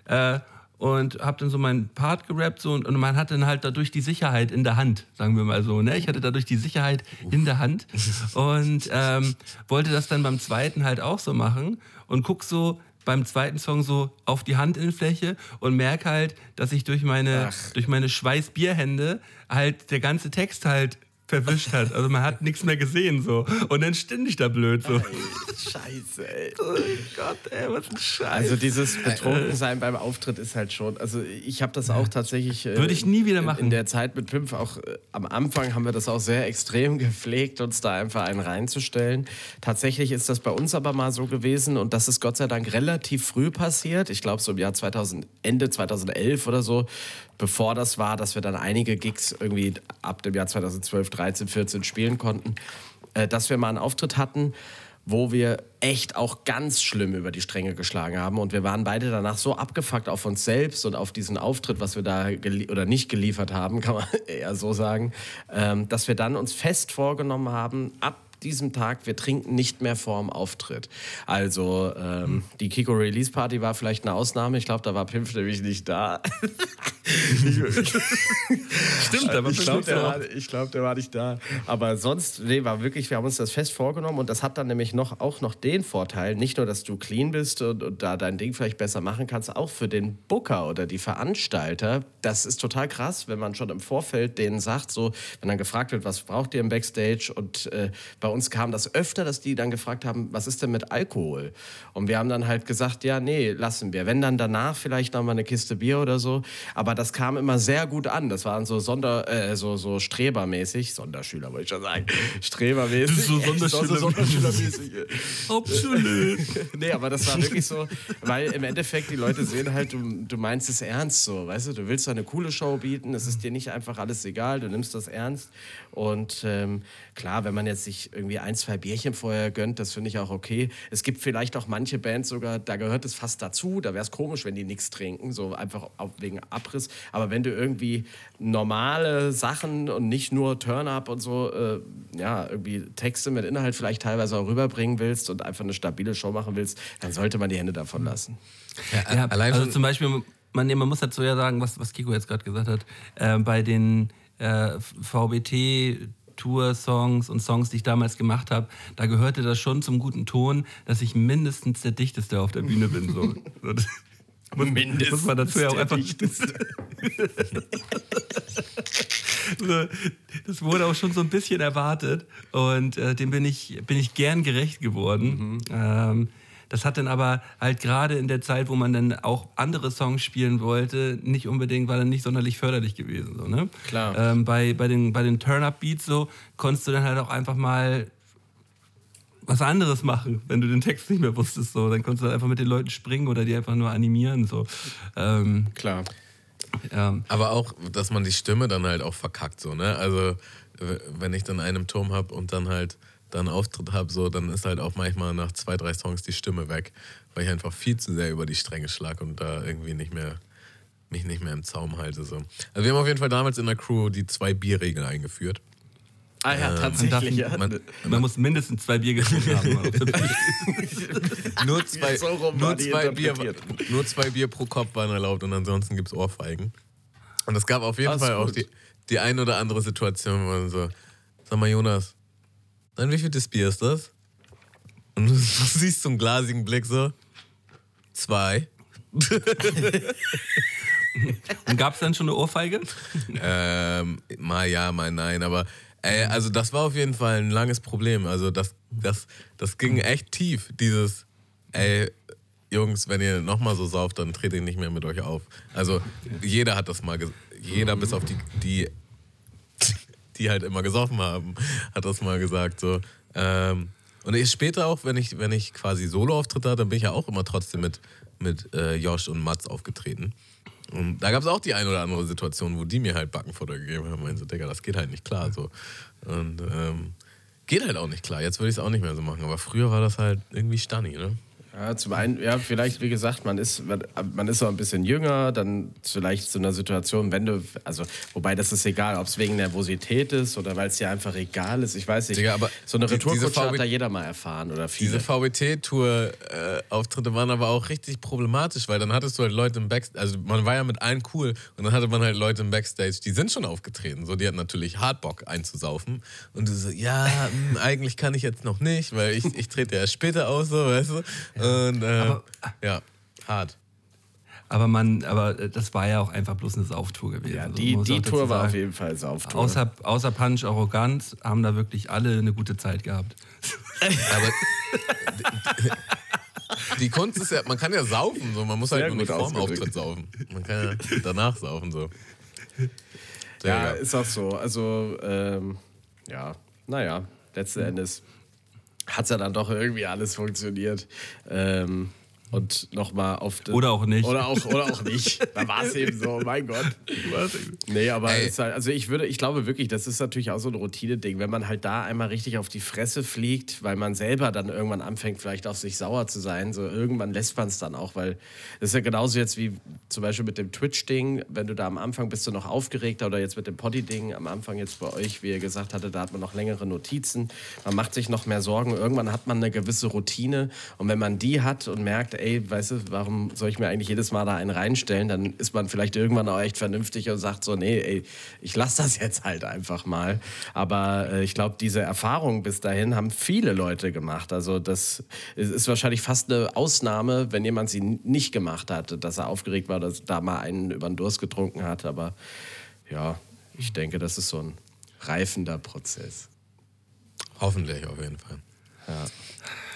Äh, und habe dann so meinen Part gerappt so, und, und man hat dann halt dadurch die Sicherheit in der Hand, sagen wir mal so. Ne? Ich hatte dadurch die Sicherheit in der Hand und ähm, wollte das dann beim zweiten halt auch so machen und guck so beim zweiten Song so auf die Handinnenfläche und merke halt, dass ich durch meine, durch meine Schweißbierhände halt der ganze Text halt verwischt hat. Also man hat nichts mehr gesehen so. Und dann stinde ich da blöd so. Scheiße, ey. Oh Gott, ey, was ein Scheiß. Also dieses Betrunkensein beim Auftritt ist halt schon, also ich habe das auch tatsächlich... äh, Würde ich nie wieder in- machen. In der Zeit mit Pimpf, auch äh, am Anfang haben wir das auch sehr extrem gepflegt, uns da einfach einen reinzustellen. Tatsächlich ist das bei uns aber mal so gewesen und das ist Gott sei Dank relativ früh passiert. Ich glaube so im Jahr 2000, Ende 2011 oder so, bevor das war, dass wir dann einige Gigs irgendwie ab dem Jahr 2012, 13, 14 spielen konnten, äh, dass wir mal einen Auftritt hatten, wo wir echt auch ganz schlimm über die Stränge geschlagen haben. Und wir waren beide danach so abgefuckt auf uns selbst und auf diesen Auftritt, was wir da oder nicht geliefert haben, kann man eher so sagen, ähm, dass wir dann uns fest vorgenommen haben, ab diesem Tag, wir trinken nicht mehr vorm Auftritt. Also ähm, die Kiko Release Party war vielleicht eine Ausnahme. Ich glaube, da war Pimpf nämlich nicht da. Stimmt, aber ich glaube, der, war- ich glaub, der war nicht da. Aber sonst, nee, war wirklich, wir haben uns das fest vorgenommen und das hat dann nämlich noch, auch noch den Vorteil, nicht nur, dass du clean bist und, und da dein Ding vielleicht besser machen kannst, auch für den Booker oder die Veranstalter. Das ist total krass, wenn man schon im Vorfeld denen sagt, so, wenn dann gefragt wird, was braucht ihr im Backstage und äh, bei uns kam das öfter, dass die dann gefragt haben, was ist denn mit Alkohol? Und wir haben dann halt gesagt, ja, nee, lassen wir. Wenn dann danach vielleicht noch mal eine Kiste Bier oder so. Aber das kam immer sehr gut an. Das waren so Sonder, äh, so, so Strebermäßig, Sonderschüler wollte ich schon sagen, Strebermäßig. So Echt, Sonderschüler- Sonderschülermäßig. Hauptschule. nee, aber das war wirklich so, weil im Endeffekt die Leute sehen halt, du, du meinst es ernst so, weißt du, du willst da eine coole Show bieten, es ist dir nicht einfach alles egal, du nimmst das ernst und ähm, klar, wenn man jetzt sich irgendwie ein, zwei Bierchen vorher gönnt, das finde ich auch okay. Es gibt vielleicht auch manche Bands sogar, da gehört es fast dazu, da wäre es komisch, wenn die nichts trinken, so einfach auch wegen Abriss, aber wenn du irgendwie normale Sachen und nicht nur Turn-Up und so, äh, ja, irgendwie Texte mit Inhalt vielleicht teilweise auch rüberbringen willst und einfach eine stabile Show machen willst, dann sollte man die Hände davon lassen. Ja, allein also zum Beispiel, man, man muss dazu ja sagen, was, was Kiko jetzt gerade gesagt hat, äh, bei den äh, VBT Tour-Songs und Songs, die ich damals gemacht habe, da gehörte das schon zum guten Ton, dass ich mindestens der Dichteste auf der Bühne bin. So. So, das muss, muss man dazu ja auch einfach. das wurde auch schon so ein bisschen erwartet und äh, dem bin ich, bin ich gern gerecht geworden. Ähm, das hat dann aber halt gerade in der Zeit, wo man dann auch andere Songs spielen wollte, nicht unbedingt, war dann nicht sonderlich förderlich gewesen. So, ne? Klar. Ähm, bei, bei den, bei den Turn-Up-Beats so konntest du dann halt auch einfach mal was anderes machen, wenn du den Text nicht mehr wusstest. So. Dann konntest du halt einfach mit den Leuten springen oder die einfach nur animieren. So. Ähm, Klar. ja. Aber auch, dass man die Stimme dann halt auch verkackt, so, ne? Also, wenn ich dann einen Turm habe und dann halt dann einen Auftritt habe, so, dann ist halt auch manchmal nach zwei, drei Songs die Stimme weg, weil ich einfach viel zu sehr über die Stränge schlag und da irgendwie nicht mehr, mich nicht mehr im Zaum halte, so. Also, wir haben auf jeden Fall damals in der Crew die zwei Bierregel eingeführt. Ah ja, Man, darf, tatsächlich. ja. man, man muss mindestens zwei Bier getrunken haben. Bühne Nur zwei, So nur, zwei Bier, nur zwei Bier pro Kopf waren erlaubt und ansonsten gibt es Ohrfeigen. Und es gab auf jeden ist Fall auch gut. die, die ein oder andere Situation, wo man so, sag mal Jonas, dann wie viel das Bier ist das? Und du, siehst so einen glasigen Blick so, zwei. Und gab es dann schon eine Ohrfeige? Ähm, mal ja, mal nein, aber ey, also das war auf jeden Fall ein langes Problem. Also das, das, das ging echt tief, dieses, ey, Jungs, wenn ihr nochmal so sauft, dann trete ich nicht mehr mit euch auf. Also jeder hat das mal, ges- jeder bis auf die, die, die halt immer gesoffen haben, hat das mal gesagt. So. Ähm, und ich später auch, wenn ich, wenn ich quasi Solo-Auftritte hatte, dann bin ich ja auch immer trotzdem mit, mit äh, Josh und Mats aufgetreten. Und da gab es auch die ein oder andere Situation, wo die mir halt Backenfutter gegeben haben. Meinen so, Digga, das geht halt nicht klar. So. Und ähm, geht halt auch nicht klar. Jetzt würde ich es auch nicht mehr so machen. Aber früher war das halt irgendwie Stanni, ne? Ja, zum einen, ja, vielleicht, wie gesagt, man ist, man, ist auch ein bisschen jünger, dann vielleicht so einer Situation, wenn du, also, wobei das ist egal, ob es wegen Nervosität ist oder weil es dir einfach egal ist. Ich weiß nicht, Digga, aber so eine Retourkutsche hat da jeder mal erfahren oder viele. Diese VBT-Tour-Auftritte waren aber auch richtig problematisch, weil dann hattest du halt Leute im Backstage, also man war ja mit allen cool und dann hatte man halt Leute im Backstage, die sind schon aufgetreten, so die hatten natürlich hart Bock einzusaufen und du so, ja, mh, eigentlich kann ich jetzt noch nicht, weil ich, ich trete erst später aus, so, weißt du, und äh, ja, hart. Aber man, aber äh, das war ja auch einfach bloß eine Sauftour gewesen. ja, Also die, muss die Tour war sagen, auf jeden Fall Sauftour. Außer, außer Punch Arroganz haben da wirklich alle eine gute Zeit gehabt. Aber die Kunst ist ja, man kann ja saufen, so, man muss halt Sehr nur nicht gut vorm. Auftritt saufen. Man kann ja danach saufen, so. Ja, ist auch so. Also, ähm, ja, naja, letzten Endes hat es ja dann doch irgendwie alles funktioniert. Ähm, und nochmal auf den- Oder auch nicht. Oder auch, oder auch nicht. Da war es eben so, mein Gott. Nee, aber Ey. es ist halt, also ich würde, ich glaube wirklich, das ist natürlich auch so ein Routine-Ding, wenn man halt da einmal richtig auf die Fresse fliegt, weil man selber dann irgendwann anfängt, vielleicht auf sich sauer zu sein, so irgendwann lässt man es dann auch, weil das ist ja genauso jetzt wie zum Beispiel mit dem Twitch-Ding, wenn du da am Anfang bist du noch aufgeregter oder jetzt mit dem Poddy-Ding am Anfang jetzt bei euch, wie ihr gesagt hattet, da hat man noch längere Notizen, man macht sich noch mehr Sorgen, irgendwann hat man eine gewisse Routine und wenn man die hat und merkt, ey, weißt du, warum soll ich mir eigentlich jedes Mal da einen reinstellen, dann ist man vielleicht irgendwann auch echt vernünftig und sagt so, nee, ey, ich lasse das jetzt halt einfach mal. Aber äh, ich glaube, diese Erfahrung bis dahin haben viele Leute gemacht. Also das ist wahrscheinlich fast eine Ausnahme, wenn jemand sie nicht gemacht hat, dass er aufgeregt war, dass da mal einen über den Durst getrunken hat. Aber ja, ich denke, das ist so ein reifender Prozess. Hoffentlich auf jeden Fall.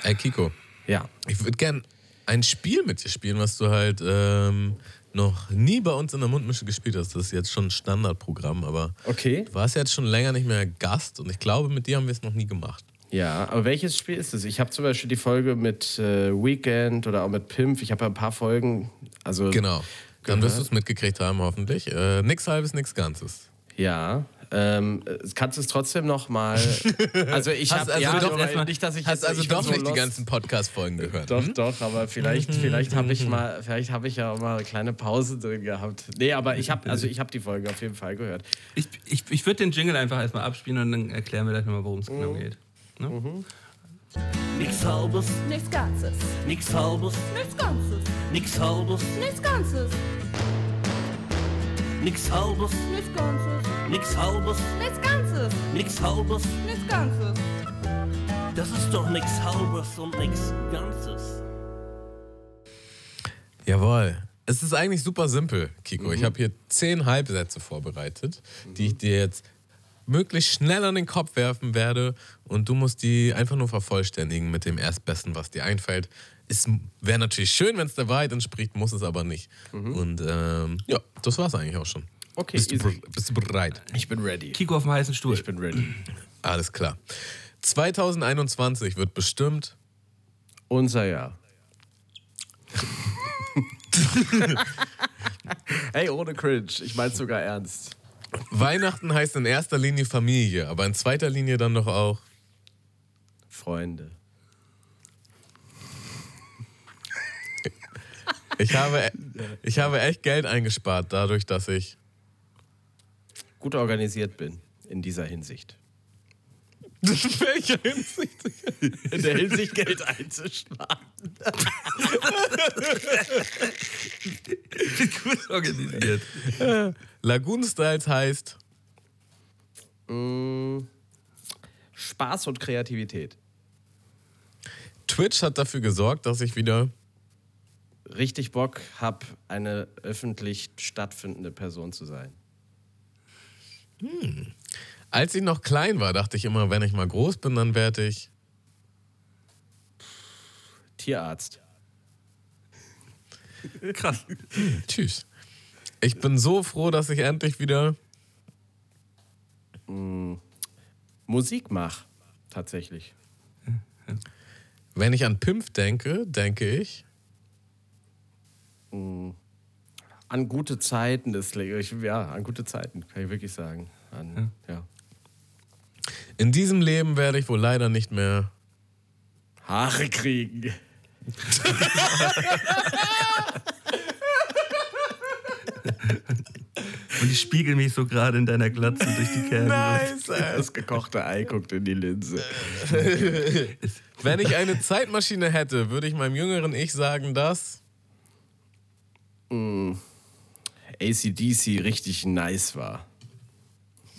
Ey, Kiko, Ja. ich würde gern ein Spiel mit dir spielen, was du halt ähm, noch nie bei uns in der Mundmische gespielt hast. Das ist jetzt schon ein Standardprogramm, aber Okay. du warst jetzt schon länger nicht mehr Gast und ich glaube, mit dir haben wir es noch nie gemacht. Ja, aber welches Spiel ist es? Ich habe zum Beispiel die Folge mit äh, Weekend oder auch mit Pimp. Ich habe ja ein paar Folgen. Also Genau. Dann wirst du es mitgekriegt haben, hoffentlich. Äh, nix halbes, nix Ganzes. Ja. Ähm, äh, kannst du es trotzdem noch mal? Also ich habe also ja, doch erstmal- nicht, dass ich Hast jetzt, also ich doch so nicht die lost. ganzen Podcast-Folgen gehört. Doch, hm? doch, aber vielleicht, vielleicht habe ich mal, vielleicht habe ich ja auch mal eine kleine Pause drin gehabt. Nee, aber ich habe, also ich habe die Folge auf jeden Fall gehört. Ich, ich, ich würde den Jingle einfach erstmal abspielen und dann erklären wir gleich nochmal, worum es genau geht. Ne? Nix halbes, Nichts Ganzes. nix halbes, Nichts Ganzes. nix halbes, Nichts Ganzes. nix halbes, Nichts Ganzes. Nix halbes, Nichts Ganzes. nix halbes. Nichts Ganzes. Das ist doch nix halbes und nix Ganzes. Jawohl. Es ist eigentlich super simpel, Kiko. Ich habe hier zehn Halbsätze vorbereitet, die ich dir jetzt möglichst schnell an den Kopf werfen werde und du musst die einfach nur vervollständigen mit dem Erstbesten, was dir einfällt. Es wäre natürlich schön, wenn es der Wahrheit entspricht, muss es aber nicht. Und ähm, ja, das war's eigentlich auch schon. Okay, Bist du, bist du bereit? Ich bin ready. Kiko auf dem heißen Stuhl. Ich bin ready. Alles klar. 2021 wird bestimmt Unser Jahr. Hey, ohne Cringe. Ich meine sogar ernst. Weihnachten heißt in erster Linie Familie, aber in zweiter Linie dann doch auch Freunde. Ich habe, ich habe echt Geld eingespart, dadurch, dass ich. Gut organisiert bin in dieser Hinsicht. In welcher Hinsicht? In der Hinsicht Geld einzusparen. Gut organisiert. Lagoon Styles heißt Spaß und Kreativität. Twitch hat dafür gesorgt, dass ich wieder Richtig Bock hab, eine öffentlich stattfindende Person zu sein. Als ich noch klein war, dachte ich immer, wenn ich mal groß bin, dann werde ich. Tierarzt. Krass. Tschüss. Ich bin so froh, dass ich endlich wieder. Musik mach. Tatsächlich. Wenn ich an Pimp denke, denke ich. An gute Zeiten ich, Ja, an gute Zeiten, kann ich wirklich sagen. An, ja. In diesem Leben werde ich wohl leider nicht mehr. Haare kriegen. Und die spiegeln mich so gerade in deiner Glatze durch die Kerbe. Das gekochte Ei guckt in die Linse. Wenn ich eine Zeitmaschine hätte, würde ich meinem jüngeren Ich sagen, dass. ACDC richtig nice war.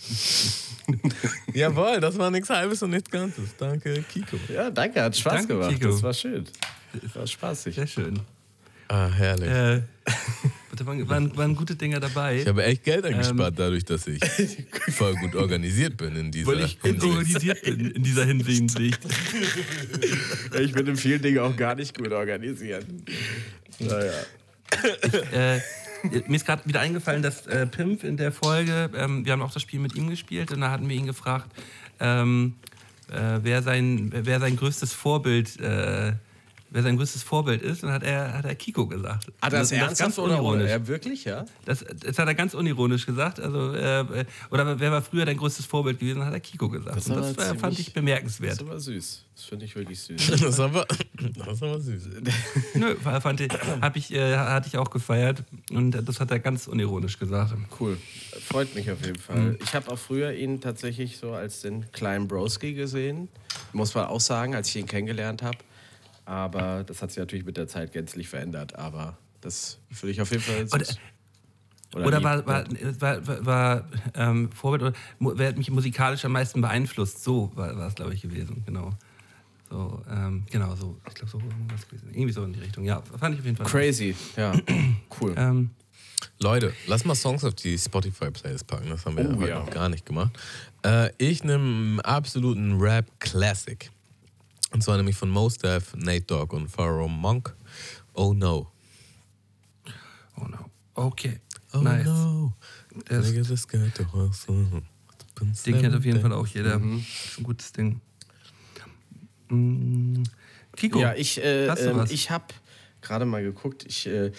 Jawohl, das war nichts Halbes und nichts Ganzes. Danke, Kiko. Ja, danke, hat Spaß Danke, gemacht. Kiko. Das war schön. Das war spaßig. Sehr schön. Ah, herrlich. Äh, da waren, waren, waren gute Dinge dabei. Ich habe echt Geld eingespart, Ähm. dadurch, dass ich voll gut organisiert bin in dieser weil ich gut organisiert bin in dieser Hinsicht. Ich bin in vielen Dingen auch gar nicht gut organisiert. Naja. Äh, mir ist gerade wieder eingefallen, dass äh, Pimp in der Folge, ähm, wir haben auch das Spiel mit ihm gespielt und da hatten wir ihn gefragt, ähm, äh, wer, sein, wer sein größtes Vorbild, äh, wer sein größtes Vorbild ist, und hat er, hat er Kiko gesagt. Hat er das Und ernsthaft ganz oder unironisch. Ja, wirklich, ja? Das, das hat er ganz unironisch gesagt. Also, äh, oder wer war früher dein größtes Vorbild gewesen, hat er Kiko gesagt. Das und das äh, fand ziemlich- ich bemerkenswert. Das ist aber süß. Das finde ich wirklich süß. Das ist aber, das ist aber süß. Nö, fand ich, hab ich, äh, hatte ich auch gefeiert. Und das hat er ganz unironisch gesagt. Cool. Freut mich auf jeden Fall. Ich habe auch früher ihn tatsächlich so als den kleinen Broski gesehen. Muss man auch sagen, als ich ihn kennengelernt habe. Aber das hat sich natürlich mit der Zeit gänzlich verändert. Aber das finde ich auf jeden Fall süß. Oder, oder lieb. war, war, war, war, war ähm, Vorbild, oder, wer hat mich musikalisch am meisten beeinflusst? So war, war es, glaube ich, gewesen. Genau. So, ähm, genau, so. Ich glaube, so war es gewesen. Irgendwie so in die Richtung. Ja, fand ich auf jeden Fall. Crazy. Ja, cool. Ähm, Leute, lass mal Songs auf die Spotify-Playlist packen. Das haben wir Oh, heute ja. noch gar nicht gemacht. Äh, ich nehme einen absoluten Rap-Classic. Und zwar nämlich von Mos Def, Nate Dogg und Pharaoh Monk. Oh no. oh no. Okay. Oh nice. no. To hustle. Den kennt auf jeden Fall auch jeder. Ist ein gutes Ding. Mm, Kiko. Ja, ich, äh, was? ich habe gerade mal geguckt. Ich äh,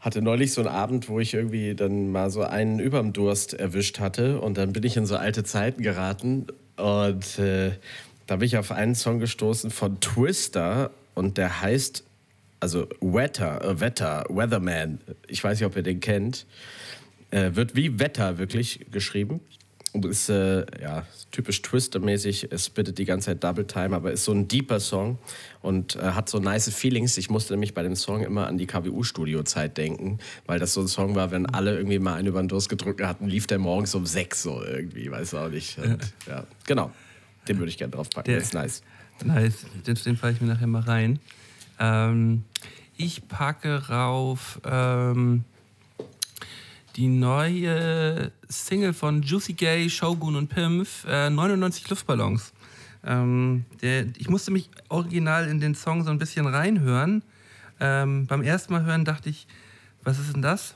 hatte neulich so einen Abend, wo ich irgendwie dann mal so einen überm Durst erwischt hatte. Und dann bin ich in so alte Zeiten geraten. Und äh, da bin ich auf einen Song gestoßen von Twister. Und der heißt, also Wetter, äh, Wetter, Weatherman. Ich weiß nicht, ob ihr den kennt. Äh, wird wie Wetter wirklich geschrieben. Und ist äh, ja, typisch Twister-mäßig. Es bittet die ganze Zeit Double Time, aber ist so ein deeper Song und äh, hat so nice Feelings. Ich musste nämlich bei dem Song immer an die KWU-Studio-Zeit denken, weil das so ein Song war, wenn alle irgendwie mal einen über den Durst gedrückt hatten, lief der morgens um sechs so irgendwie, weiß auch nicht. Und, ja. genau. Den würde ich gerne draufpacken. Der- ist nice. Nice. Den, den fahre ich mir nachher mal rein. Ähm, ich packe rauf ähm, die neue Single von Juicy Gay, Shogun und Pimpf, äh, 99 Luftballons. Ähm, der, ich musste mich original in den Song so ein bisschen reinhören. Ähm, beim ersten Mal hören dachte ich, was ist denn das?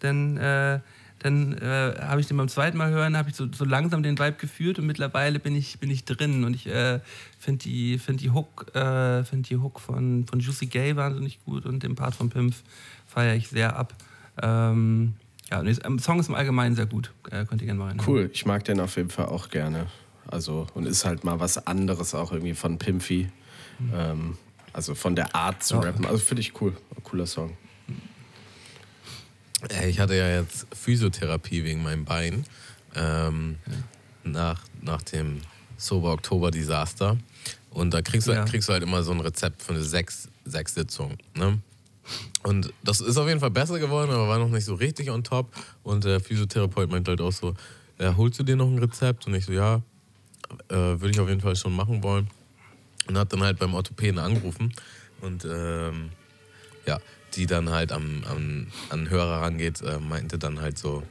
Dann, äh, dann äh, habe ich den beim zweiten Mal hören, habe ich so, so langsam den Vibe gefühlt und mittlerweile bin ich, bin ich drin und ich äh, finde die, find die Hook, äh, find die Hook von, von Juicy Gay wahnsinnig gut und den Part von Pimpf feiere ich sehr ab. Ähm, ja, der Song ist im Allgemeinen sehr gut. Äh, könnt ihr gerne mal reinhören. Cool, ich mag den auf jeden Fall auch gerne. Also, und ist halt mal was anderes auch irgendwie von Pimpy. Ähm, also von der Art zu Ja. rappen. Also finde ich cool. Cooler Song. Ey, Ich hatte ja jetzt Physiotherapie wegen meinem Bein. Ähm, nach, nach dem Sober Oktober Desaster. Und da kriegst du, Ja. kriegst du halt immer so ein Rezept für eine sechs, sechs Sitzungen. Ne? Und das ist auf jeden Fall besser geworden, aber war noch nicht so richtig on top. Und der Physiotherapeut meint halt auch so, ja, holst du dir noch ein Rezept? Und ich so, ja, äh, würde ich auf jeden Fall schon machen wollen. Und hat dann halt beim Orthopäden angerufen und ähm, ja, die dann halt am, am, an Hörer rangeht, äh, meinte dann halt so,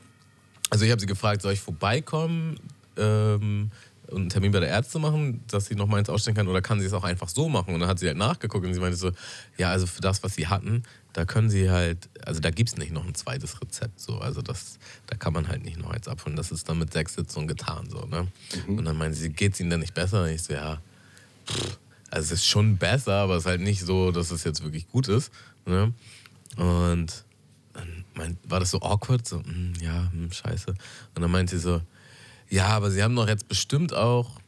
also ich habe sie gefragt, soll ich vorbeikommen ähm, und einen Termin bei der Ärzte machen, dass sie noch mal eins ausstellen kann oder kann sie es auch einfach so machen? Und dann hat sie halt nachgeguckt und sie meinte so, ja, also für das, was sie hatten, da können sie halt, also da gibt es nicht noch ein zweites Rezept so, also das, da kann man halt nicht noch eins abholen, das ist dann mit sechs Sitzungen getan so, ne? Und dann meinte sie, geht es ihnen denn nicht besser? Und ich so, ja, pff, also es ist schon besser, aber es ist halt nicht so, dass es jetzt wirklich gut ist, ne? Und dann meint, war das so awkward, so, hm, ja, hm, scheiße. Und dann meint sie so, ja, aber sie haben doch jetzt bestimmt auch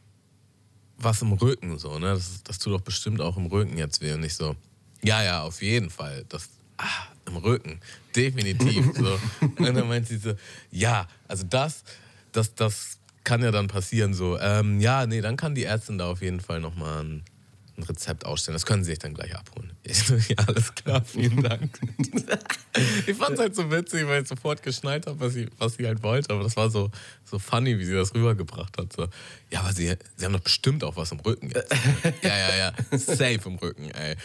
was im Rücken, so, ne? Das, das tut doch bestimmt auch im Rücken jetzt weh. Und ich so, ja, ja, auf jeden Fall. Das, ah, im Rücken, definitiv. so. Und dann meint sie so, ja, also das, das, das kann ja dann passieren, so. Ähm, ja, nee, dann kann die Ärztin da auf jeden Fall nochmal ein, ein Rezept ausstellen. Das können sie sich dann gleich abholen. Ich so, ja, alles klar, vielen Dank. ich fand es halt so witzig, weil ich sofort geschnallt habe, was sie, was sie halt wollte. Aber das war so, so funny, wie sie das rübergebracht hat. So, ja, aber sie, sie haben doch bestimmt auch was im Rücken jetzt. ja, ja, ja, safe im Rücken, ey.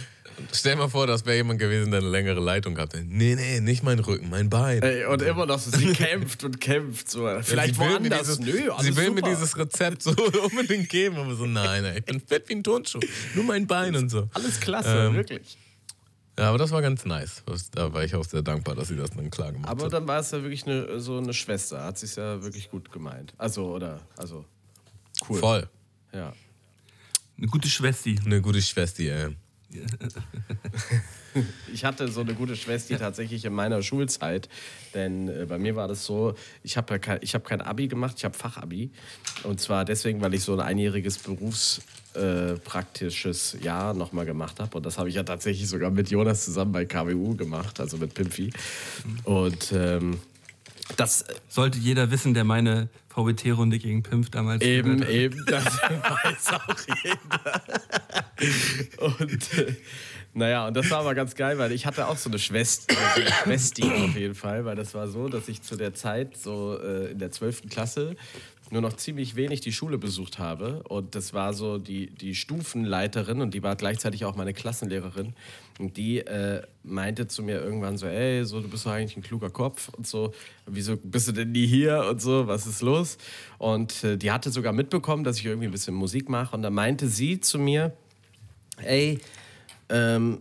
Stell mal vor, das wäre jemand gewesen, der eine längere Leitung gehabt hätte. Nee, nee, nicht mein Rücken, mein Bein. Ey, und immer noch so, sie kämpft und kämpft. So. Vielleicht mir woanders. Dieses, Nö, alles sie will super. mir dieses Rezept so unbedingt geben, aber so, nein, ey, ich bin fett wie ein Turnschuh. Nur mein Bein und so. Alles klasse, Ähm, wirklich. Ja, aber das war ganz nice. Da war ich auch sehr dankbar, dass sie das dann klar gemacht Aber hat. dann war es ja wirklich eine, so eine Schwester. Hat sich ja wirklich gut gemeint. Also, oder, also, cool. Voll. Ja. Eine gute Schwester. Eine gute Schwester, ey. Ich hatte so eine gute Schwester tatsächlich in meiner Schulzeit, denn äh, bei mir war das so, ich habe ja kein, ich hab kein Abi gemacht, ich habe Fachabi. Und zwar deswegen, weil ich so ein einjähriges berufspraktisches äh, Jahr nochmal gemacht habe. Und das habe ich ja tatsächlich sogar mit Jonas zusammen bei KWU gemacht, also mit Pimpfi. Und ähm, das Sollte jeder wissen, der meine VBT-Runde gegen Pimpf damals Eben, eben, das weiß auch jeder. Und äh, naja, und das war aber ganz geil, weil ich hatte auch so eine Schwester, so eine Schwesti auf jeden Fall, weil das war so, dass ich zu der Zeit, so äh, in der 12. Klasse, nur noch ziemlich wenig die Schule besucht habe. Und das war so die, die Stufenleiterin und die war gleichzeitig auch meine Klassenlehrerin. Und die äh, meinte zu mir irgendwann so, ey, so, du bist doch eigentlich ein kluger Kopf und so, wieso bist du denn nie hier und so, was ist los? Und äh, die hatte sogar mitbekommen, dass ich irgendwie ein bisschen Musik mache. Und da meinte sie zu mir, ey, ähm,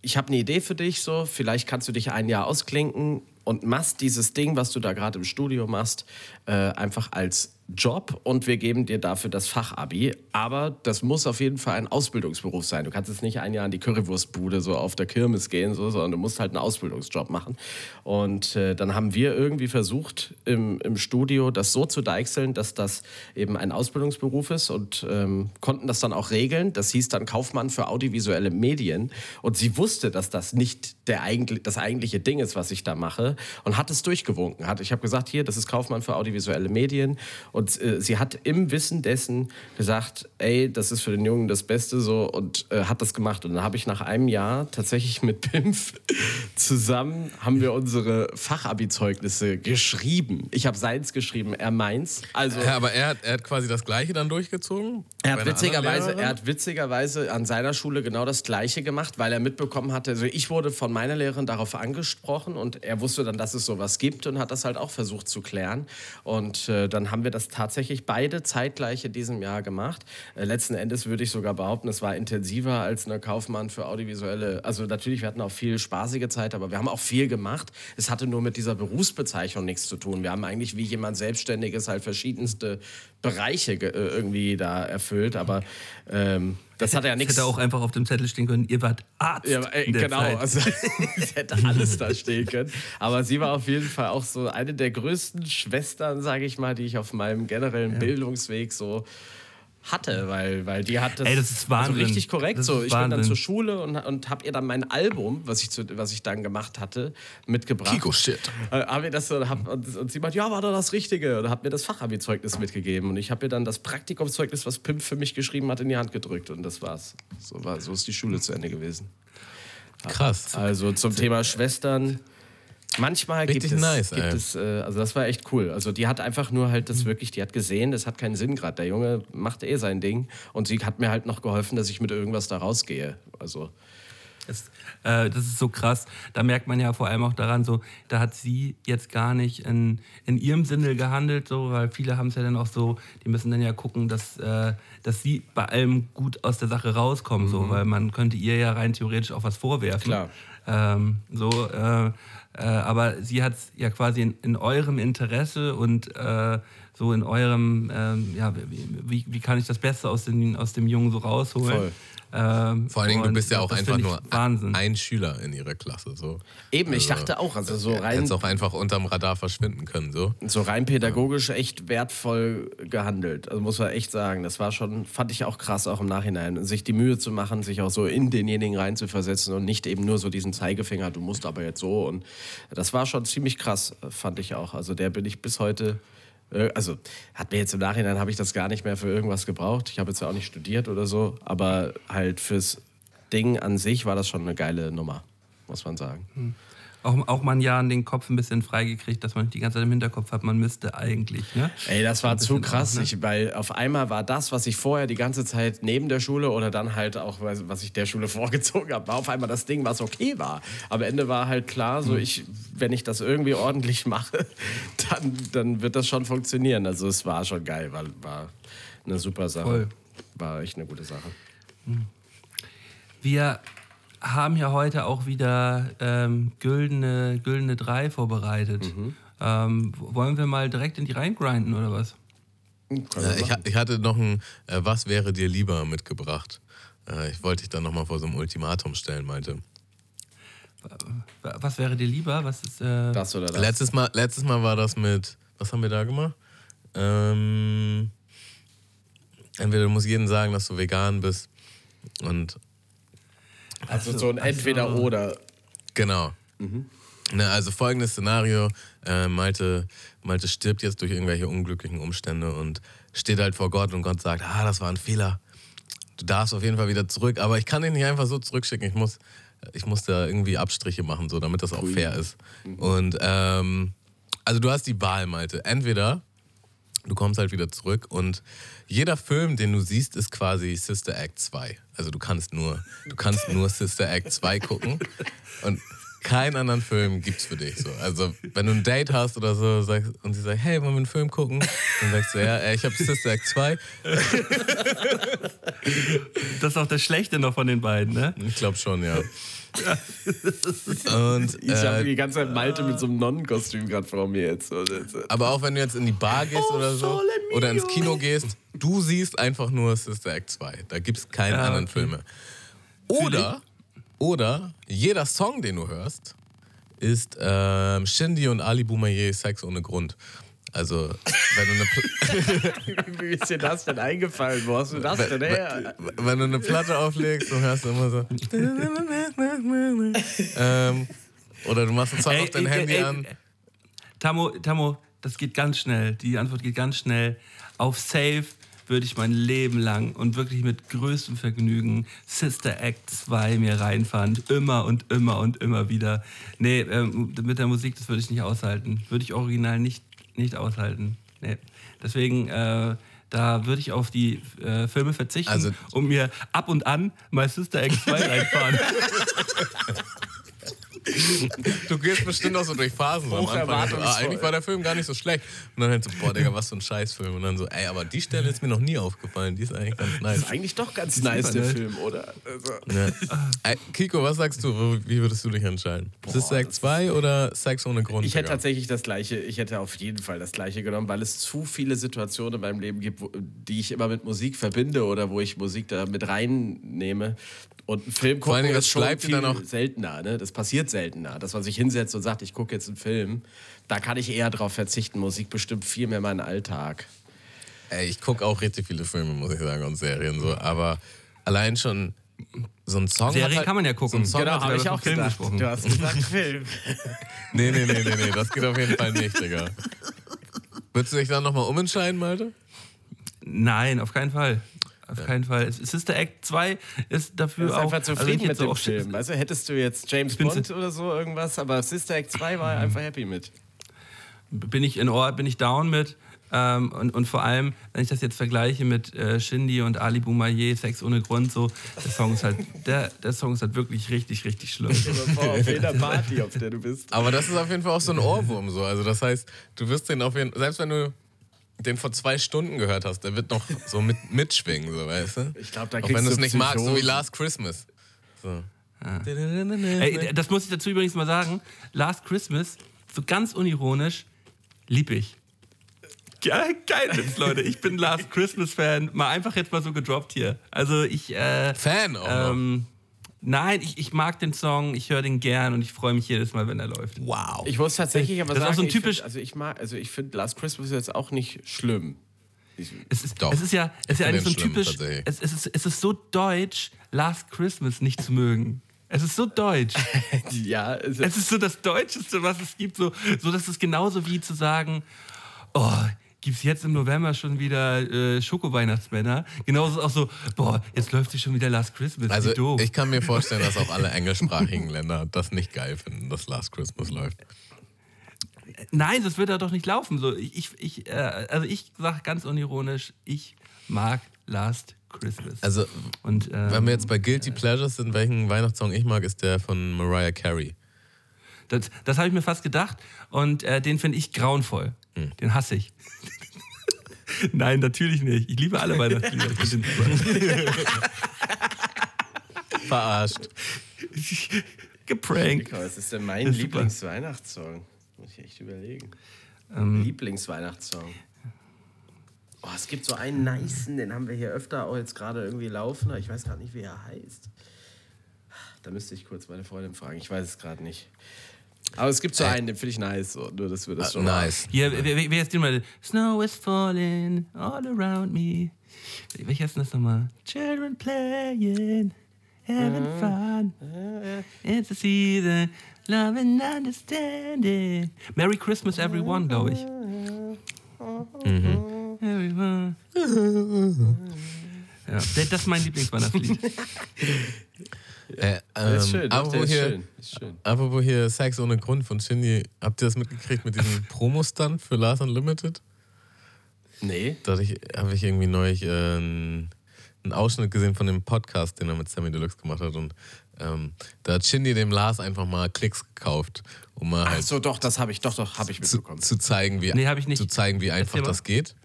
ich habe eine Idee für dich, so, vielleicht kannst du dich ein Jahr ausklinken und machst dieses Ding, was du da gerade im Studio machst, äh, einfach als Job und wir geben dir dafür das Fachabi. Aber das muss auf jeden Fall ein Ausbildungsberuf sein. Du kannst jetzt nicht ein Jahr in die Currywurstbude so auf der Kirmes gehen, so, sondern du musst halt einen Ausbildungsjob machen. Und äh, dann haben wir irgendwie versucht, im, im Studio das so zu deichseln, dass das eben ein Ausbildungsberuf ist und ähm, konnten das dann auch regeln. Das hieß dann Kaufmann für audiovisuelle Medien. Und sie wusste, dass das nicht der eigentlich, das eigentliche Ding ist, was ich da mache und hat es durchgewunken. Hat, ich habe gesagt, hier, das ist Kaufmann für audiovisuelle Medien. Und äh, sie hat im Wissen dessen gesagt, ey, das ist für den Jungen das Beste so und äh, hat das gemacht. Und dann habe ich nach einem Jahr tatsächlich mit Pimpf zusammen, haben wir unsere Fachabi-Zeugnisse geschrieben. Ich habe seins geschrieben, er meins. Also Ja, aber er hat, er hat quasi das Gleiche dann durchgezogen. er hat, witzigerweise, er hat witzigerweise an seiner Schule genau das Gleiche gemacht, weil er mitbekommen hatte, also ich wurde von meiner Lehrerin darauf angesprochen und er wusste dann, dass es sowas gibt und hat das halt auch versucht zu klären. Und äh, dann haben wir das tatsächlich beide zeitgleich in diesem Jahr gemacht. Äh, letzten Endes würde ich sogar behaupten, es war intensiver als eine Kaufmann für audiovisuelle. Also natürlich, wir hatten auch viel spaßige Zeit, aber wir haben auch viel gemacht. Es hatte nur mit dieser Berufsbezeichnung nichts zu tun. Wir haben eigentlich wie jemand Selbstständiges halt verschiedenste Bereiche äh, irgendwie da erfüllt, aber ähm, das hat ja nichts. hätte auch einfach auf dem Zettel stehen können, ihr wart Arzt. Ja, aber, ey, genau, Zeit. also es hätte alles da stehen können. Aber sie war auf jeden Fall auch so eine der größten Schwestern, sage ich mal, die ich auf meinem generellen Bildungsweg so hatte, weil, weil die hat das, Ey, das ist Wahnsinn. Also richtig korrekt. Das so, ist ich bin dann zur Schule und, und habe ihr dann mein Album, was ich, zu, was ich dann gemacht hatte, mitgebracht. Kiko Shit. Äh, hab das hab, und, und sie meint, ja, war doch das Richtige. Und hat mir das Fachabi-Zeugnis mitgegeben. Und ich habe ihr dann das Praktikumszeugnis, was Pimp für mich geschrieben hat, in die Hand gedrückt. Und das war's. So, war, so ist die Schule zu Ende gewesen. Krass. Also zum Thema Schwestern. Manchmal Richtig gibt es, nice, gibt es äh, also das war echt cool. Also die hat einfach nur halt das wirklich, die hat gesehen, das hat keinen Sinn gerade. Der Junge macht eh sein Ding und sie hat mir halt noch geholfen, dass ich mit irgendwas da rausgehe. Also Das, äh, das ist so krass. Da merkt man ja vor allem auch daran, so, da hat sie jetzt gar nicht in, in ihrem Sinne gehandelt, so, weil viele haben es ja dann auch so, die müssen dann ja gucken, dass, äh, dass sie bei allem gut aus der Sache rauskommen, so, weil man könnte ihr ja rein theoretisch auch was vorwerfen. Klar. Ähm, so, äh, aber sie hat es ja quasi in, in eurem Interesse und äh, so in eurem, ähm, ja, wie, wie, wie kann ich das Beste aus, den, aus dem Jungen so rausholen? Voll. Ähm, Vor allen Dingen, du bist ja auch einfach nur Wahnsinn. ein Schüler in ihrer Klasse. So. eben, ich dachte auch, also so rein, Hättest auch einfach unterm Radar verschwinden können. So. so rein pädagogisch echt wertvoll gehandelt. Also muss man echt sagen, das war schon, fand ich auch krass, auch im Nachhinein, sich die Mühe zu machen, sich auch so in denjenigen rein zu versetzen und nicht eben nur so diesen Zeigefinger, du musst aber jetzt so. Und das war schon ziemlich krass, fand ich auch. Also der bin ich bis heute. Äh, Also hat mir jetzt im Nachhinein habe ich das gar nicht mehr für irgendwas gebraucht. Ich habe jetzt auch nicht studiert oder so, aber halt fürs Ding an sich war das schon eine geile Nummer, muss man sagen. Auch, auch mal ein Jahr den Kopf ein bisschen freigekriegt, dass man nicht die ganze Zeit im Hinterkopf hat, man müsste eigentlich. Ne? Ey, das war zu krass, auch, ne? ich, weil auf einmal war das, was ich vorher die ganze Zeit neben der Schule oder dann halt auch, was ich der Schule vorgezogen habe, war auf einmal das Ding, was okay war. Am Ende war halt klar, Hm. so ich, wenn ich das irgendwie ordentlich mache, dann, dann wird das schon funktionieren. Also es war schon geil, war, war eine super Sache. Voll. War echt eine gute Sache. Wir haben ja heute auch wieder ähm, güldene, güldene drei vorbereitet. Ähm, wollen wir mal direkt in die reingrinden oder was? Äh, ich, ich hatte noch ein äh, Was wäre dir lieber mitgebracht. Äh, ich wollte dich dann nochmal vor so einem Ultimatum stellen, meinte. Was wäre dir lieber? Was ist, äh, Das oder das? Letztes Mal, letztes Mal war das mit, was haben wir da gemacht? Ähm, entweder du musst jedem sagen, dass du vegan bist und also so ein Entweder-Oder. Genau. Ne, also folgendes Szenario: äh, Malte, Malte stirbt jetzt durch irgendwelche unglücklichen Umstände und steht halt vor Gott und Gott sagt: Ah, das war ein Fehler. Du darfst auf jeden Fall wieder zurück, aber ich kann dich nicht einfach so zurückschicken. Ich muss, ich muss da irgendwie Abstriche machen, so damit das auch fair ist. Und ähm, also du hast die Wahl, Malte. Entweder du kommst halt wieder zurück und jeder Film, den du siehst, ist quasi Sister Act 2. Also du kannst nur, du kannst nur Sister Act 2 gucken und keinen anderen Film gibt's für dich. So. Also wenn du ein Date hast oder so sagst, und sie sagt, hey, wollen wir einen Film gucken? Dann sagst du, ja, ey, ich habe Sister Act 2. das ist auch das Schlechte noch von den beiden, ne? Ich glaube schon, ja. Und, Ich habe äh, die ganze Zeit Malte mit so einem Nonnenkostüm gerade vor mir jetzt. Äh, aber auch wenn du jetzt in die Bar gehst oder so oder ins Kino gehst, du siehst einfach nur Sister Act 2. Da gibt's keinen Ja, anderen okay. Film mehr. Oder, oder jeder Song, den du hörst, ist ähm, Shindy und Ali Boumaier Sex ohne Grund. Also, wenn du eine, Pl- Wie ist dir das denn eingefallen? Wo hast du das denn her? wenn du eine Platte auflegst, dann hörst du immer so. ähm, oder du machst einen Song auf dein ey, Handy ey, an. Tamo, Tamo, das geht ganz schnell. Die Antwort geht ganz schnell. Auf Safe würde ich mein Leben lang und wirklich mit größtem Vergnügen Sister Act 2 mir reinfahren. Immer und immer und immer wieder. Nee, ähm, mit der Musik, das würde ich nicht aushalten. Würde ich original nicht, nicht aushalten. Nee. Deswegen, äh, da würde ich auf die äh, Filme verzichten Also- und mir ab und an mal Sister Act 2 reinfahren. Du gehst bestimmt auch so durch Phasen. So am Anfang. So, ah, eigentlich war der Film gar nicht so schlecht. Und dann halt so, boah, Digga, was für ein Scheißfilm. Und dann so, ey, aber die Stelle ist mir noch nie aufgefallen. Die ist eigentlich ganz nice. Das ist eigentlich doch ganz nice, der ne? Film, oder? Also, Ja. Kiko, was sagst du? Wie würdest du dich entscheiden? Sister Act 2 oder Sex ohne Grund? ich hätte tatsächlich das Gleiche, ich hätte auf jeden Fall das Gleiche genommen, weil es zu viele Situationen in meinem Leben gibt, wo, die ich immer mit Musik verbinde oder wo ich Musik da mit reinnehme. Und ein Film gucken Dingen, ist das schon bleibt viel dann auch- seltener. Ne? Das passiert seltener. Dass man sich hinsetzt und sagt, ich gucke jetzt einen Film, da kann ich eher drauf verzichten. Musik bestimmt viel mehr meinen Alltag. Ey, ich gucke auch richtig viele Filme, muss ich sagen, und Serien so. Aber allein schon so ein Song. Serien halt, kann man ja gucken. So Genau, hat habe halt- ich auch Film gedacht. gesprochen. Du hast gesagt Film. Nee, nee, nee, nee, nee, das geht auf jeden Fall nicht, Digga. Würdest du dich dann nochmal umentscheiden, Malte? Nein, auf keinen Fall. Auf keinen Fall. Sister Act 2 ist dafür auch. einfach also zufrieden ich mit dem auch- Film. Also hättest du jetzt James Bond oder so irgendwas, aber Sister Act 2 war einfach happy mit. bin ich in Ort, bin ich down mit. Ähm, und, und vor allem, wenn ich das jetzt vergleiche mit äh, Shindy und Ali Boumaier, Sex ohne Grund, so, der Song ist halt, der, der Song ist halt wirklich richtig, richtig schlimm. auf jeder Party, auf der du bist. Aber das ist auf jeden Fall auch so ein Ohrwurm so. Also das heißt, du wirst den auf jeden selbst wenn du den vor zwei Stunden gehört hast, der wird noch so mit, mitschwingen, so, weißt du? Ich glaube, da Auch kriegst wenn du es nicht magst, so wie. Last Christmas. So. Ey, das muss ich dazu übrigens mal sagen. Last Christmas, so ganz unironisch, lieb ich. Geil, geil Witz, Leute. Ich bin Last Christmas-Fan. Mal einfach jetzt mal so gedroppt hier. Also ich, äh, Fan auch noch. ähm, nein, ich, ich mag den Song, ich höre den gern und ich freue mich jedes Mal, wenn er läuft. Wow. Ich muss tatsächlich aber Das ist auch sagen, so ein ich find, typisch- also ich mag, also ich finde Last Christmas jetzt auch nicht schlimm. Es ist, Doch. es ist ja, es ist ja Ich eigentlich so ein typisch, es, es, ist, es ist so deutsch, Last Christmas nicht zu mögen. Es ist so deutsch. Ja, also, Es ist so das Deutscheste, was es gibt. So, so dass es genauso wie zu sagen, oh, gibt es jetzt im November schon wieder äh, Schoko-Weihnachtsmänner? Genauso auch so, boah, jetzt läuft hier schon wieder Last Christmas. Also ich kann mir vorstellen, dass auch alle englischsprachigen Länder das nicht geil finden, dass Last Christmas läuft. Nein, das wird da doch nicht laufen. So, ich, ich, äh, also ich sage ganz unironisch, ich mag Last Christmas. Also Und, ähm, wenn wir jetzt bei Guilty Pleasures sind, welchen Weihnachtssong ich mag, ist der von Mariah Carey. Das, das habe ich mir fast gedacht und äh, den finde ich grauenvoll. Hm. Den hasse ich. Nein, natürlich nicht. Ich liebe alle Weihnachtslieder. Ich super. Verarscht. Geprankt. was ist denn mein. Lieblingsweihnachtssong? Muss ich echt überlegen. Ähm. Lieblingsweihnachtssong. Oh, es gibt so einen nicen, den haben wir hier öfter auch jetzt gerade irgendwie laufen, ich weiß gerade nicht, wie er heißt. Da müsste ich kurz meine Freundin fragen, ich weiß es gerade nicht. Aber es gibt so einen, den finde ich nice, so, nur dass wir das schon Äh, Nice. Hier, wer, ist den mal? Snow is falling all around me. Welcher ist denn das nochmal? Children playing, having fun. It's a season, love and understanding. Merry Christmas, everyone, glaube ich. Everyone. Ja, das ist mein Lieblingsweihnachtslied. Äh, Das ist ähm, schön, apropos, ist hier, schön. Ist schön. apropos hier Sex ohne Grund von Shindy, habt ihr das mitgekriegt mit diesem Promo-Stunt für Lars Unlimited? Nee. Da habe ich irgendwie neulich äh, einen, Ausschnitt gesehen von dem Podcast, den er mit Sammy Deluxe gemacht hat. Und ähm, da hat Shindy dem Lars einfach mal Klicks gekauft, um mal Ach halt so, doch, das habe ich, doch, doch, habe ich zu, mitbekommen. zu zeigen, wie, Nee, ich nicht. zu zeigen, wie einfach das geht.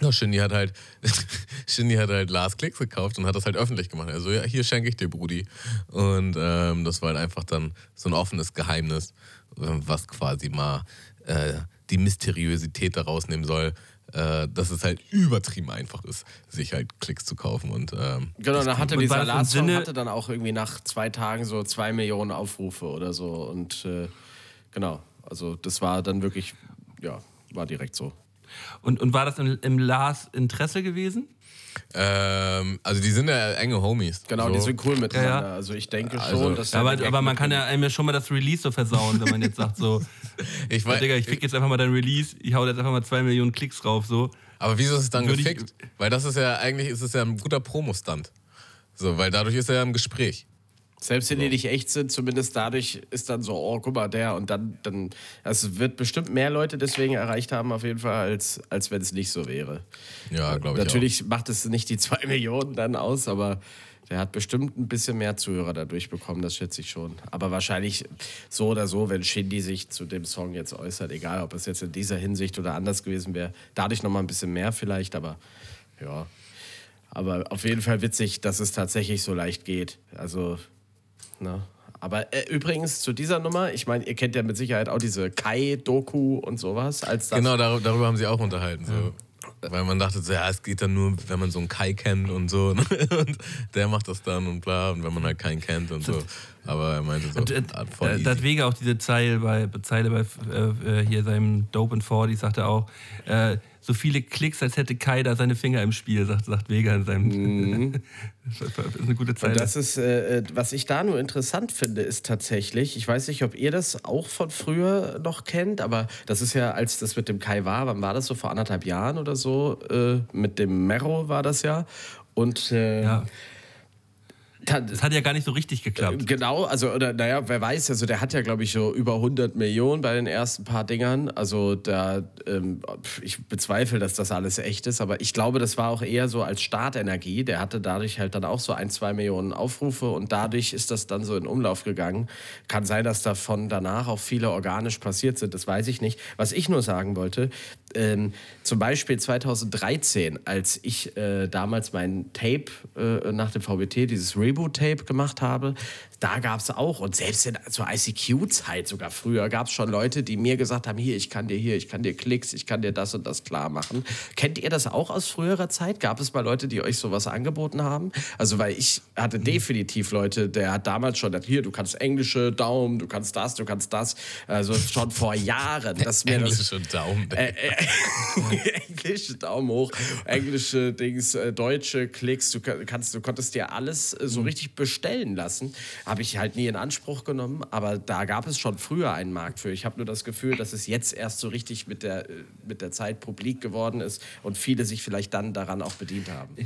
Ja, Shindy hat halt, Shindy hat halt Lars Klicks gekauft und hat das halt öffentlich gemacht. Also ja, hier schenke ich dir, Brudi. Und ähm, das war halt einfach dann so ein offenes Geheimnis, ähm, was quasi mal äh, die Mysteriosität daraus nehmen soll, äh, dass es halt übertrieben einfach ist, sich halt Klicks zu kaufen. Und ähm, Genau, dann hatte dieser Lars-Song Sinne- hatte dann auch irgendwie nach zwei Tagen so zwei Millionen Aufrufe oder so. Und äh, genau, also das war dann wirklich, ja, war direkt so. Und, und war das im, im Lars Interesse gewesen? ähm, also die sind ja enge Homies. Genau, so. die sind cool miteinander. Ja, ja. Also ich denke Also- schon, dass da Aber, aber man kann ja einem ja schon mal das Release so versauen, wenn man jetzt sagt so, Ich weiß, Digga, ich fick jetzt einfach mal dein Release, ich hau jetzt einfach mal zwei Millionen Klicks drauf, so. Aber wieso ist es dann Würde ich- gefickt? Weil das ist ja eigentlich ist es ja ein guter Promo-Stunt. So, weil dadurch ist er ja im Gespräch. Selbst wenn die nicht echt sind, zumindest dadurch ist dann so, oh, guck mal, der und dann, dann, es wird bestimmt mehr Leute deswegen erreicht haben, auf jeden Fall, als, als wenn es nicht so wäre. Ja, glaube ich. Natürlich macht es nicht die zwei Millionen dann aus, aber der hat bestimmt ein bisschen mehr Zuhörer dadurch bekommen, das schätze ich schon. Aber wahrscheinlich so oder so, wenn Shindy sich zu dem Song jetzt äußert, egal ob es jetzt in dieser Hinsicht oder anders gewesen wäre, dadurch nochmal ein bisschen mehr vielleicht, aber ja. Aber auf jeden Fall witzig, dass es tatsächlich so leicht geht. Also, ne? Aber äh, übrigens zu dieser Nummer, ich meine, ihr kennt ja mit Sicherheit auch diese Kai-Doku und sowas. Als Genau, dar darüber haben sie auch unterhalten. So. Weil man dachte so, ja, es geht dann nur, wenn man so einen Kai kennt und so. ne? Und der macht das dann und bla. Und wenn man halt keinen kennt und so. Aber er meinte so, Und, äh, ah, voll easy. das Wege auch diese Zeile bei, Zeile bei äh, äh, hier seinem Dope and 40 sagte auch, äh, so viele Klicks, als hätte Kai da seine Finger im Spiel, sagt, sagt Vega in seinem. das ist eine gute Zeit. Und das ist, äh, äh, was ich da nur interessant finde, ist tatsächlich, ich weiß nicht, ob ihr das auch von früher noch kennt, aber das ist ja, als das mit dem Kai war, wann war das so, vor anderthalb Jahren oder so, äh, mit dem Mero war das ja. Und äh, ja. Das hat ja gar nicht so richtig geklappt. Genau, also, oder naja, wer weiß, also der hat ja, glaube ich, so über 100 Millionen bei den ersten paar Dingern. Also da, ähm, ich bezweifle, dass das alles echt ist, aber ich glaube, das war auch eher so als Startenergie. Der hatte dadurch halt dann auch so ein, zwei Millionen Aufrufe und dadurch ist das dann so in Umlauf gegangen. Kann sein, dass davon danach auch viele organisch passiert sind, das weiß ich nicht. Was ich nur sagen wollte, ähm, zum Beispiel 2013, als ich äh, damals mein Tape äh, nach dem VBT, dieses Reboot-Tape gemacht habe, da gab es auch, und selbst in, zur ICQ-Zeit sogar früher, gab es schon Leute, die mir gesagt haben, hier, ich kann dir hier, ich kann dir Klicks, ich kann dir das und das klar machen. Kennt ihr das auch aus früherer Zeit? Gab es mal Leute, die euch sowas angeboten haben? Also, weil ich hatte definitiv Leute, der hat damals schon, hier, du kannst englische Daumen, du kannst das, du kannst das. Also schon vor Jahren. Dass mir das, Englische Daumen. äh, englische Daumen hoch, englische Dings, äh, deutsche Klicks, du ka- kannst, du konntest dir alles äh, so richtig bestellen lassen. Habe ich halt nie in Anspruch genommen, aber da gab es schon früher einen Markt für. Ich habe nur das Gefühl, dass es jetzt erst so richtig mit der, äh, mit der Zeit publik geworden ist und viele sich vielleicht dann daran auch bedient haben.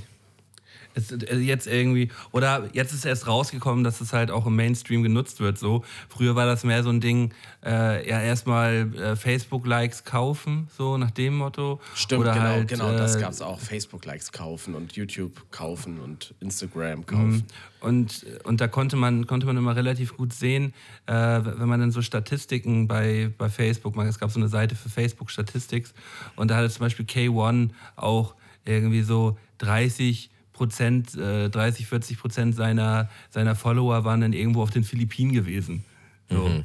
Äh, jetzt irgendwie, oder jetzt ist erst rausgekommen, dass es halt auch im Mainstream genutzt wird. So. Früher war das mehr so ein Ding, äh, ja, erstmal äh, Facebook-Likes kaufen, so nach dem Motto. Stimmt, oder genau, halt, genau, das äh, gab es auch. Facebook-Likes kaufen und YouTube kaufen und Mhm. Instagram kaufen. Und, und da konnte man, konnte man immer relativ gut sehen, äh, wenn man dann so Statistiken bei, bei Facebook, man, es gab so eine Seite für Facebook Statistics und da hatte zum Beispiel K1 auch irgendwie so 30 Prozent, äh, 30, 40 Prozent seiner, seiner Follower waren dann irgendwo auf den Philippinen gewesen. So,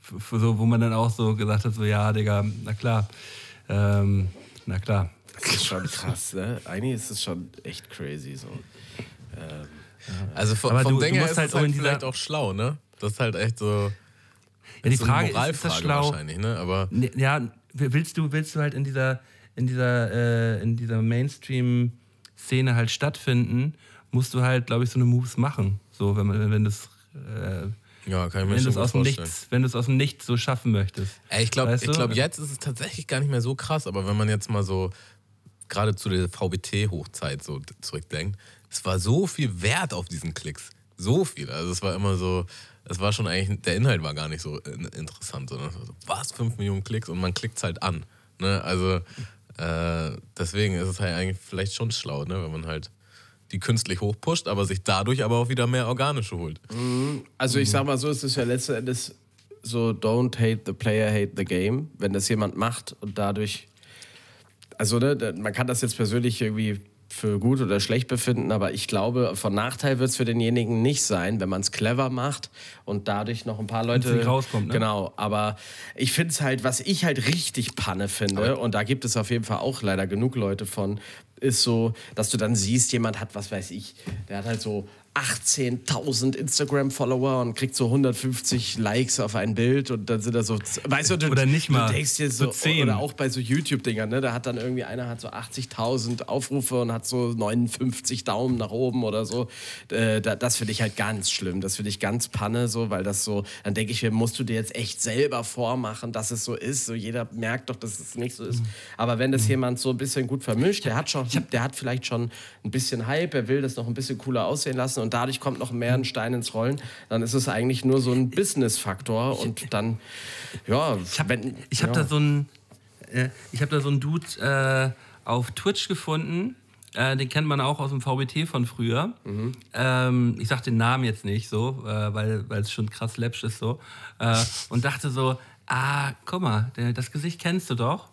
f- so, wo man dann auch so gesagt hat, so ja, Digga, na klar, ähm, na klar. Das ist schon krass, ne? Eigentlich ist es schon echt crazy so. Also vom, Aber vom Ding her ist halt halt vielleicht auch schlau, ne? Das ist halt echt so, Ja, die so Frage eine ist, ist Moralfrage das schlau? wahrscheinlich, ne? Aber Ne, Ja, willst du, willst du halt in dieser, in dieser, äh, in dieser Mainstream-Szene halt stattfinden, musst du halt, glaube ich, so eine Moves machen. So, wenn man, wenn das, äh, ja, kann ich mir wenn du es aus dem. Nichts, wenn du es aus dem Nichts so schaffen möchtest. Ey, ich glaube, Weißt ich du? glaub, jetzt ist es tatsächlich gar nicht mehr so krass, aber wenn man jetzt mal so gerade zu der VBT-Hochzeit so zurückdenkt, es war so viel Wert auf diesen Klicks. So viel. Also es war immer so, es war schon eigentlich, der Inhalt war gar nicht so in- interessant, sondern so, was, 5 Millionen Klicks und man klickt es halt an. Ne? Also äh, deswegen ist es halt eigentlich vielleicht schon schlau, ne? wenn man halt die künstlich hochpusht, aber sich dadurch aber auch wieder mehr organische holt. Also ich sag mal so, es ist ja letzten Endes so, don't hate the player, hate the game. Wenn das jemand macht und dadurch, also ne, man kann das jetzt persönlich irgendwie für gut oder schlecht befinden, aber ich glaube, von Nachteil wird es für denjenigen nicht sein, wenn man es clever macht und dadurch noch ein paar Leute rauskommt, ne? Genau, aber ich finde es halt, was ich halt richtig Panne finde, und da gibt es auf jeden Fall auch leider genug Leute von, ist so, dass du dann siehst, jemand hat, was weiß ich, der hat halt so 18.000 Instagram-Follower und kriegt so 150 Likes auf ein Bild und dann sind da so, weißt du, du Oder nicht mal, du denkst dir so, so 10. oder auch bei so YouTube-Dingern, ne, da hat dann irgendwie einer hat so 80.000 Aufrufe und hat so 59 Daumen nach oben oder so. Äh, da, das finde ich halt ganz schlimm, das finde ich ganz panne so, weil das so, dann denke ich mir, musst du dir jetzt echt selber vormachen, dass es so ist, so jeder merkt doch, dass es nicht so ist. Aber wenn das jemand so ein bisschen gut vermischt, der hat schon, der hat vielleicht schon ein bisschen Hype, er will das noch ein bisschen cooler aussehen lassen und dadurch kommt noch mehr ein Stein ins Rollen, dann ist es eigentlich nur so ein Business-Faktor und dann, ja, Ich habe ich hab ja. da so einen, äh, ich habe da so einen Dude äh, auf Twitch gefunden. Äh, den kennt man auch aus dem VBT von früher. Ähm, ich sag den Namen jetzt nicht so, äh, weil es schon krass läppsch ist so. Äh, und dachte so, ah, guck mal, das Gesicht kennst du doch.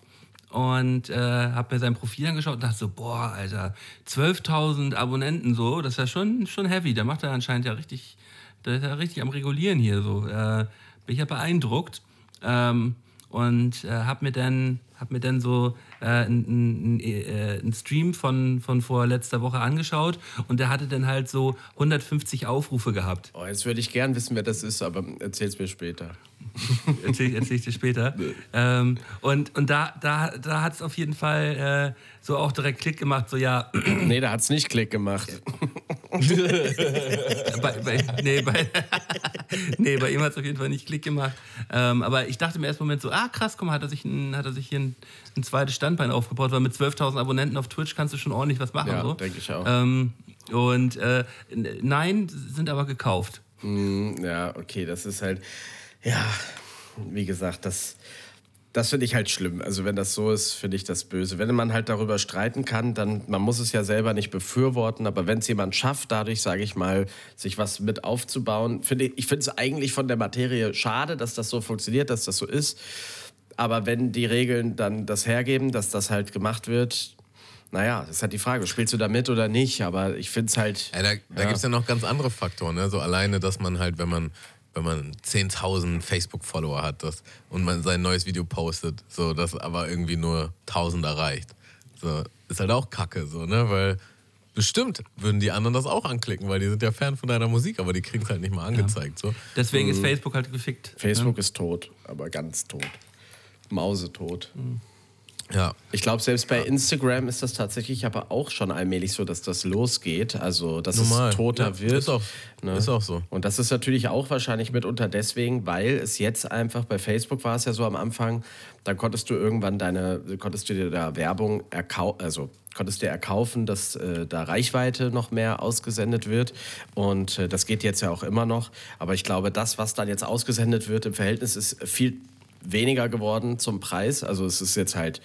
Und äh, hab mir sein Profil angeschaut und dachte so, boah, Alter, 12.000 Abonnenten so, das ist ja schon, schon heavy. Der macht ja anscheinend ja richtig, der ist ja richtig am Regulieren hier so. Äh, bin ich ja beeindruckt. Ähm, und äh, habe mir dann hab mir dann so äh, einen äh, einen Stream von, von vor letzter Woche angeschaut und der hatte dann halt so 150 Aufrufe gehabt. Oh, jetzt würde ich gern wissen, wer das ist, aber erzähl's mir später. Erzähl, erzähl ich dir später. Ähm, und und da, da, da hat es auf jeden Fall äh, so auch direkt Klick gemacht, so ja, Nee, da hat's nicht Klick gemacht. bei, bei, nee, bei, nee, bei ihm hat es auf jeden Fall nicht Klick gemacht. Ähm, aber ich dachte im ersten Moment so, ah krass, mal, hat er sich, ein, hat er sich hier ein, ein zweites Standbein aufgebaut, weil mit 12.000 Abonnenten auf Twitch kannst du schon ordentlich was machen. Ja, so. denke ich auch. Ähm, und äh, nein, sind aber gekauft. Ja, okay, das ist halt, ja, wie gesagt, das, das finde ich halt schlimm. Also wenn das so ist, finde ich das böse. Wenn man halt darüber streiten kann, dann, man muss es ja selber nicht befürworten, aber wenn es jemand schafft, dadurch, sage ich mal, sich was mit aufzubauen, finde ich, ich finde es eigentlich von der Materie schade, dass das so funktioniert, dass das so ist. Aber wenn die Regeln dann das hergeben, dass das halt gemacht wird, naja, das ist halt die Frage, spielst du da mit oder nicht? Aber ich finde es halt. Ja, da da gibt es ja noch ganz andere Faktoren. Ne? So alleine, dass man halt, wenn man, wenn man 10.000 Facebook-Follower hat das, und man sein neues Video postet, so, das aber irgendwie nur 1.000 erreicht. So, ist halt auch kacke, so, ne? Weil bestimmt würden die anderen das auch anklicken, weil die sind ja Fan von deiner Musik, aber die kriegen es halt nicht mal angezeigt. So. Deswegen Mhm. ist Facebook halt gefickt. Facebook ist tot, aber ganz tot. Mausetot. Ja. Ich glaube, selbst bei Instagram ist das tatsächlich aber auch schon allmählich so, dass das losgeht. Also, dass Normal. es toter Ja, wird. ist auch- ne? ist auch so. Und das ist natürlich auch wahrscheinlich mitunter deswegen, weil es jetzt einfach bei Facebook war es ja so am Anfang, da konntest du irgendwann deine, konntest du dir da Werbung erkaufen, also konntest dir erkaufen, dass äh, da Reichweite noch mehr ausgesendet wird. Und äh, das geht jetzt ja auch immer noch. Aber ich glaube, das, was dann jetzt ausgesendet wird im Verhältnis, ist viel weniger geworden zum Preis. Also es ist jetzt halt,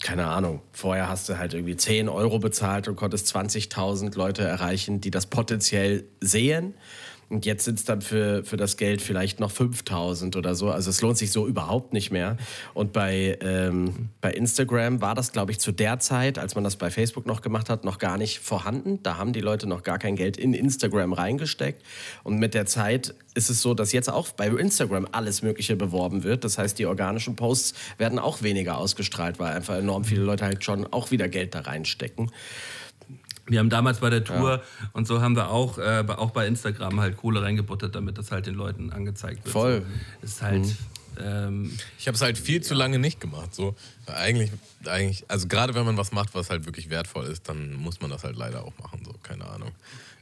keine Ahnung, vorher hast du halt irgendwie 10 Euro bezahlt und konntest 20.000 Leute erreichen, die das potenziell sehen. Und jetzt sind es dann für, für das Geld vielleicht noch 5000 oder so. Also es lohnt sich so überhaupt nicht mehr. Und bei, ähm, bei Instagram war das, glaube ich, zu der Zeit, als man das bei Facebook noch gemacht hat, noch gar nicht vorhanden. Da haben die Leute noch gar kein Geld in Instagram reingesteckt. Und mit der Zeit ist es so, dass jetzt auch bei Instagram alles Mögliche beworben wird. Das heißt, die organischen Posts werden auch weniger ausgestrahlt, weil einfach enorm viele Leute halt schon auch wieder Geld da reinstecken. Wir haben damals bei der Tour und so haben wir auch, äh, bei- auch bei Instagram halt Kohle reingebuttert, damit das halt den Leuten angezeigt wird. Voll. So. Ist halt. Ähm, Ich habe es halt viel zu lange nicht gemacht. So. Eigentlich, eigentlich, also gerade wenn man was macht, was halt wirklich wertvoll ist, dann muss man das halt leider auch machen. So, keine Ahnung.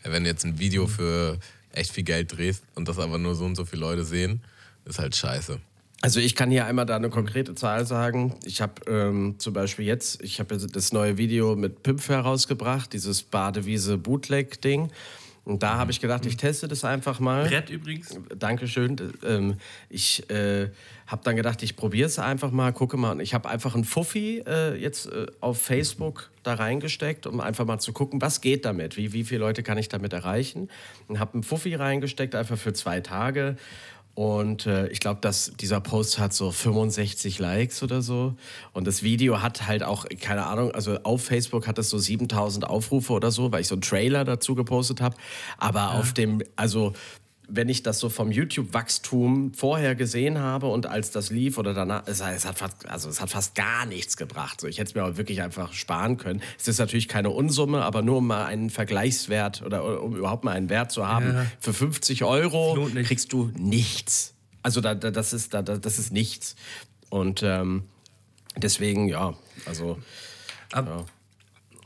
Ja, Wenn du jetzt ein Video für echt viel Geld drehst und das aber nur so und so viele Leute sehen, ist halt scheiße. Also ich kann hier einmal da eine konkrete Zahl sagen. Ich habe ähm, zum Beispiel jetzt, ich habe das neue Video mit Pimpf herausgebracht, dieses Badewiese Bootleg-Ding. Und da habe ich gedacht, ich teste das einfach mal. Brett übrigens. Dankeschön. Ähm, ich äh, habe dann gedacht, ich probiere es einfach mal, gucke mal. Und Ich habe einfach einen Fuffi äh, jetzt äh, auf Facebook da reingesteckt, um einfach mal zu gucken, was geht damit, wie, wie viele Leute kann ich damit erreichen. Und habe einen Fuffi reingesteckt, einfach für zwei Tage. Und äh, ich glaube, dass dieser Post hat so 65 Likes oder so. Und das Video hat halt auch, keine Ahnung, also auf Facebook hat es so 7000 Aufrufe oder so, weil ich so einen Trailer dazu gepostet habe. Aber auf dem, also wenn ich das so vom YouTube-Wachstum vorher gesehen habe und als das lief oder danach, es, es, hat fast, also es hat fast gar nichts gebracht. So, ich hätte es mir aber wirklich einfach sparen können. Es ist natürlich keine Unsumme, aber nur um mal einen Vergleichswert oder, um überhaupt mal einen Wert zu haben. Ja. Für 50 Es Euro kriegst du nichts. Also da, da, das, ist, da, da, das ist nichts. Und ähm, deswegen, ja, also Also,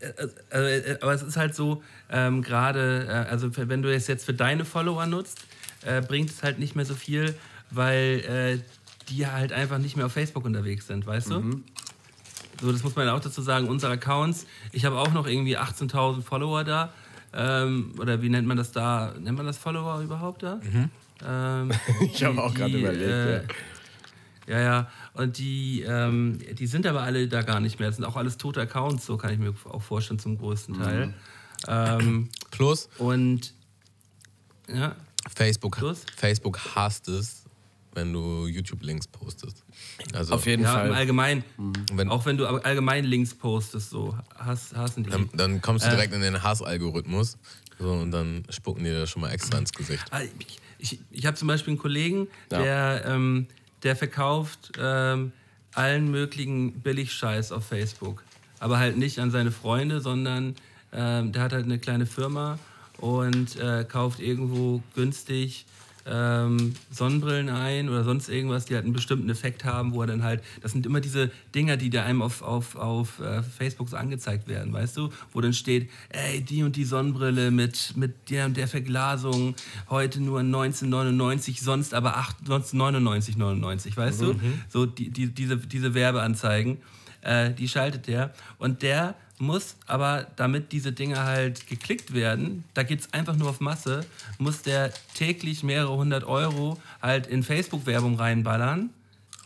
äh, aber es ist halt so, ähm, gerade, äh, also wenn du es jetzt für deine Follower nutzt, äh, bringt es halt nicht mehr so viel, weil äh, die halt einfach nicht mehr auf Facebook unterwegs sind, weißt du? So, das muss man auch dazu sagen, unsere Accounts, ich habe auch noch irgendwie 18.000 Follower da. Ähm, oder wie nennt man das da? Nennt man das Follower überhaupt da? Ähm, ich habe auch gerade überlegt. äh, ja. ja, ja. Und die, ähm, die sind aber alle da gar nicht mehr. Das sind auch alles tote Accounts, so kann ich mir auch vorstellen, zum größten Teil. Ähm, Plus, und ja, Facebook, Plus? Facebook hasst es, wenn du YouTube-Links postest. Also, Auf jeden ja Fall. im Allgemeinen, wenn, auch wenn du allgemein Links postest, so hass, hassen die. dann, dann kommst du Äh. direkt in den Hassalgorithmus so, und dann spucken die dir schon mal extra ins Gesicht. Ah, Ich, ich, ich habe zum Beispiel einen Kollegen, Ja. der, ähm, der verkauft ähm, allen möglichen Billigscheiß auf Facebook. Aber halt nicht an seine Freunde, sondern ähm, der hat halt eine kleine Firma und äh, kauft irgendwo günstig ähm, Sonnenbrillen ein oder sonst irgendwas, die halt einen bestimmten Effekt haben, wo er dann halt, das sind immer diese Dinger, die da einem auf, auf, auf äh, Facebook so angezeigt werden, weißt du, wo dann steht, ey, die und die Sonnenbrille mit, mit der und der Verglasung, heute nur 1999, sonst aber 8, sonst 99,99, weißt du, so die, die, diese, diese Werbeanzeigen, äh, die schaltet der und der muss aber, damit diese Dinge halt geklickt werden, da geht es einfach nur auf Masse, muss der täglich mehrere hundert Euro halt in Facebook-Werbung reinballern,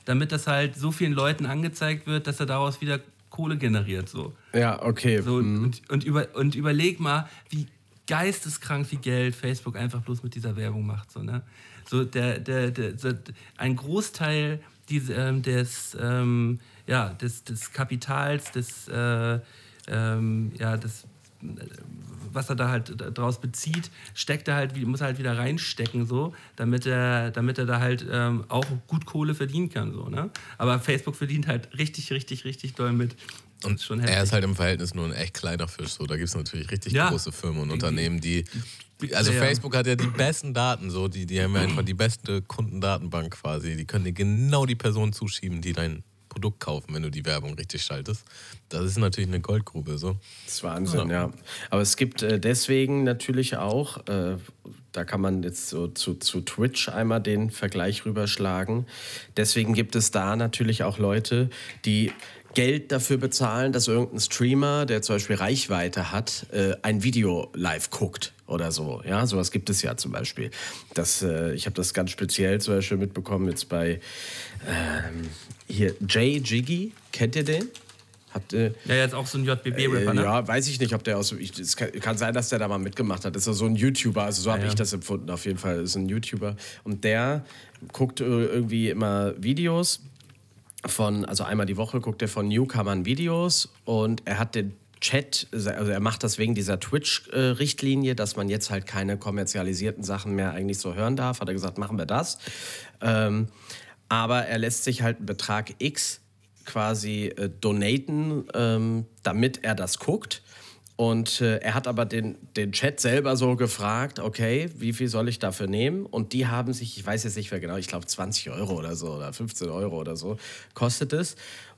damit das halt so vielen Leuten angezeigt wird, dass er daraus wieder Kohle generiert. So. Ja, okay. So, Mhm. und, und, über, und überleg mal, wie geisteskrank viel Geld Facebook einfach bloß mit dieser Werbung macht. So, ne? so der, der, der, der, ein Großteil diese, ähm, des, ähm, ja, des, des Kapitals, des, äh, ähm, ja, des, äh, was er da halt draus bezieht, steckt er halt, wie- muss er halt wieder reinstecken, so, damit er, damit er da halt ähm, auch gut Kohle verdienen kann. So, ne? Aber Facebook verdient halt richtig, richtig, richtig doll mit. Das Und ist schon er ist halt im Verhältnis nur ein echt kleiner Fisch. So, da gibt es natürlich richtig Ja. große Firmen und Unternehmen, die. Also Ja. Facebook hat ja die besten Daten, so, die, die haben ja einfach die beste Kundendatenbank quasi. Die können dir genau die Person zuschieben, die dein Produkt kaufen, wenn du die Werbung richtig schaltest. Das ist natürlich eine Goldgrube. So. Das ist Wahnsinn, ja. Aber es gibt äh, deswegen natürlich auch, äh, da kann man jetzt so zu, zu Twitch einmal den Vergleich rüberschlagen. Deswegen gibt es da natürlich auch Leute, die Geld dafür bezahlen, dass irgendein Streamer, der zum Beispiel Reichweite hat, äh, ein Video live guckt oder so. Ja, sowas gibt es ja zum Beispiel. Das, äh, ich habe das ganz speziell zum Beispiel mitbekommen jetzt bei ähm, hier Jay Jiggy. Kennt ihr den? Habt ihr, Ja, jetzt auch so ein JBB-Rapper, äh, ne? Ja, weiß ich nicht, ob der aus. Ich, es kann, kann sein, dass der da mal mitgemacht hat. Das ist ja so ein YouTuber, also so habe Ja, ich ja. das empfunden, auf jeden Fall. ist ein YouTuber. Und der guckt äh, irgendwie immer Videos von, also einmal die Woche guckt er von Newcomern Videos und er hat den Chat, also er macht das wegen dieser Twitch-Richtlinie, dass man jetzt halt keine kommerzialisierten Sachen mehr eigentlich so hören darf. Hat er gesagt, machen wir das. Ähm, aber er lässt sich halt einen Betrag X quasi äh, donaten, ähm, damit er das guckt. Und äh, er hat aber den, den Chat selber so gefragt, okay, wie viel soll ich dafür nehmen? Und die haben sich, ich weiß jetzt nicht mehr genau, ich glaube 20 Euro oder so oder 15 Euro oder so kostet es.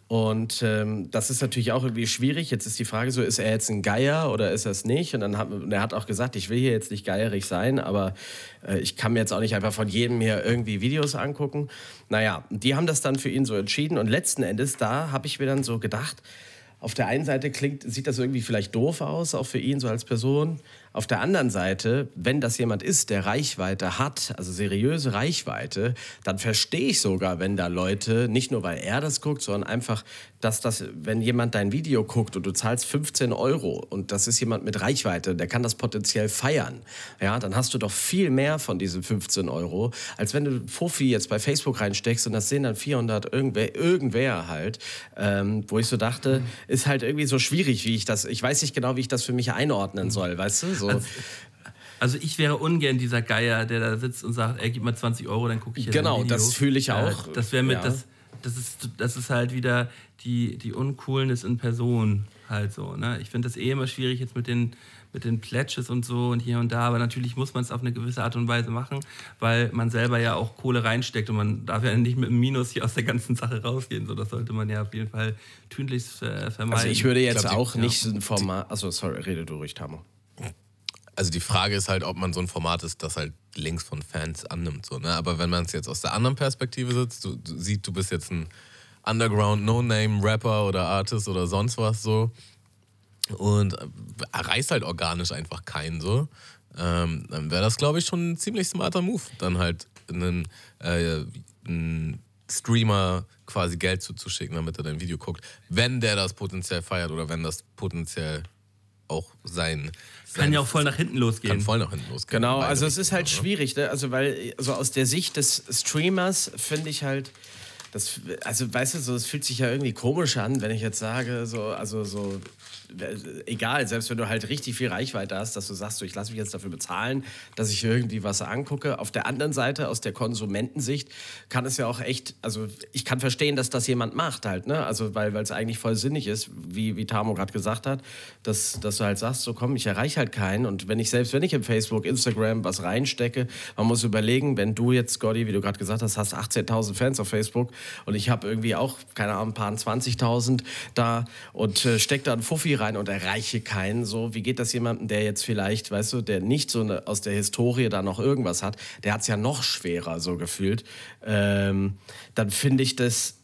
Und ähm, das ist natürlich auch irgendwie schwierig. Jetzt ist die Frage so, ist er jetzt ein Geier oder ist er es nicht? Und dann hat und er hat auch gesagt, ich will hier jetzt nicht geierig sein, aber äh, ich kann mir jetzt auch nicht einfach von jedem hier irgendwie Videos angucken. Naja, die haben das dann für ihn so entschieden. Und letzten Endes, da habe ich mir dann so gedacht, auf der einen Seite klingt, sieht das irgendwie vielleicht doof aus, auch für ihn so als Person. Auf der anderen Seite, wenn das jemand ist, der Reichweite hat, also seriöse Reichweite, dann verstehe ich sogar, wenn da Leute, nicht nur weil er das guckt, sondern einfach, dass das, wenn jemand dein Video guckt und du zahlst 15 Euro und das ist jemand mit Reichweite, der kann das potenziell feiern, ja, dann hast du doch viel mehr von diesen 15 Euro, als wenn du Fofi jetzt bei Facebook reinsteckst und das sehen dann 400 irgendwer, irgendwer halt, ähm, wo ich so dachte, ist halt irgendwie so schwierig, wie ich das, ich weiß nicht genau, wie ich das für mich einordnen soll, weißt du, so. Also ich wäre ungern dieser Geier, der da sitzt und sagt, ey, gib mal 20 Euro, dann gucke ich hier Genau, das fühle ich auch. Äh, das wäre mit, Ja. das, das, ist, das ist halt wieder die, die Uncoolness in Person halt so. Ne? Ich finde das eh immer schwierig jetzt mit den, mit den Pledges und so und hier und da, aber natürlich muss man es auf eine gewisse Art und Weise machen, weil man selber ja auch Kohle reinsteckt und man darf ja nicht mit einem Minus hier aus der ganzen Sache rausgehen. So, das sollte man ja auf jeden Fall tunlichst äh, vermeiden. Also ich würde jetzt glaub, die- auch ja. nicht so ein Format, also sorry, rede du ruhig, Tamo. Also die Frage ist halt, ob man so ein Format ist, das halt Links von Fans annimmt. So, ne? Aber wenn man es jetzt aus der anderen Perspektive sitzt, du, du sieht, du bist jetzt ein Underground No-Name-Rapper oder Artist oder sonst was so und äh, erreichst halt organisch einfach keinen so, ähm, dann wäre das, glaube ich, schon ein ziemlich smarter Move, dann halt einen, äh, einen Streamer quasi Geld zuzuschicken, damit er dein Video guckt, wenn der das potenziell feiert oder wenn das potenziell auch sein kann ja auch voll nach hinten losgehen. kann voll nach hinten losgehen. Genau, also es ist halt ne? schwierig, ne? also weil also aus der Sicht des Streamers finde ich halt, das, also weißt du, so, es fühlt sich ja irgendwie komisch an, wenn ich jetzt sage, so, also so, egal, selbst wenn du halt richtig viel Reichweite hast, dass du sagst, so, ich lasse mich jetzt dafür bezahlen, dass ich irgendwie was angucke. Auf der anderen Seite, aus der Konsumentensicht, kann es ja auch echt, also ich kann verstehen, dass das jemand macht halt, ne? Also weil es eigentlich voll sinnig ist, wie, wie Tamo gerade gesagt hat, dass, dass du halt sagst, so komm, ich erreiche halt keinen. Und wenn ich, selbst wenn ich im Facebook, Instagram was reinstecke, man muss überlegen, wenn du jetzt, Scotty, wie du gerade gesagt hast, hast 18.000 Fans auf Facebook und ich habe irgendwie auch, keine Ahnung, ein paar 20.000 da und äh, steck da einen Fuffi rein und erreiche keinen. So, wie geht das jemandem, der jetzt vielleicht, weißt du, der nicht so eine, aus der Historie da noch irgendwas hat, der hat es ja noch schwerer so gefühlt. Ähm, dann finde ich das,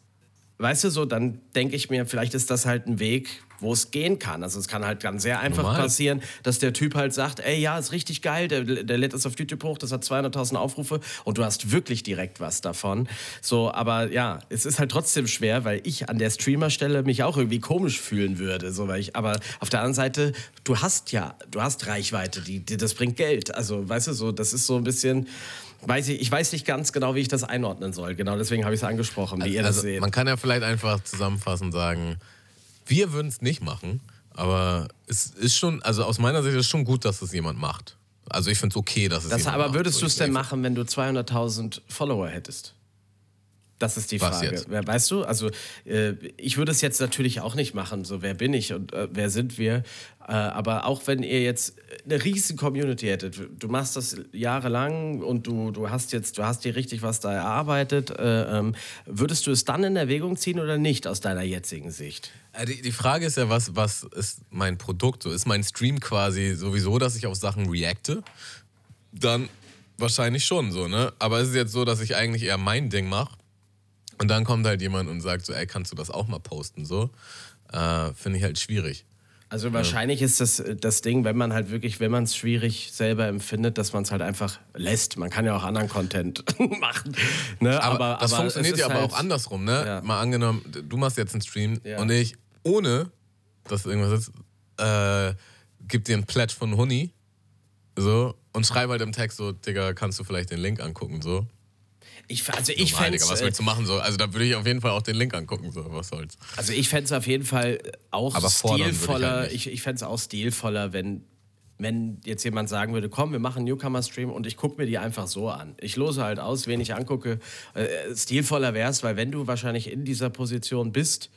weißt du, so, dann denke ich mir, vielleicht ist das halt ein Weg, wo es gehen kann. Also es kann halt dann sehr einfach Normal. passieren, dass der Typ halt sagt, ey, ja, ist richtig geil, der, der lädt es auf YouTube hoch, das hat 200.000 Aufrufe und du hast wirklich direkt was davon. So, aber ja, es ist halt trotzdem schwer, weil ich an der Streamerstelle mich auch irgendwie komisch fühlen würde. So, weil ich, aber auf der anderen Seite, du hast ja, du hast Reichweite, die, die, das bringt Geld. Also, weißt du, so, das ist so ein bisschen... Weiß ich, ich weiß nicht ganz genau, wie ich das einordnen soll. Genau deswegen habe ich es angesprochen, wie ihr das Also, seht. man kann ja vielleicht einfach zusammenfassend sagen, wir würden es nicht machen, aber es ist schon, also aus meiner Sicht ist es schon gut, dass es jemand macht. Also ich finde es okay, dass es Das, jemand aber macht. würdest So, du es denn machen, wenn du 200.000 Follower hättest? Das ist die Was Frage. jetzt? Wer- Weißt du, also äh, ich würde es jetzt natürlich auch nicht machen, so wer bin ich und äh, wer sind wir. Äh, aber auch wenn ihr jetzt eine riesen Community hättet, du machst das jahrelang und du, du hast jetzt, du hast dir richtig was da erarbeitet, äh, ähm, würdest du es dann in Erwägung ziehen oder nicht aus deiner jetzigen Sicht? Äh, Die, die Frage ist ja, was, was ist mein Produkt? So ist mein Stream quasi sowieso, dass ich auf Sachen reacte? Dann wahrscheinlich schon so, ne? Aber es ist jetzt so, dass ich eigentlich eher mein Ding mache. Und dann kommt halt jemand und sagt so, ey, kannst du das auch mal posten? So. Äh, Finde ich halt schwierig. Also wahrscheinlich ist das äh, das Ding, wenn man halt wirklich, wenn man es schwierig selber empfindet, dass man es halt einfach lässt. Man kann ja auch anderen Content machen. Ne? Aber, das aber funktioniert ja aber halt- auch andersrum, ne? Ja. Mal angenommen, du machst jetzt einen Stream Ja. und ich, ohne dass irgendwas ist, äh, gib dir einen Pledge von Honey so und schreibe halt im Text so, Digga, kannst du vielleicht den Link angucken, so. Ich, also ich fände was es willst du machen, so? Also da würde ich auf jeden Fall auch den Link angucken, so, was soll's. also ich fänd's auf jeden Fall auch Aber würde ich stilvoller. halt ich ich fände es auch stilvoller, wenn, wenn jetzt jemand sagen würde, komm, wir machen einen Newcomer-Stream und ich gucke mir die einfach so an. Ich lose halt aus, wen ich angucke. Äh, stilvoller wär's, weil wenn du wahrscheinlich in dieser Position bist,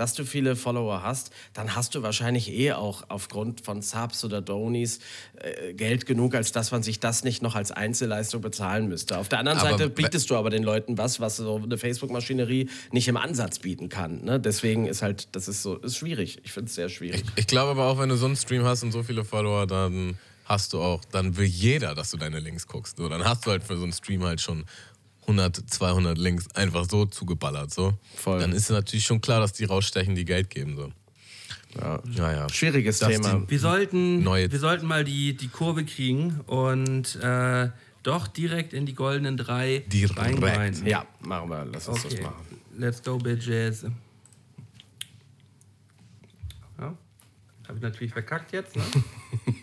dass du viele Follower hast, dann hast du wahrscheinlich eh auch aufgrund von Subs oder Donis äh, Geld genug, als dass man sich das nicht noch als Einzelleistung bezahlen müsste. Auf der anderen Aber Seite bietest du aber den Leuten was, was so eine Facebook-Maschinerie nicht im Ansatz bieten kann. Ne? Deswegen ist halt, das ist so, ist schwierig. Ich finde es sehr schwierig. Ich glaube aber auch, wenn du so einen Stream hast und so viele Follower, dann hast du auch, dann will jeder, dass du deine Links guckst. So, dann hast du halt für so einen Stream halt schon 100, 200 Links einfach so zugeballert. So. Voll. Dann ist natürlich schon klar, dass die rausstechen, die Geld geben. So. Ja. Ja, ja. Schwieriges Das Thema. Wir sollten, Neue- wir sollten mal die, die Kurve kriegen und äh, doch direkt in die goldenen drei Direkt. reingreien. Ja, machen wir. Lass uns Okay, das machen. let's go, Bitches. Ja, habe ich natürlich verkackt jetzt, ne?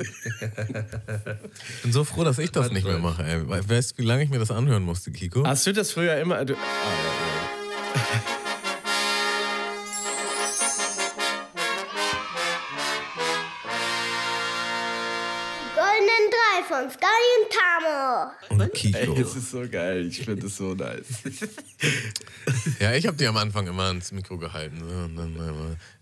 Ich bin so froh, dass ich das nicht mehr mache. Ey. We- Weißt du, wie lange ich mir das anhören musste, Kiko? Hast du das früher immer. Du, ja, Goldenen drei von Sky und Tamo. Und ja. Ey, Kiko. es ist so geil. Ich finde es so nice. Ja, ich habe die am Anfang immer ans Mikro gehalten. So,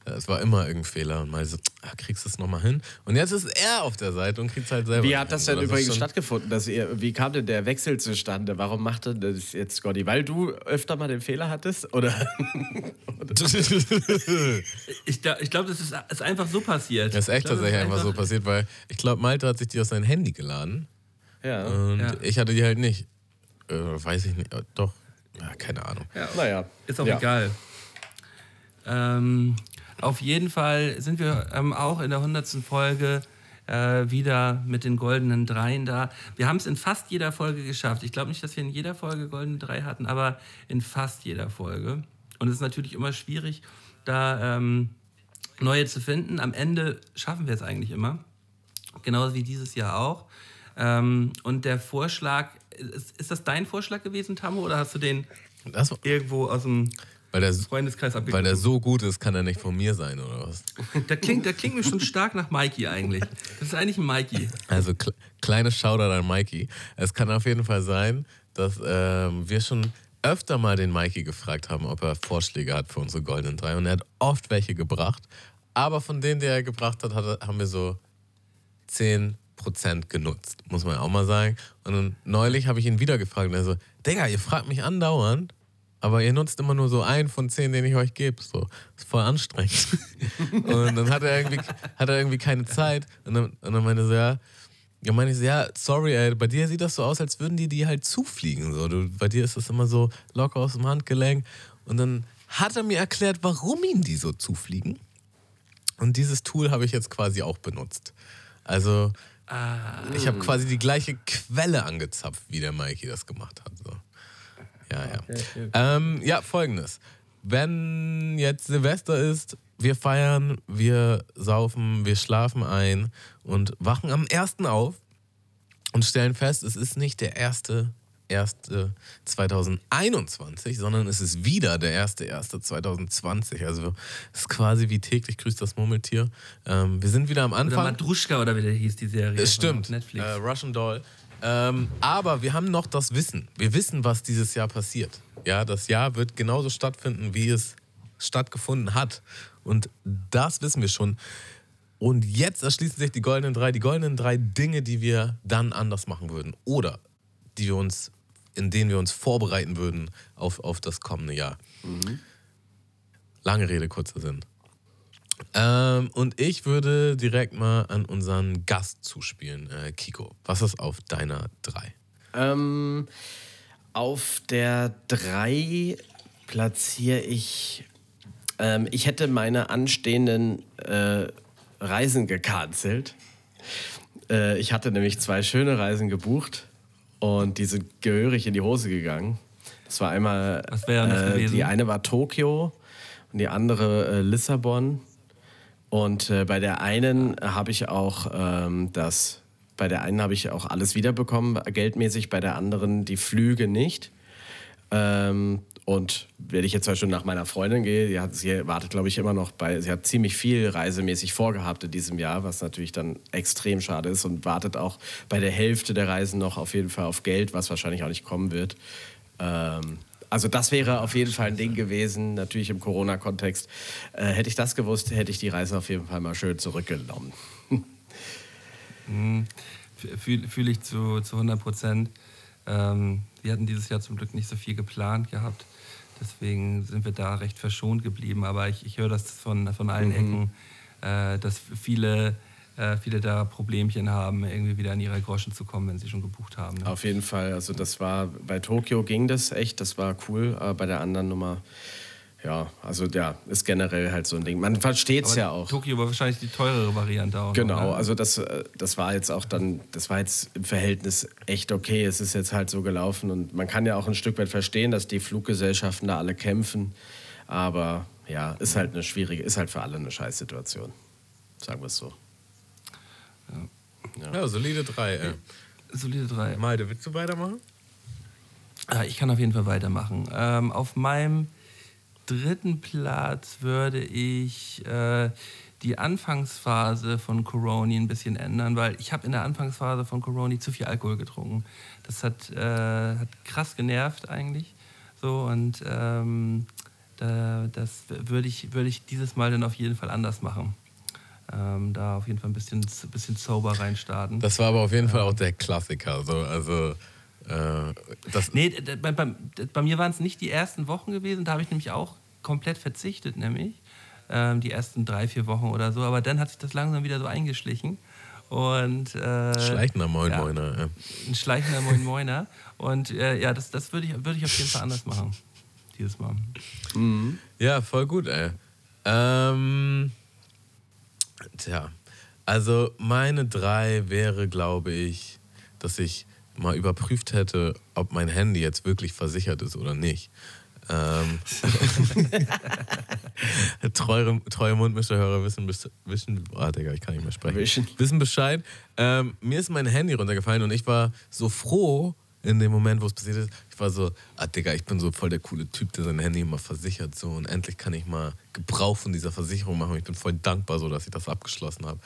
ja, es war immer irgendein Fehler. Und mal so, ah, kriegst du es nochmal hin? Und jetzt ist er auf der Seite und kriegt es halt selber. Wie hat das hin. denn So, ist übrigens stattgefunden? Dass ihr, wie kam denn der Wechsel zustande? Warum machte das jetzt Scotty? Weil du öfter mal den Fehler hattest? Oder? Ich, ich glaube, das ist, ist einfach so passiert. Das ist echt glaub, tatsächlich einfach so passiert, weil ich glaube, Malte hat sich die aus seinem Handy geladen ja. und Ja. ich hatte die halt nicht. Äh, weiß ich nicht. Äh, Doch. Ja, keine Ahnung. Naja. Ist auch ja. egal. Ähm, auf jeden Fall sind wir ähm, auch in der 100. Folge äh, wieder mit den goldenen Dreien da. Wir haben es in fast jeder Folge geschafft. Ich glaube nicht, dass wir in jeder Folge goldene Drei hatten, aber in fast jeder Folge. Und es ist natürlich immer schwierig, da ähm, neue zu finden. Am Ende schaffen wir es eigentlich immer. Genauso wie dieses Jahr auch. Ähm, und der Vorschlag, ist, ist das dein Vorschlag gewesen, Tammo, oder hast du den Das, irgendwo aus dem weil, der, Freundeskreis weil der so gut ist, kann er nicht von mir sein, oder was? Der klingt, der klingt mir schon stark nach Mikey eigentlich. Das ist eigentlich ein Mikey. Also kle kleines Shoutout an Mikey. Es kann auf jeden Fall sein, dass ähm, wir schon öfter mal den Mikey gefragt haben, ob er Vorschläge hat für unsere goldenen drei. Und er hat oft welche gebracht. Aber von denen, die er gebracht hat, haben wir so 10% genutzt, muss man auch mal sagen. Und neulich habe ich ihn wieder gefragt und er so, Digga, ihr fragt mich andauernd, aber ihr nutzt immer nur so einen von zehn, den ich euch gebe. So, das ist voll anstrengend. und dann hat er irgendwie, hat er irgendwie keine Zeit. Und dann, und dann meinte er so, ja, ja, meine ich so, ja, sorry, ey, bei dir sieht das so aus, als würden die die halt zufliegen. So. Du, bei dir ist das immer so locker aus dem Handgelenk. Und dann hat er mir erklärt, warum ihm die so zufliegen. Und dieses Tool habe ich jetzt quasi auch benutzt. Also, ich habe quasi die gleiche Quelle angezapft, wie der Mikey das gemacht hat. So. Ja, ja. Ähm, ja, folgendes. Wenn jetzt Silvester ist, wir feiern, wir saufen, wir schlafen ein und wachen am 1. auf und stellen fest, es ist nicht der erste. 1. 2021, sondern es ist wieder der 1.1.2020. Also es ist quasi wie täglich grüßt das Murmeltier. Ähm, wir sind wieder am Oder Anfang. Madruschka oder wie der hieß, die Serie. Es von stimmt. Netflix. Äh, Russian Doll. Ähm, aber wir haben noch das Wissen. Wir wissen, was dieses Jahr passiert. Ja, das Jahr wird genauso stattfinden, wie es stattgefunden hat. Und das wissen wir schon. Und jetzt erschließen sich die goldenen drei, die goldenen drei Dinge, die wir dann anders machen würden. Oder die wir uns, in denen wir uns vorbereiten würden auf, auf das kommende Jahr. Lange Rede, kurzer Sinn. Ähm, und ich würde direkt mal an unseren Gast zuspielen. Äh, Kiko, was ist auf deiner 3? Ähm, auf der 3 platziere ich. Ähm, ich hätte meine anstehenden äh, Reisen gecancelt. Äh, ich hatte nämlich zwei schöne Reisen gebucht und die sind gehörig in die Hose gegangen. Das war einmal. Was wären das äh, gewesen? Die eine war Tokio und die andere äh, Lissabon. Und äh, bei der einen habe ich auch ähm, das, bei der einen habe ich auch alles wiederbekommen, geldmäßig, bei der anderen die Flüge nicht. Ähm, und wenn ich jetzt zum Beispiel nach meiner Freundin gehe, die hat, sie wartet, glaube ich, immer noch bei, sie hat ziemlich viel reisemäßig vorgehabt in diesem Jahr, was natürlich dann extrem schade ist und wartet auch bei der Hälfte der Reisen noch auf jeden Fall auf Geld, was wahrscheinlich auch nicht kommen wird. Ähm, also das wäre auf jeden Fall ein Ding gewesen, natürlich im Corona-Kontext. Äh, hätte ich das gewusst, hätte ich die Reise auf jeden Fall mal schön zurückgenommen. Fühle fühl ich zu, zu 100 Prozent. Ähm, wir hatten dieses Jahr zum Glück nicht so viel geplant gehabt. Deswegen sind wir da recht verschont geblieben. Aber ich, ich höre das von, von allen Ecken, äh, dass viele, äh, viele da Problemchen haben, irgendwie wieder an ihre Groschen zu kommen, wenn sie schon gebucht haben. Ne? Auf jeden Fall, also das war, bei Tokio ging das echt, das war cool, aber bei der anderen Nummer, ja, also ja, ist generell halt so ein Ding. Man versteht es ja auch. Tokio war wahrscheinlich die teurere Variante auch. noch, Genau, ne? also das, äh, das war jetzt auch dann, das war jetzt im Verhältnis echt okay. Es ist jetzt halt so gelaufen und man kann ja auch ein Stück weit verstehen, dass die Fluggesellschaften da alle kämpfen. Aber ja, ist halt eine schwierige, ist halt für alle eine Scheißsituation. Sagen wir es so. Ja, solide 3. Ey. Solide drei. Malte, willst du weitermachen? Ah, Ich kann auf jeden Fall weitermachen. Ähm, auf meinem dritten Platz würde ich äh, die Anfangsphase von Coroni ein bisschen ändern, weil ich habe in der Anfangsphase von Coroni zu viel Alkohol getrunken. Das hat, äh, hat krass genervt eigentlich. So und ähm, da, das würde ich, würde ich dieses Mal dann auf jeden Fall anders machen. Ähm, da auf jeden Fall ein bisschen, bisschen sober reinstarten. Das war aber auf jeden Fall auch der Klassiker. So. Also, äh, das, Nee, bei, bei, bei mir waren es nicht die ersten Wochen gewesen, da habe ich nämlich auch komplett verzichtet, nämlich ähm, die ersten drei, vier Wochen oder so, aber dann hat sich das langsam wieder so eingeschlichen. Und, äh, Schleichender Moin ja. Moiner. Ja. Ein schleichender Moin Moiner. Und äh, ja, das, das würde ich, würd ich auf jeden Fall anders machen. Dieses Mal. ja, voll gut, ey. Ähm, tja, also meine 3 wäre, glaube ich, dass ich mal überprüft hätte, ob mein Handy jetzt wirklich versichert ist oder nicht. Ähm, treue, treue Mundmischerhörer wissen, wissen, oh, Digga, ich kann nicht mehr sprechen. Wischen. Wissen Bescheid. Ähm, mir ist mein Handy runtergefallen und ich war so froh, in dem Moment, wo es passiert ist, ich war so, ah Digga, ich bin so voll der coole Typ, der sein Handy immer versichert so und endlich kann ich mal Gebrauch von dieser Versicherung machen. Ich bin voll dankbar so, dass ich das abgeschlossen habe.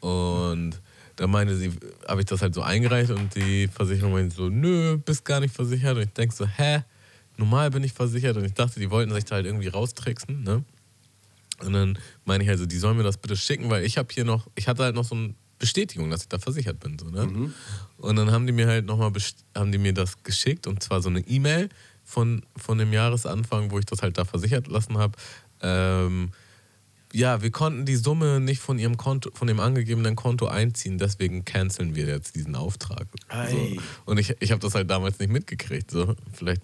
Und da meinte sie, habe ich das halt so eingereicht und die Versicherung meinte so, nö, bist gar nicht versichert. Und ich denk so, hä? Normal bin ich versichert und ich dachte, die wollten sich da halt irgendwie raustricksen, ne? Und dann meine ich also, die sollen mir das bitte schicken, weil ich habe hier noch, ich hatte halt noch so eine Bestätigung, dass ich da versichert bin. So, ne? Und dann haben die mir halt nochmal, haben die mir das geschickt und zwar so eine E-Mail von, von dem Jahresanfang, wo ich das halt da versichert lassen habe. Ähm, ja, wir konnten die Summe nicht von ihrem Konto, von dem angegebenen Konto einziehen, deswegen canceln wir jetzt diesen Auftrag. So. Und ich, ich habe das halt damals nicht mitgekriegt. So. Vielleicht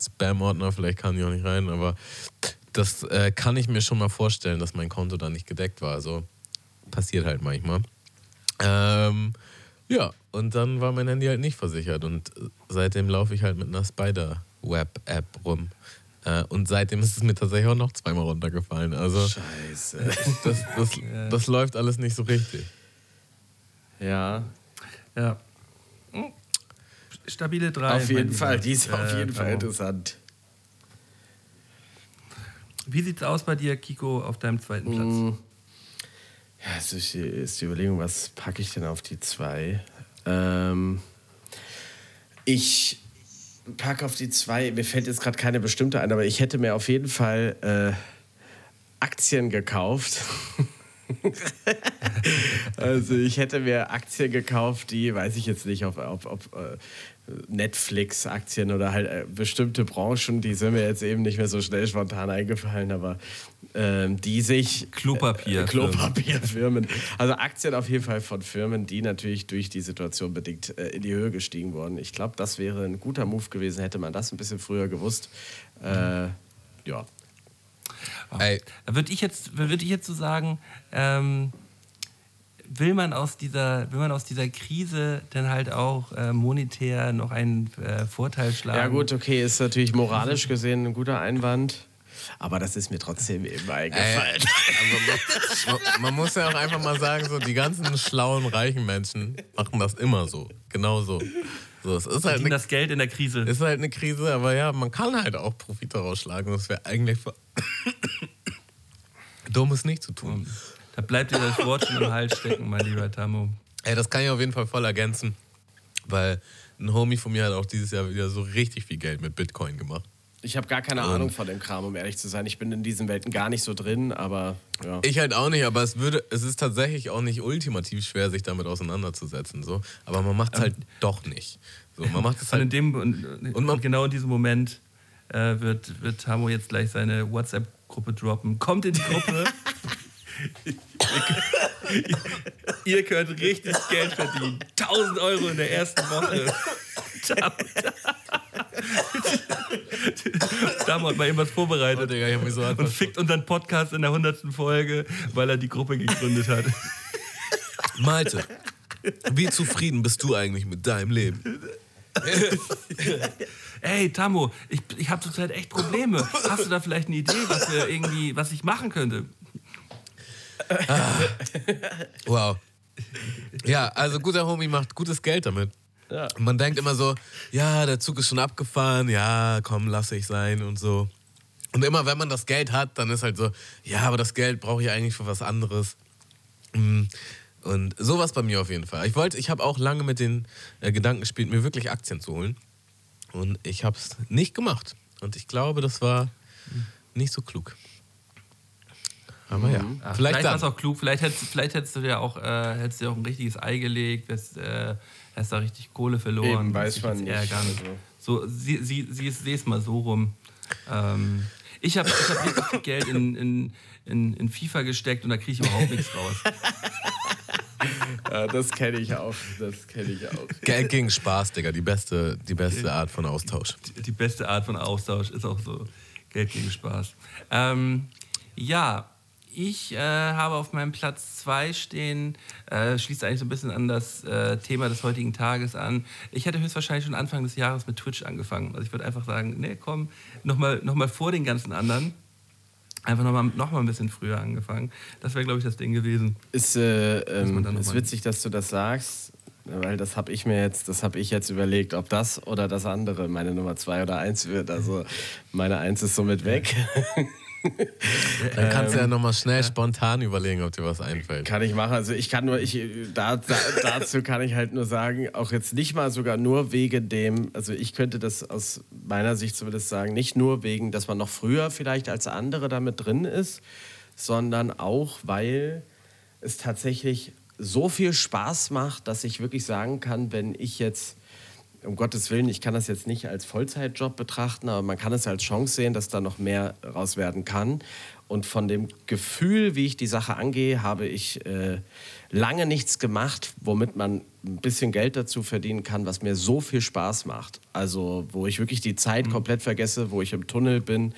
Spam-Ordner, vielleicht kam die auch nicht rein, aber das äh, kann ich mir schon mal vorstellen, dass mein Konto da nicht gedeckt war. Also passiert halt manchmal. Ähm, ja, und dann war mein Handy halt nicht versichert und seitdem laufe ich halt mit einer Spider-Web-App rum. Äh, und seitdem ist es mir tatsächlich auch noch zweimal runtergefallen. Also Scheiße. das, das, das läuft alles nicht so richtig. Ja, Ja. Hm. Stabile drei. auf jeden Fall. Die ist auf Äh, jeden Fall Tamo. interessant. Wie sieht's aus bei dir, Kiko, auf deinem zweiten Platz? Ja, es ist die, ist die Überlegung, was packe ich denn auf die zwei? Ähm, ich packe auf die zwei, mir fällt jetzt gerade keine bestimmte ein, aber ich hätte mir auf jeden Fall äh, Aktien gekauft. also ich hätte mir Aktien gekauft, die, weiß ich jetzt nicht, ob, ob, ob äh, Netflix-Aktien oder halt äh, bestimmte Branchen, die sind mir jetzt eben nicht mehr so schnell spontan eingefallen, aber ähm, die sich... Klopapier- Äh, Klopapierfirmen. Also Aktien auf jeden Fall von Firmen, die natürlich durch die Situation bedingt äh, in die Höhe gestiegen wurden. Ich glaube, das wäre ein guter Move gewesen, hätte man das ein bisschen früher gewusst. Äh, ja. Ey, Da würde ich jetzt, würde ich jetzt so sagen, ähm, will man aus dieser, will man aus dieser Krise dann halt auch äh, monetär noch einen äh, Vorteil schlagen? Ja gut, okay, ist natürlich moralisch gesehen ein guter Einwand. Aber das ist mir trotzdem eben eingefallen. man, man muss ja auch einfach mal sagen, so die ganzen schlauen, reichen Menschen machen das immer so. Genau so. so es ist halt, eine, das Geld in der Krise. ist halt eine Krise, aber ja, man kann halt auch Profit daraus schlagen. Das wäre eigentlich dumm, es nicht zu tun. Da bleibt dir das Wort schon im Hals stecken, mein lieber Tammo. Ey, das kann ich auf jeden Fall voll ergänzen, weil ein Homie von mir hat auch dieses Jahr wieder so richtig viel Geld mit Bitcoin gemacht. Ich habe gar keine Ahnung von dem Kram, um ehrlich zu sein. Ich bin in diesen Welten gar nicht so drin, aber ja. Ich halt auch nicht, aber es würde, es ist tatsächlich auch nicht ultimativ schwer, sich damit auseinanderzusetzen. So. Aber man macht es halt doch nicht. So, man macht es Und in, halt. dem, und, und, man- genau in diesem Moment äh, wird, wird Tamo jetzt gleich seine WhatsApp-Gruppe droppen. Kommt in die Gruppe. Ihr könnt richtig Geld verdienen. 1000 Euro in der ersten Woche. Tamo hat mal irgendwas Oh, vorbereitet. Digga, ich hab mich so und fickt unseren Podcast in der 100. Folge, weil er die Gruppe gegründet hat. Malte, wie zufrieden bist du eigentlich mit deinem Leben? Ey, Tammo, ich, ich habe zurzeit echt Probleme. Hast du da vielleicht eine Idee, was, wir irgendwie, was ich machen könnte? Wow. Ja, also guter Homie macht gutes Geld damit. Man denkt immer so, ja, der Zug ist schon abgefahren, ja, komm, lass ich sein und so. Und immer wenn man das Geld hat, dann ist halt so, ja, aber das Geld brauche ich eigentlich für was anderes. Mm. Und sowas bei mir auf jeden Fall. Ich wollte, ich habe auch lange mit den äh, Gedanken gespielt, mir wirklich Aktien zu holen. Und ich habe es nicht gemacht. Und ich glaube, das war nicht so klug. Aber ja, Ja, vielleicht, war es auch klug. Vielleicht hättest, vielleicht hättest du dir auch, äh, hättest dir auch ein richtiges Ei gelegt, wärst, äh, hast da richtig Kohle verloren. Eben, weiß man nicht. ärgern. So, sie, sie, sie, sieh es mal so rum. Ähm, ich habe ich hab richtig viel Geld in, in, in, in FIFA gesteckt und da kriege ich überhaupt nichts raus. Ja, das kenne ich auch. Das kenne ich auch. Geld gegen Spaß, Digga. Die beste, die beste Art von Austausch. Die- Die beste Art von Austausch ist auch so Geld gegen Spaß. Ähm, ja, ich äh, habe auf meinem Platz 2 stehen, äh, schließt eigentlich so ein bisschen an das äh, Thema des heutigen Tages an. Ich hätte höchstwahrscheinlich schon Anfang des Jahres mit Twitch angefangen. Also ich würde einfach sagen, nee, komm, nochmal noch mal vor den ganzen anderen. Einfach nochmal noch mal ein bisschen früher angefangen. Das wäre, glaube ich, das Ding gewesen. Ist, äh, ähm, ist witzig, dass du das sagst. Weil das habe ich mir jetzt, das habe ich jetzt überlegt, ob das oder das andere meine Nummer zwei oder eins wird. Also meine eins ist somit weg. Dann kannst Ähm, du ja nochmal schnell spontan überlegen, ob dir was einfällt. Kann ich machen. Also ich kann nur, ich, da, da, dazu kann ich halt nur sagen, auch jetzt nicht mal sogar nur wegen dem, also ich könnte das aus meiner Sicht zumindest sagen, nicht nur wegen, dass man noch früher vielleicht als andere damit drin ist, sondern auch, weil es tatsächlich so viel Spaß macht, dass ich wirklich sagen kann, wenn ich jetzt um Gottes Willen, ich kann das jetzt nicht als Vollzeitjob betrachten, aber man kann es als Chance sehen, dass da noch mehr raus werden kann. Und von dem Gefühl, wie ich die Sache angehe, habe ich äh, lange nichts gemacht, womit man ein bisschen Geld dazu verdienen kann, was mir so viel Spaß macht. Also wo ich wirklich die Zeit komplett vergesse, wo ich im Tunnel bin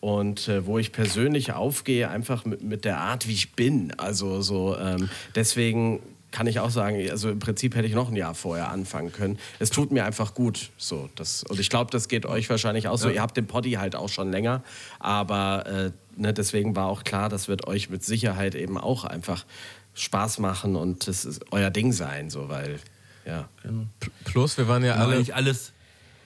und äh, wo ich persönlich aufgehe, einfach mit, mit der Art, wie ich bin. Also so ähm, deswegen kann ich auch sagen, also im Prinzip hätte ich noch ein Jahr vorher anfangen können. Es tut mir einfach gut. So, das, und ich glaube, das geht euch wahrscheinlich auch so. Ihr habt den Poddy halt auch schon länger, aber äh, ne, deswegen war auch klar, das wird euch mit Sicherheit eben auch einfach Spaß machen und das ist euer Ding sein, so, weil, ja. Plus, wir waren ja Aber alle. eigentlich alles,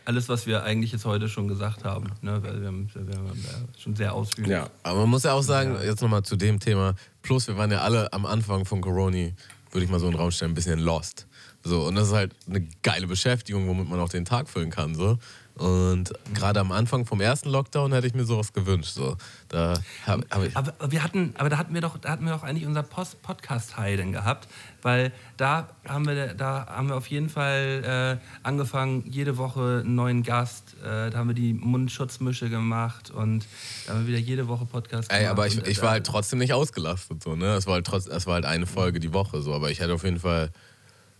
alles, was wir eigentlich jetzt heute schon gesagt haben. Ne? Weil wir haben, wir haben ja schon sehr ausführlich. Ja. Aber man muss ja auch sagen, jetzt nochmal zu dem Thema. Plus, wir waren ja alle am Anfang von Corona, würde ich mal so in den Raum stellen, ein bisschen lost. So, und das ist halt eine geile Beschäftigung, womit man auch den Tag füllen kann. So. Und gerade am Anfang vom ersten Lockdown hätte ich mir sowas gewünscht. So. Da hab, hab ich, Aber, wir hatten, aber da hatten wir doch, da hatten wir doch eigentlich unser Post Podcast denn gehabt, weil da haben wir, da haben wir auf jeden Fall äh, angefangen, jede Woche einen neuen Gast. Äh, da haben wir die Mundschutzmische gemacht und da haben wir wieder jede Woche Podcast gemacht. Ey, aber ich, äh, ich war halt trotzdem nicht ausgelastet. So, ne? Es war halt trotz, es war halt eine Folge die Woche. So. Aber ich hätte auf jeden Fall.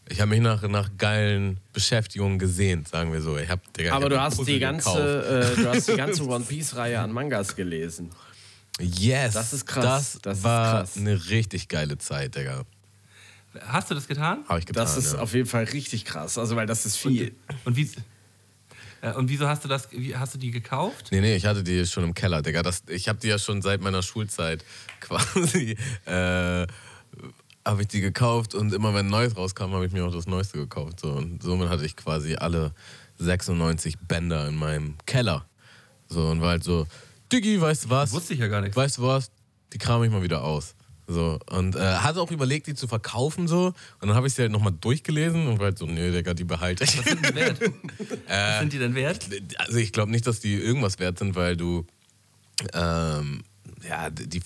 Ich habe mich nach, nach geilen Beschäftigungen gesehnt, sagen wir so. Ich hab, Digga, ich Aber hab du hast, Puzzle die ganze, äh, du hast die ganze One Piece-Reihe an Mangas gelesen. Yes. Das ist krass. Das, Das ist war krass. eine richtig geile Zeit, Digga. Hast du das getan? Habe ich getan. Das ist ja. auf jeden Fall richtig krass. Also, weil das ist viel. Und wie, äh, und wieso hast du das, hast du die gekauft? Nee, nee, ich hatte die schon im Keller, Digga. Das, ich habe die ja schon seit meiner Schulzeit quasi. Äh, habe ich die gekauft und immer wenn ein Neues rauskam, habe ich mir auch das Neueste gekauft. So. Und somit hatte ich quasi alle 96 Bänder in meinem Keller. So und war halt so, Diggi, weißt du was? Wusste ich ja gar nicht. Weißt du was? Die kram ich mal wieder aus. So, und äh, hatte auch überlegt, die zu verkaufen so. Und dann habe ich sie halt nochmal durchgelesen und war halt so, nee, Digga, die behalte ich. Was sind die wert? Was sind die denn wert? Also ich glaube nicht, dass die irgendwas wert sind, weil du ähm, ja, die die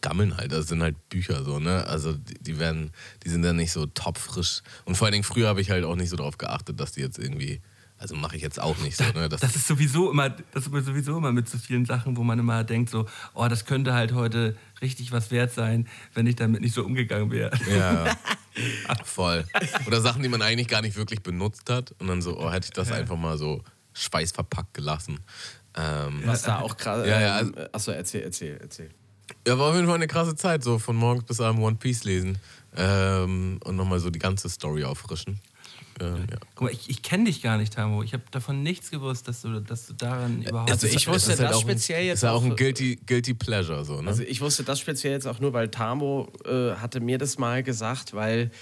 vergammeln halt. Das sind halt Bücher so, ne? Also die, die werden, die sind dann nicht so topfrisch. Und vor allen Dingen früher habe ich halt auch nicht so darauf geachtet, dass die jetzt irgendwie, also mache ich jetzt auch nicht so, ne? Das, Das ist sowieso immer, das ist sowieso immer mit so vielen Sachen, wo man immer denkt so, oh, das könnte halt heute richtig was wert sein, wenn ich damit nicht so umgegangen wäre. ja, voll. Oder Sachen, die man eigentlich gar nicht wirklich benutzt hat. Und dann so, oh, hätte ich das einfach mal so schweißverpackt gelassen. Ähm, Was da auch krass. Ja, ja, Ähm, achso, erzähl, erzähl, erzähl. Ja, war auf jeden Fall eine krasse Zeit, so von morgens bis abends One Piece lesen ähm, und nochmal so die ganze Story auffrischen. Ähm, ja. Guck mal, ich, ich kenne dich gar nicht, Tamo. Ich habe davon nichts gewusst, dass du, dass du daran überhaupt... Also ich wusste ist halt das auch ein- speziell jetzt Ist ja auch ein auch- guilty, guilty Pleasure, so, ne? Also ich wusste das speziell jetzt auch nur, weil Tamo äh, hatte mir das mal gesagt, weil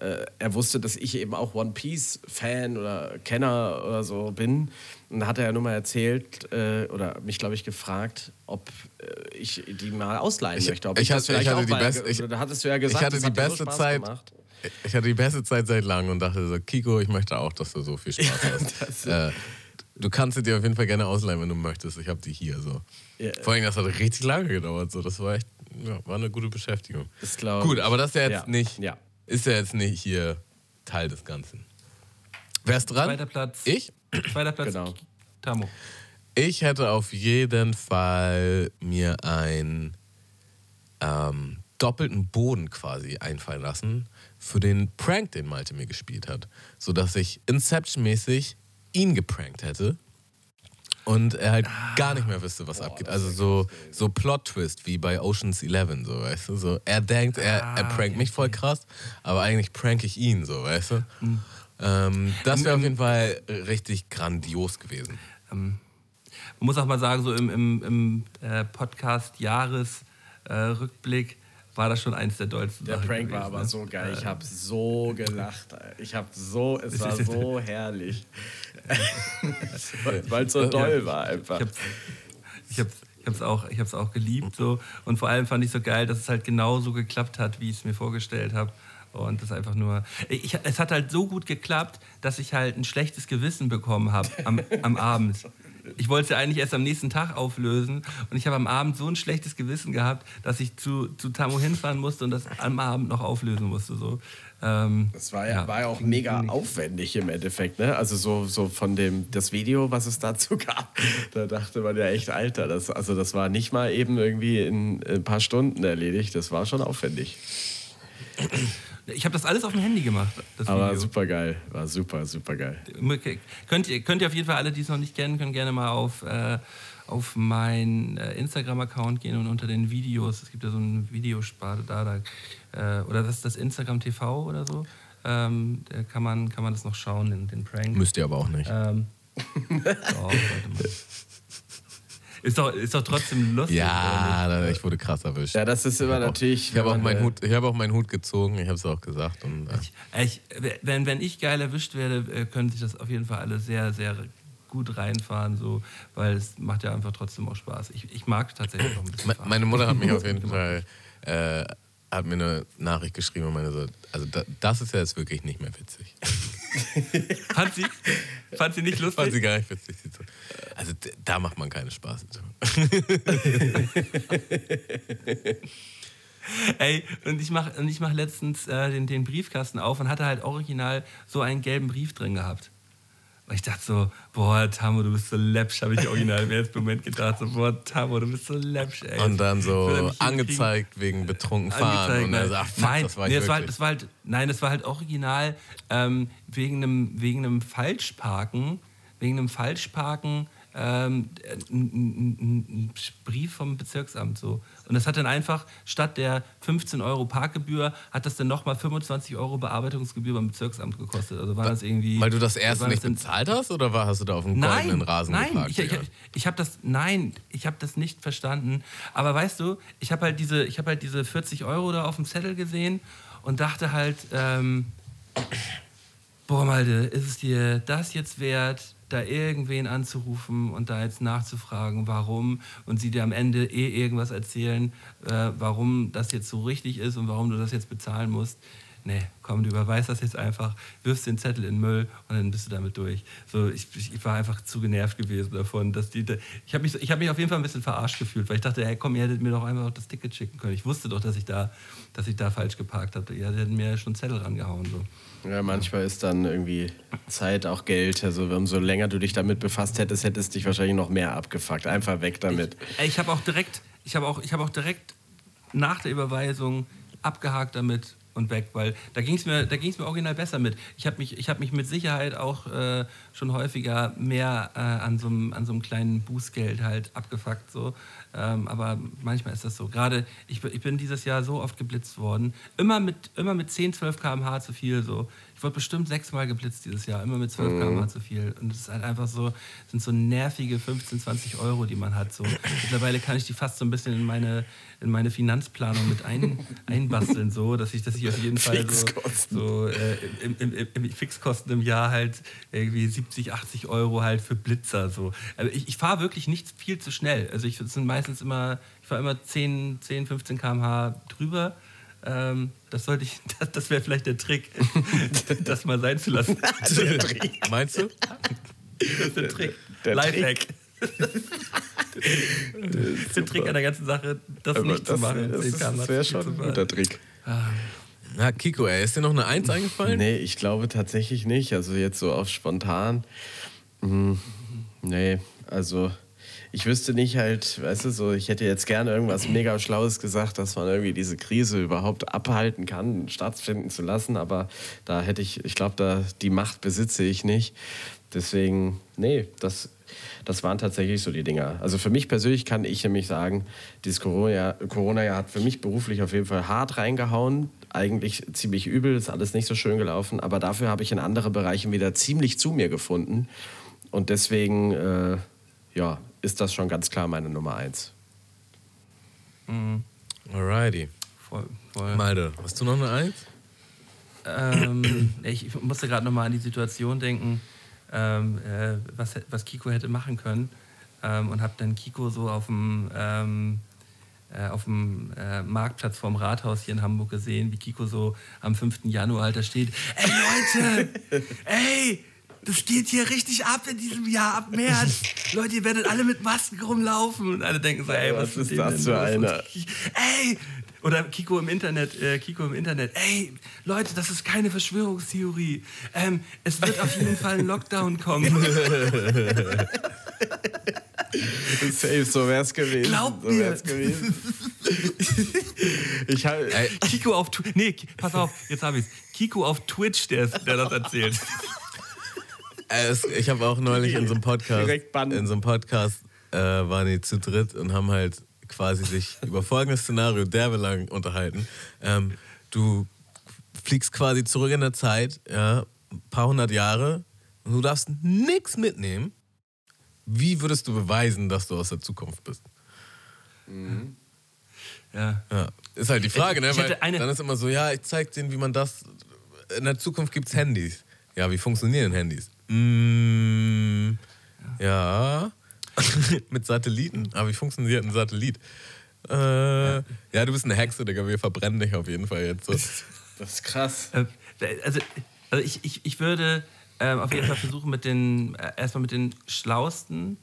äh, er wusste, dass ich eben auch One Piece Fan oder Kenner oder so bin. Und da hat er ja nur mal erzählt äh, oder mich, glaube ich, gefragt, ob äh, ich die mal ausleihen Ich- möchte. Ob ich das hatte- ich hatte auch die beste- ich- Da hattest du ja gesagt, ich hatte das die so beste Spaß Zeit. gemacht. Ich hatte die beste Zeit seit langem und dachte so, Kiko, ich möchte auch, dass du so viel Spaß hast. äh, du kannst sie dir auf jeden Fall gerne ausleihen, wenn du möchtest. Ich habe die hier so. Ja. Vor allem, das hat richtig lange gedauert. So. Das war echt, ja, war eine gute Beschäftigung. Das glaub Gut, ich. aber das ist ja jetzt Ja, nicht, ja. ist ja jetzt nicht hier Teil des Ganzen. Wer ist dran? Zweiter Platz. Ich? Zweiter Platz. Genau. Tamo. Ich hätte auf jeden Fall mir einen ähm, doppelten Boden quasi einfallen lassen für den Prank, den Malte mir gespielt hat. Sodass ich Inception-mäßig ihn geprankt hätte und er halt gar nicht mehr wüsste, was abgeht. Also so, so Plot-Twist wie bei Oceans 11, so, weißt du? So, er denkt, er, er prankt mich voll krass, aber eigentlich prank ich ihn, so, weißt du? Ähm, das wäre auf jeden Fall richtig grandios gewesen. Man muss auch mal sagen, so im, im, im äh, Podcast-Jahresrückblick war das schon eins der dollsten Der Sachen Prank war gewesen, aber ne? so geil. Ich habe so gelacht. Ich habe so, es war so herrlich. Weil es so doll war einfach. Ich hab's, ich ich hab's auch, ich auch geliebt so und vor allem fand ich so geil, dass es halt genauso geklappt hat, wie ich es mir vorgestellt habe. Und das einfach nur. Ich, es hat halt so gut geklappt, dass ich halt ein schlechtes Gewissen bekommen habe am, am Abend. Ich wollte es ja eigentlich erst am nächsten Tag auflösen und ich habe am Abend so ein schlechtes Gewissen gehabt, dass ich zu, zu Tamo hinfahren musste und das am Abend noch auflösen musste. So. Ähm, Das war ja, war ja auch mega aufwendig im Endeffekt, ne? Also so, so von dem das Video, was es dazu gab, da dachte man ja echt, Alter, das, also das war nicht mal eben irgendwie in ein paar Stunden erledigt, das war schon aufwendig. ich habe das alles auf dem Handy gemacht. Das Aber Video. super geil, war super, super geil. Okay. Könnt ihr, könnt ihr auf jeden Fall alle, die es noch nicht kennen, können gerne mal auf, äh, auf meinen äh, Instagram-Account gehen und unter den Videos, es gibt ja so eine Videosparte da, da äh, oder das ist das Instagram TV oder so, ähm, da kann man, kann man das noch schauen, den, den Prank. Müsst ihr aber auch nicht. Ähm, doch, sollte man. Ist doch, ist doch trotzdem lustig. oder ja, ich wurde krass erwischt. Ja, das ist immer natürlich. Ich habe auch, meinen äh, Hut, ich hab auch meinen Hut gezogen, ich habe es auch gesagt. Und, äh, nicht? Ich, wenn, wenn ich geil erwischt werde, äh, können sich das auf jeden Fall alle sehr, sehr gut reinfahren, so, weil es macht ja einfach trotzdem auch Spaß. Ich, ich mag tatsächlich auch ein bisschen Me- fahren. Meine Mutter hat mich auf jeden Fall äh, hat mir eine Nachricht geschrieben und meine so, also da, das ist ja jetzt wirklich nicht mehr witzig. Fand sie, fand sie nicht lustig? Fand sie gar nicht witzig. Also da macht man keine Spaß. Ey, und ich mache und ich mach letztens äh, den, den Briefkasten auf und hatte halt original so einen gelben Brief drin gehabt. Und ich dachte so, boah, Tamo, du bist so läppsch, habe ich original im ersten Moment gedacht. So, boah, Tamo, du bist so läppsch, ey. Und dann so angezeigt wegen betrunken fahren. Und er nein. so, ach fuck, nein, das war nee, das war, wirklich. das war halt, nein, das war halt original ähm, wegen einem wegen einem Falschparken, wegen einem Falschparken ähm, ein, ein, ein, ein Brief vom Bezirksamt so. Und das hat dann einfach statt der 15 Euro Parkgebühr hat das dann nochmal 25 Euro Bearbeitungsgebühr beim Bezirksamt gekostet. Also war das irgendwie. Weil du das erste das nicht dann- bezahlt hast oder war, hast du da auf dem goldenen Rasen nein, geparkt? ich, ich, ich habe das, nein, ich habe das nicht verstanden. Aber weißt du, ich habe halt diese, ich habe halt diese 40 Euro da auf dem Zettel gesehen und dachte halt, ähm, boah, Malte, ist es dir das jetzt wert, da irgendwen anzurufen und da jetzt nachzufragen, warum und sie dir am Ende eh irgendwas erzählen, äh, warum das jetzt so richtig ist und warum du das jetzt bezahlen musst. Nee, komm, du überweist das jetzt einfach, wirfst den Zettel in den Müll und dann bist du damit durch. So, ich, ich war einfach zu genervt gewesen davon, dass die. Ich habe mich, ich hab mich auf jeden Fall ein bisschen verarscht gefühlt, weil ich dachte, hey, komm, ihr hättet mir doch einfach das Ticket schicken können. Ich wusste doch, dass ich da, dass ich da falsch geparkt habe. Ihr hättet mir schon Zettel rangehauen. So. Ja, manchmal ist dann irgendwie Zeit auch Geld. Also umso länger du dich damit befasst hättest, hättest dich wahrscheinlich noch mehr abgefuckt. Einfach weg damit. Ey, ich habe auch direkt, ich habe auch, ich habe auch direkt nach der Überweisung abgehakt damit und weg, weil da ging es mir, da ging's mir original besser mit. Ich habe mich, ich habe mich mit Sicherheit auch äh, schon häufiger mehr äh, an so einem, kleinen Bußgeld halt abgefuckt so. Ähm, aber manchmal ist das so. Gerade ich, bin- ich bin dieses Jahr so oft geblitzt worden, immer mit, immer mit 10, 12 km/h zu viel so. Ich wurde bestimmt sechsmal geblitzt dieses Jahr, immer mit 12 km/h zu viel. Und es ist halt einfach so, sind so nervige 15, 20 Euro, die man hat. So. Mittlerweile kann ich die fast so ein bisschen in meine, in meine Finanzplanung mit ein, einbasteln, so, dass ich, dass ich auf jeden Fall so, Fixkosten. so äh, im, im, im, im Fixkosten im Jahr halt irgendwie 70, 80 Euro halt für Blitzer. So. Aber ich, ich fahre wirklich nicht viel zu schnell. Also ich sind meistens immer, ich fahre immer 10, 10, 15 km/h drüber. Ähm, das sollte ich, das, das wäre vielleicht der Trick, das mal sein zu lassen. Meinst du? Das ist der Trick. Der Lifehack. der Trick an der ganzen Sache, das Aber nicht zu machen. das, 10 ist- km/h das wäre schon ein guter Trick. Na, Kiko, ey, ist dir noch eine Eins eingefallen? Nee, ich glaube tatsächlich nicht. Also jetzt so auf spontan. Hm, nee, also ich wüsste nicht halt, weißt du, so, ich hätte jetzt gerne irgendwas mega Schlaues gesagt, dass man irgendwie diese Krise überhaupt abhalten kann, stattfinden zu lassen, aber da hätte ich, ich glaube, da die Macht besitze ich nicht. Deswegen, nee, das, das waren tatsächlich so die Dinger. Also für mich persönlich kann ich nämlich sagen, dieses Corona-Jahr Corona hat für mich beruflich auf jeden Fall hart reingehauen. Eigentlich ziemlich übel, ist alles nicht so schön gelaufen, aber dafür habe ich in andere Bereichen wieder ziemlich zu mir gefunden. Und deswegen, äh, ja, ist das schon ganz klar meine Nummer eins. Alrighty. voll, voll. Malde, hast du noch eine Eins? ähm, ich, musste gerade noch mal an die Situation denken, ähm, äh, was, was Kiko hätte machen können. Ähm, und habe dann Kiko so auf dem, ähm, äh, auf dem äh, Marktplatz vorm Rathaus hier in Hamburg gesehen, wie Kiko so am 5. Januar halt da steht. Ey Leute, ey, das geht hier richtig ab in diesem Jahr, ab März. Leute, ihr werdet alle mit Masken rumlaufen. Und alle denken so, ey, was, Was ist das für einer? Ey, oder Kiko im Internet, äh, Kiko im Internet. Ey, Leute, das ist keine Verschwörungstheorie. Ähm, es wird auf jeden Fall ein Lockdown kommen. Safe, so wär's gewesen. Glaubt so mir. gewesen. ich habe. Kiko auf Twitch. Nee, pass auf, jetzt habe ich's. Kiko auf Twitch, der, ist- der das erzählt. Äh, es, ich habe auch neulich in so einem Podcast, in so einem Podcast äh, waren die zu dritt und haben halt quasi sich über folgendes Szenario derbelang unterhalten. Ähm, du fliegst quasi zurück in der Zeit, ja, ein paar hundert Jahre, und du darfst nichts mitnehmen. Wie würdest du beweisen, dass du aus der Zukunft bist? Ja. Ja, ist halt die Frage, ne? Ich Weil hätte eine- dann ist immer so, ja, ich zeig denen, wie man das. In der Zukunft gibt's Handys. Ja, wie funktionieren Handys? Mm, ja. Mit Satelliten. Aber wie funktioniert ein Satellit? Äh, ja. du bist eine Hexe, Digga. Wir verbrennen dich auf jeden Fall jetzt so. Das ist krass. Äh, Also, also ich, ich, ich würde ähm, auf jeden Fall versuchen, mit den, äh, erstmal mit den schlauesten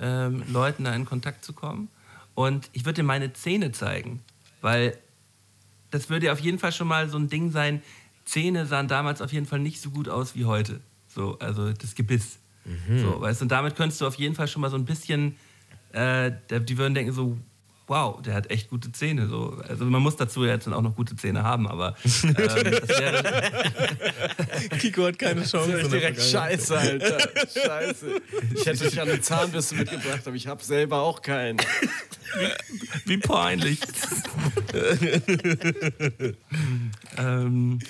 ähm, Leuten da in Kontakt zu kommen. Und ich würde dir meine Zähne zeigen, weil das würde ja auf jeden Fall schon mal so ein Ding sein. Zähne sahen damals auf jeden Fall nicht so gut aus wie heute. So, also das Gebiss. So, weißt du, und damit könntest du auf jeden Fall schon mal so ein bisschen, äh, die würden denken so, wow, der hat echt gute Zähne. So. Also man muss dazu ja jetzt dann auch noch gute Zähne haben, aber ähm, das wäre, Kiko hat keine Chance. Das ist in der direkt scheiße, Alter. Scheiße. Ich hätte dich an eine Zahnbürste mitgebracht, aber ich habe selber auch keinen. Wie peinlich. ähm,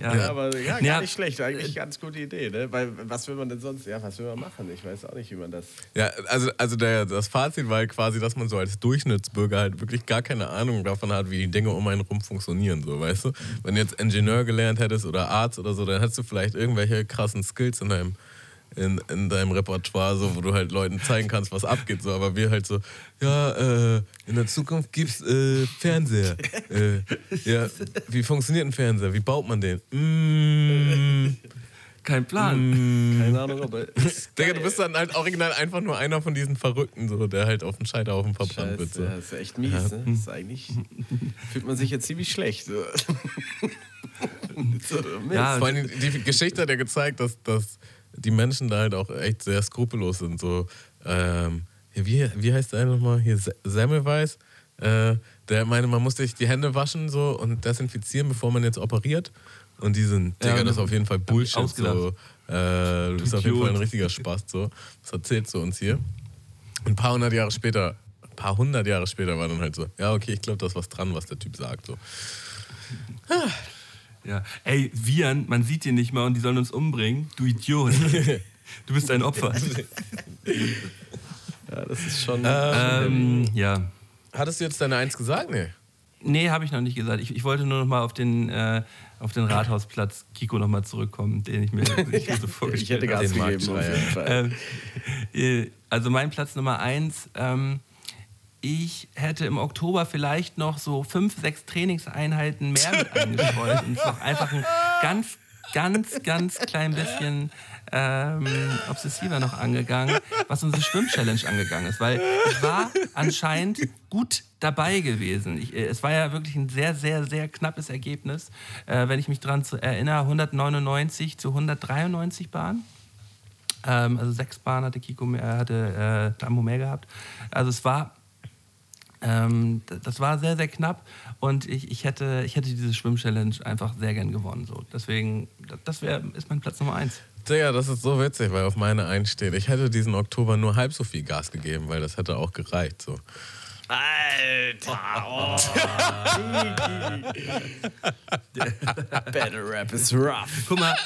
ja, Ja, aber ja, gar Ja. nicht schlecht. Eigentlich eine ganz gute Idee, ne? Weil was will man denn sonst? Ja, was will man machen? Ich weiß auch nicht, wie man das. Ja, also, also der, das Fazit war quasi, dass man so als Durchschnittsbürger halt wirklich gar keine Ahnung davon hat, wie die Dinge um einen rum funktionieren, so, weißt du? Wenn du jetzt Ingenieur gelernt hättest oder Arzt oder so, dann hättest du vielleicht irgendwelche krassen Skills in deinem, in, in deinem Repertoire, so, wo du halt Leuten zeigen kannst, was abgeht, so. Aber wir halt so, ja, äh, in der Zukunft gibt's äh, Fernseher. äh, ja, wie funktioniert ein Fernseher? Wie baut man den? Mm, kein Plan. Keine Ahnung, aber. Digga, du bist dann halt original einfach nur einer von diesen Verrückten, so, der halt auf den Scheiterhaufen verbrannt wird. So. ja, das ist echt mies, ne? Das ist eigentlich. Fühlt man sich jetzt ziemlich schlecht. So. so. Ja, Vor allem die Geschichte hat ja gezeigt, dass, dass die Menschen da halt auch echt sehr skrupellos sind. So, ähm, wie, wie heißt der nochmal? Hier Se- Semmelweis. Äh, der meine, man muss sich die Hände waschen so und desinfizieren, bevor man jetzt operiert. Und die sind, Digga, Ja, das ist auf jeden Fall Bullshit. So. Äh, du bist auf jeden. Fall ein richtiger Spast. So. Das erzählst du uns hier. Und ein paar hundert Jahre später, ein paar hundert Jahre später war dann halt so, ja, okay, ich glaube, da ist was dran, was der Typ sagt. So. Ja. Ey, Viren, man sieht die nicht mal und die sollen uns umbringen. Du Idiot. Du bist ein Opfer. Ja, das ist schon. ähm, ja. Hattest du jetzt deine Eins gesagt? Nee. Nee, habe ich noch nicht gesagt. Ich, ich wollte nur noch mal auf den, äh, auf den Rathausplatz Kiko noch mal zurückkommen, den ich mir, ich mir so ich vorgestellt hätte habe. Gas Den gegeben, auf Marktschreier. jeden Fall. Ähm, äh, also mein Platz Nummer eins. Ähm, ich hätte im Oktober vielleicht noch so fünf, sechs Trainingseinheiten mehr mit eingestreut und noch einfach ein ganz, ganz, ganz klein bisschen ähm, obsessiver noch angegangen, was unsere Schwimm-Challenge angegangen ist. Weil ich war anscheinend gut dabei gewesen. Ich, äh, es war ja wirklich ein sehr, sehr, sehr knappes Ergebnis. Äh, wenn ich mich daran erinnere, 199 zu 193 Bahnen. Ähm, also sechs Bahnen hatte Kiko mehr, hatte äh, Tambo mehr gehabt. Also es war, ähm, das war sehr, sehr knapp und ich, ich, hätte, ich hätte diese Schwimm-Challenge einfach sehr gern gewonnen. So. Deswegen, das wär, ist mein Platz Nummer eins. Digga, das ist so witzig, weil auf meine Eins steht, ich hätte diesen Oktober nur halb so viel Gas gegeben, weil das hätte auch gereicht. So. Alter! Oh. Battle Rap ist rough. Guck mal,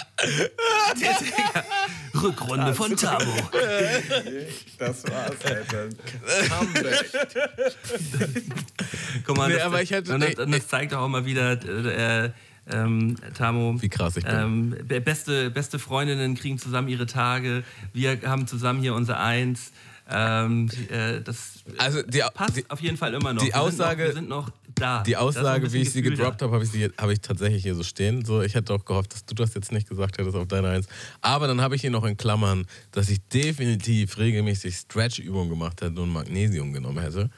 Rückrunde von Tamo. Das war's, Alter. Guck mal, Nee, das, aber ich hätte- und das, nee, und das zeigt auch mal wieder, äh, ähm, Tamo. Wie krass ich bin. Ähm, be- beste, beste Freundinnen kriegen zusammen ihre Tage. Wir haben zusammen hier unser Eins. Ähm, äh, das Also die, passt die, auf jeden Fall immer noch. die wir sind Aussage- noch, wir sind noch da. die Aussage, wie ich sie gedroppt habe, habe ich, sie- habe ich tatsächlich hier so stehen. So, ich hätte auch gehofft, dass du das jetzt nicht gesagt hättest auf deiner Eins. Aber dann habe ich hier noch in Klammern, dass ich definitiv regelmäßig Stretch-Übungen gemacht hätte und Magnesium genommen hätte.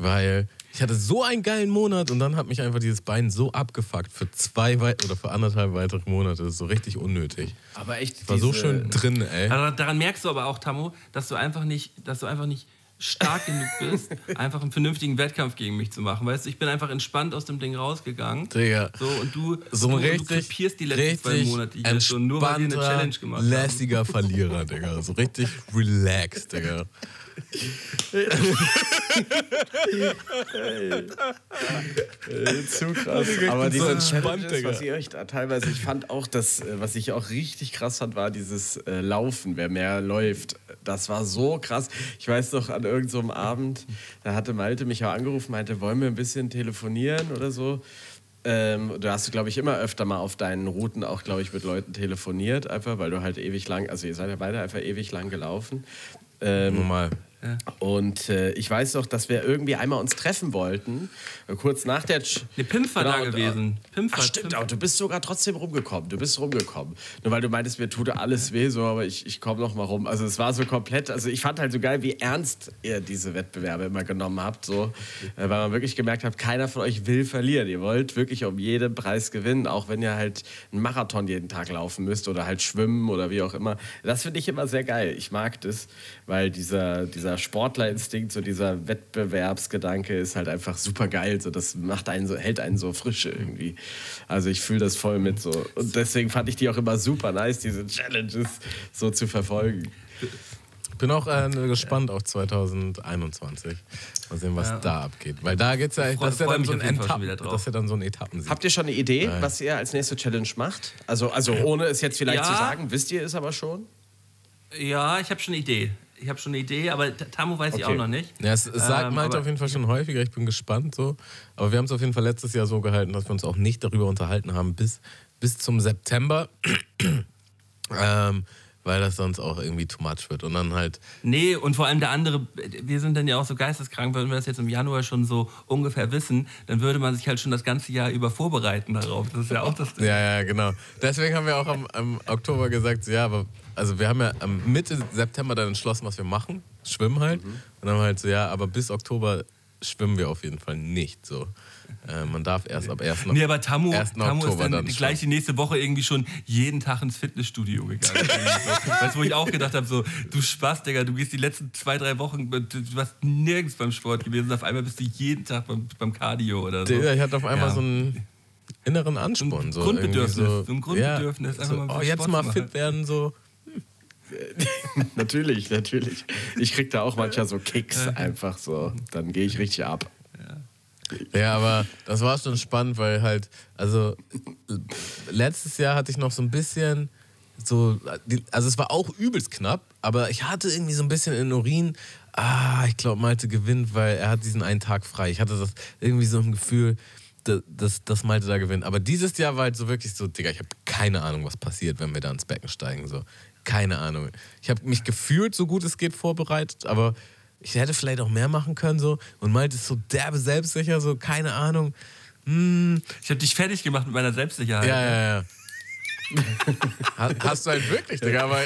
Weil ich hatte so einen geilen Monat und dann hat mich einfach dieses Bein so abgefuckt für zwei wei- oder für anderthalb weitere Monate. Das ist so richtig unnötig. Aber echt, Ich war so diese- schön drin, ey. Also daran merkst du aber auch, Tammo, dass du einfach nicht, dass du einfach nicht stark genug bist, einfach einen vernünftigen Wettkampf gegen mich zu machen. Weißt du, ich bin einfach entspannt aus dem Ding rausgegangen. Digga. So, und du, So du, du richtig, krepierst die letzten zwei Monate hier schon, nur weil wir eine Challenge gemacht haben. lässiger Verlierer, Digga. So richtig relaxed, Digga. Zu krass. Aber diese Challenges, was ihr euch da teilweise, ich fand auch das, äh, was ich auch richtig krass fand, war dieses äh, Laufen, wer mehr läuft. Das war so krass. Ich weiß noch, an irgendeinem so Abend, da hatte Malte mich auch angerufen, meinte, wollen wir ein bisschen telefonieren oder so. Ähm, du hast, glaube ich, immer öfter mal auf deinen Routen auch, glaube ich, mit Leuten telefoniert, einfach, weil du halt ewig lang, also ihr seid ja beide einfach ewig lang gelaufen. Ähm, Normal. Und äh, ich weiß noch, dass wir irgendwie einmal uns treffen wollten, äh, kurz nach der... Ch Ne, Pimpf war Genau, da gewesen. Pimpf Ach war- stimmt, aber du bist sogar trotzdem rumgekommen. Du bist rumgekommen. Nur weil du meintest, mir tut alles weh, so, aber ich, ich komme noch mal rum. Also es war so komplett, also ich fand halt so geil, wie ernst ihr diese Wettbewerbe immer genommen habt, so, äh, weil man wirklich gemerkt hat, keiner von euch will verlieren. Ihr wollt wirklich um jeden Preis gewinnen, auch wenn ihr halt einen Marathon jeden Tag laufen müsst oder halt schwimmen oder wie auch immer. Das finde ich immer sehr geil. Ich mag das, weil dieser, dieser Sportlerinstinkt, so dieser Wettbewerbsgedanke ist halt einfach super geil. So, das macht einen so, hält einen so frische irgendwie. Also ich fühle das voll mit so. Und deswegen fand ich die auch immer super nice, diese Challenges so zu verfolgen. Bin auch äh, gespannt auf 2021. Mal sehen, was da abgeht. Weil da geht's ja, freu- das ist ja dann so ein Etappen, wieder drauf. das ist ja dann so ein Etappensieg. Habt ihr schon eine Idee, was ihr als nächste Challenge macht? Also, also ohne es jetzt vielleicht Ja. zu sagen, wisst ihr es aber schon? Ja, ich habe schon eine Idee. Ich habe schon eine Idee, aber Tamu weiß ich Okay. auch noch nicht. Ja, es, es sagt Ähm, Malte aber- auf jeden Fall schon häufiger, ich bin gespannt so. Aber wir haben es auf jeden Fall letztes Jahr so gehalten, dass wir uns auch nicht darüber unterhalten haben bis, bis zum September. ähm, weil das sonst auch irgendwie too much wird. Und dann halt, Nee, und vor allem der andere, wir sind dann ja auch so geisteskrank, wenn wir das jetzt im Januar schon so ungefähr wissen, dann würde man sich halt schon das ganze Jahr über vorbereiten darauf. Das ist ja auch das. ja, ja, genau. Deswegen haben wir auch am, am Oktober gesagt, ja, aber also wir haben ja am Mitte September dann entschlossen, was wir machen. Schwimmen halt. Und dann haben wir halt so, ja, aber bis Oktober schwimmen wir auf jeden Fall nicht so. Äh, man darf erst ab 1. Nee, aber Tamu, 1. Tamu ist dann, dann gleich die nächste Woche irgendwie schon jeden Tag ins Fitnessstudio gegangen. so. Weißt du, wo ich auch gedacht habe, so, du Spaß, Digga, du gehst die letzten zwei, drei Wochen, du warst nirgends beim Sport gewesen, auf einmal bist du jeden Tag beim, beim Cardio oder so. Der, ich hatte auf einmal Ja. so einen inneren Ansporn. So Grundbedürfnis, irgendwie so ein Grundbedürfnis, Ja, einfach so, mal oh, Sport jetzt zu mal machen. fit werden, so. natürlich, natürlich. Ich krieg da auch manchmal so Kicks einfach so. Dann gehe ich richtig ab. Ja, aber das war schon spannend, weil halt, also letztes Jahr hatte ich noch so ein bisschen so, also es war auch übelst knapp, aber ich hatte irgendwie so ein bisschen in Urin, ah, ich glaube Malte gewinnt, weil er hat diesen einen Tag frei. Ich hatte das irgendwie so ein Gefühl, dass, dass, dass Malte da gewinnt. Aber dieses Jahr war halt so wirklich so, Digga, ich habe keine Ahnung, was passiert, wenn wir da ins Becken steigen. So. Keine Ahnung. Ich habe mich gefühlt, so gut es geht, vorbereitet, aber ich hätte vielleicht auch mehr machen können. So. Und Malte ist so derbe selbstsicher, so keine Ahnung. Hm, Ich habe dich fertig gemacht mit meiner Selbstsicherheit. ja, ja, ja. Ha- Hast du halt wirklich, Digga, aber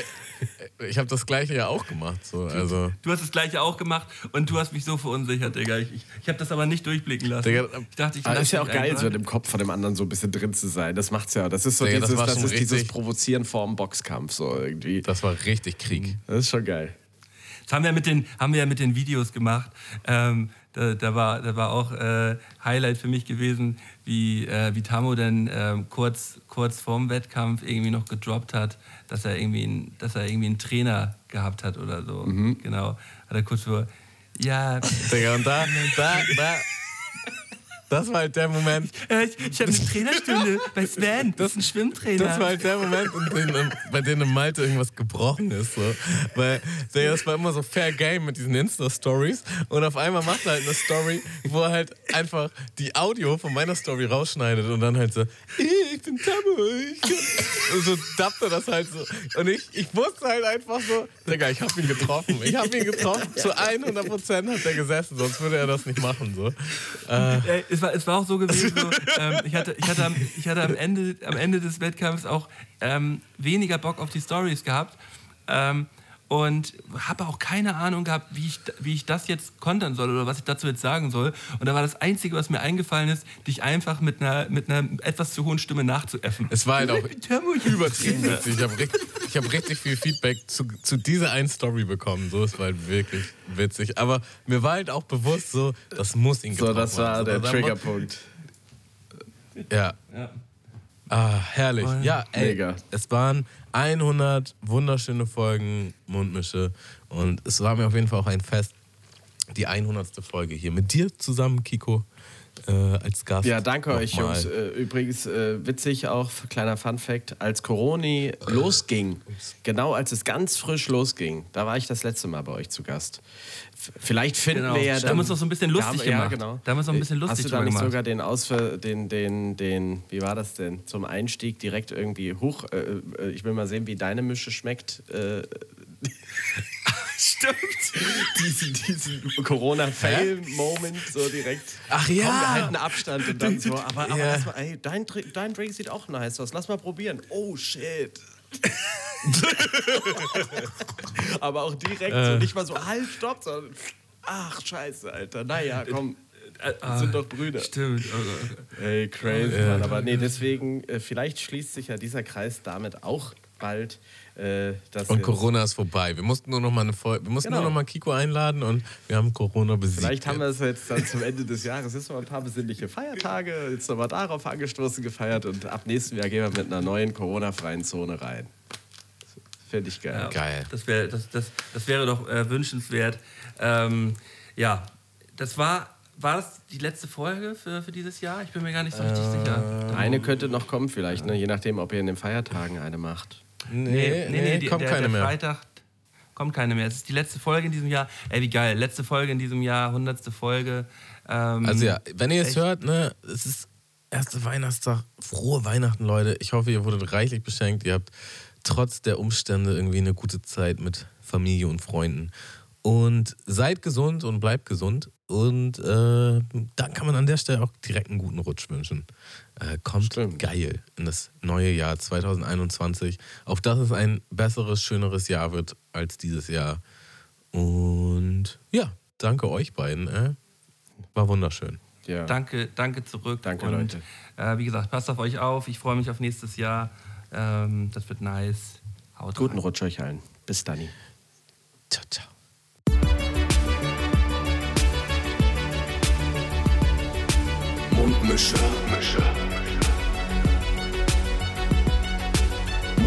ich habe das gleiche ja auch gemacht. So. Also, Du hast das gleiche auch gemacht und du hast mich so verunsichert, Digga. Ich, ich, ich habe das aber nicht durchblicken lassen. Digga, ich dachte, ich lass ist ja auch geil, so dem Kopf von dem anderen so ein bisschen drin zu sein. Das macht's ja. Das ist so Digga, das dieses, das schon ist dieses Provozieren vorm Boxkampf so irgendwie. das war richtig Krieg. Das ist schon geil. Das haben wir, mit den, haben wir ja mit den Videos gemacht. Ähm, da, da, war, da war auch äh, Highlight für mich gewesen, wie, äh, wie Tamo dann ähm, kurz, kurz vorm Wettkampf irgendwie noch gedroppt hat, dass er irgendwie, ein, dass er irgendwie einen Trainer gehabt hat oder so. Genau. Hat er kurz vor, ja, Digga, und da, da, da, das war halt der Moment, Äh, ich ich habe eine Trainerstunde bei Sven. Das ist ein Schwimmtrainer. Das war halt der Moment, in dem, bei dem im Malte irgendwas gebrochen ist. So. Weil der, das war immer so fair game mit diesen Insta-Stories. Und auf einmal macht er halt eine Story, wo er halt einfach die Audio von meiner Story rausschneidet und dann halt so, ich bin. Ich kann-" und so dappt er das halt so. Und ich, ich wusste halt einfach so, Digga, ich hab ihn getroffen. Ich hab ihn getroffen. Zu 100 Prozent hat er gesessen, sonst würde er das nicht machen. So. Äh, es, war, es war auch so gewesen, so, ähm, ich hatte, ich hatte, am, ich hatte am, Ende, am Ende des Wettkampfs auch ähm, weniger Bock auf die Stories gehabt. Ähm, und habe auch keine Ahnung gehabt, wie ich, wie ich das jetzt kontern soll oder was ich dazu jetzt sagen soll. Und da war das Einzige, was mir eingefallen ist, dich einfach mit einer, mit einer etwas zu hohen Stimme nachzuäffen. Es war halt auch übertrieben witzig. Ich habe richtig, ich hab richtig viel Feedback zu, zu dieser einen Story bekommen. So, es war halt wirklich witzig. Aber mir war halt auch bewusst, so, das muss ihn So, das war haben. der Triggerpunkt. Ja. Ja. Ah, herrlich. Ja, ey, Mega. es waren 100 wunderschöne Folgen Mundmische und es war mir auf jeden Fall auch ein Fest, die 100. Folge hier mit dir zusammen, Kiko, äh, als Gast. Ja, danke euch, Nochmal. Jungs. Äh, Übrigens äh, witzig auch, kleiner Fun-Fact: Als Coroni losging, genau als es ganz frisch losging, da war ich das letzte Mal bei euch zu Gast. Vielleicht finden Genau. wir ja Da dann. haben wir uns so ein bisschen lustig da haben, Ja, gemacht. genau. Da haben wir uns ein bisschen lustig Hast du da nicht gemacht. sogar den Ausfall, den, den, den, wie war das denn? Zum Einstieg direkt irgendwie hoch. Äh, äh, ich will mal sehen, wie deine Mische schmeckt. Äh, Stimmt. diesen diesen Corona-Fail-Moment so direkt. Ach ja. Komm, wir halten Abstand und dann so. Aber, aber Ja. lass mal, ey, dein, dein Drink sieht auch nice aus. Lass mal probieren. Oh shit. aber auch direkt Äh. so nicht mal so halt, stopp, sondern ach scheiße, Alter. Naja, komm. Wir sind doch Brüder. Stimmt. Oh, Ey, crazy, Mann. Aber nee, deswegen, äh, vielleicht schließt sich ja dieser Kreis damit auch bald. Äh, Und Corona ist vorbei. Wir mussten nur noch mal eine Folge, wir mussten Genau. nur noch mal Kiko einladen und wir haben Corona besiegt. Vielleicht haben wir es jetzt dann zum Ende des Jahres. Jetzt noch ein paar besinnliche Feiertage. Jetzt nochmal darauf angestoßen gefeiert. Und ab nächsten Jahr gehen wir mit einer neuen Corona-freien Zone rein. Finde ich geil. Ja, Geil. Das, wär, das, das, das wäre doch äh, wünschenswert. Ähm, ja, das war. War das die letzte Folge für, für dieses Jahr? Ich bin mir gar nicht so richtig sicher. Eine könnte noch kommen, vielleicht, ne? je nachdem, ob ihr in den Feiertagen eine macht. Nee, nee, die- kommt der, keine der mehr. Freitag kommt keine mehr. Es ist die letzte Folge in diesem Jahr. Ey, wie geil. Letzte Folge in diesem Jahr, hundertste Folge. Ähm, Also ja, wenn ihr es hört, ne, es ist erster Weihnachtstag, frohe Weihnachten, Leute. Ich hoffe, ihr wurdet reichlich beschenkt. Ihr habt trotz der Umstände irgendwie eine gute Zeit mit Familie und Freunden. Und seid gesund und bleibt gesund. Und äh, dann kann man an der Stelle auch direkt einen guten Rutsch wünschen. Äh, kommt Stimmt. geil in das neue Jahr 2021. Auf dass es ein besseres, schöneres Jahr wird als dieses Jahr. Und ja, danke euch beiden. Äh. War wunderschön. Ja. Danke, danke zurück. Danke, und, Leute. Äh, wie gesagt, passt auf euch auf. Ich freue mich auf nächstes Jahr. Ähm, das wird nice. Haut Guten rein. Rutsch euch allen. Bis dann. Ciao, ciao. Mundmische. Mische.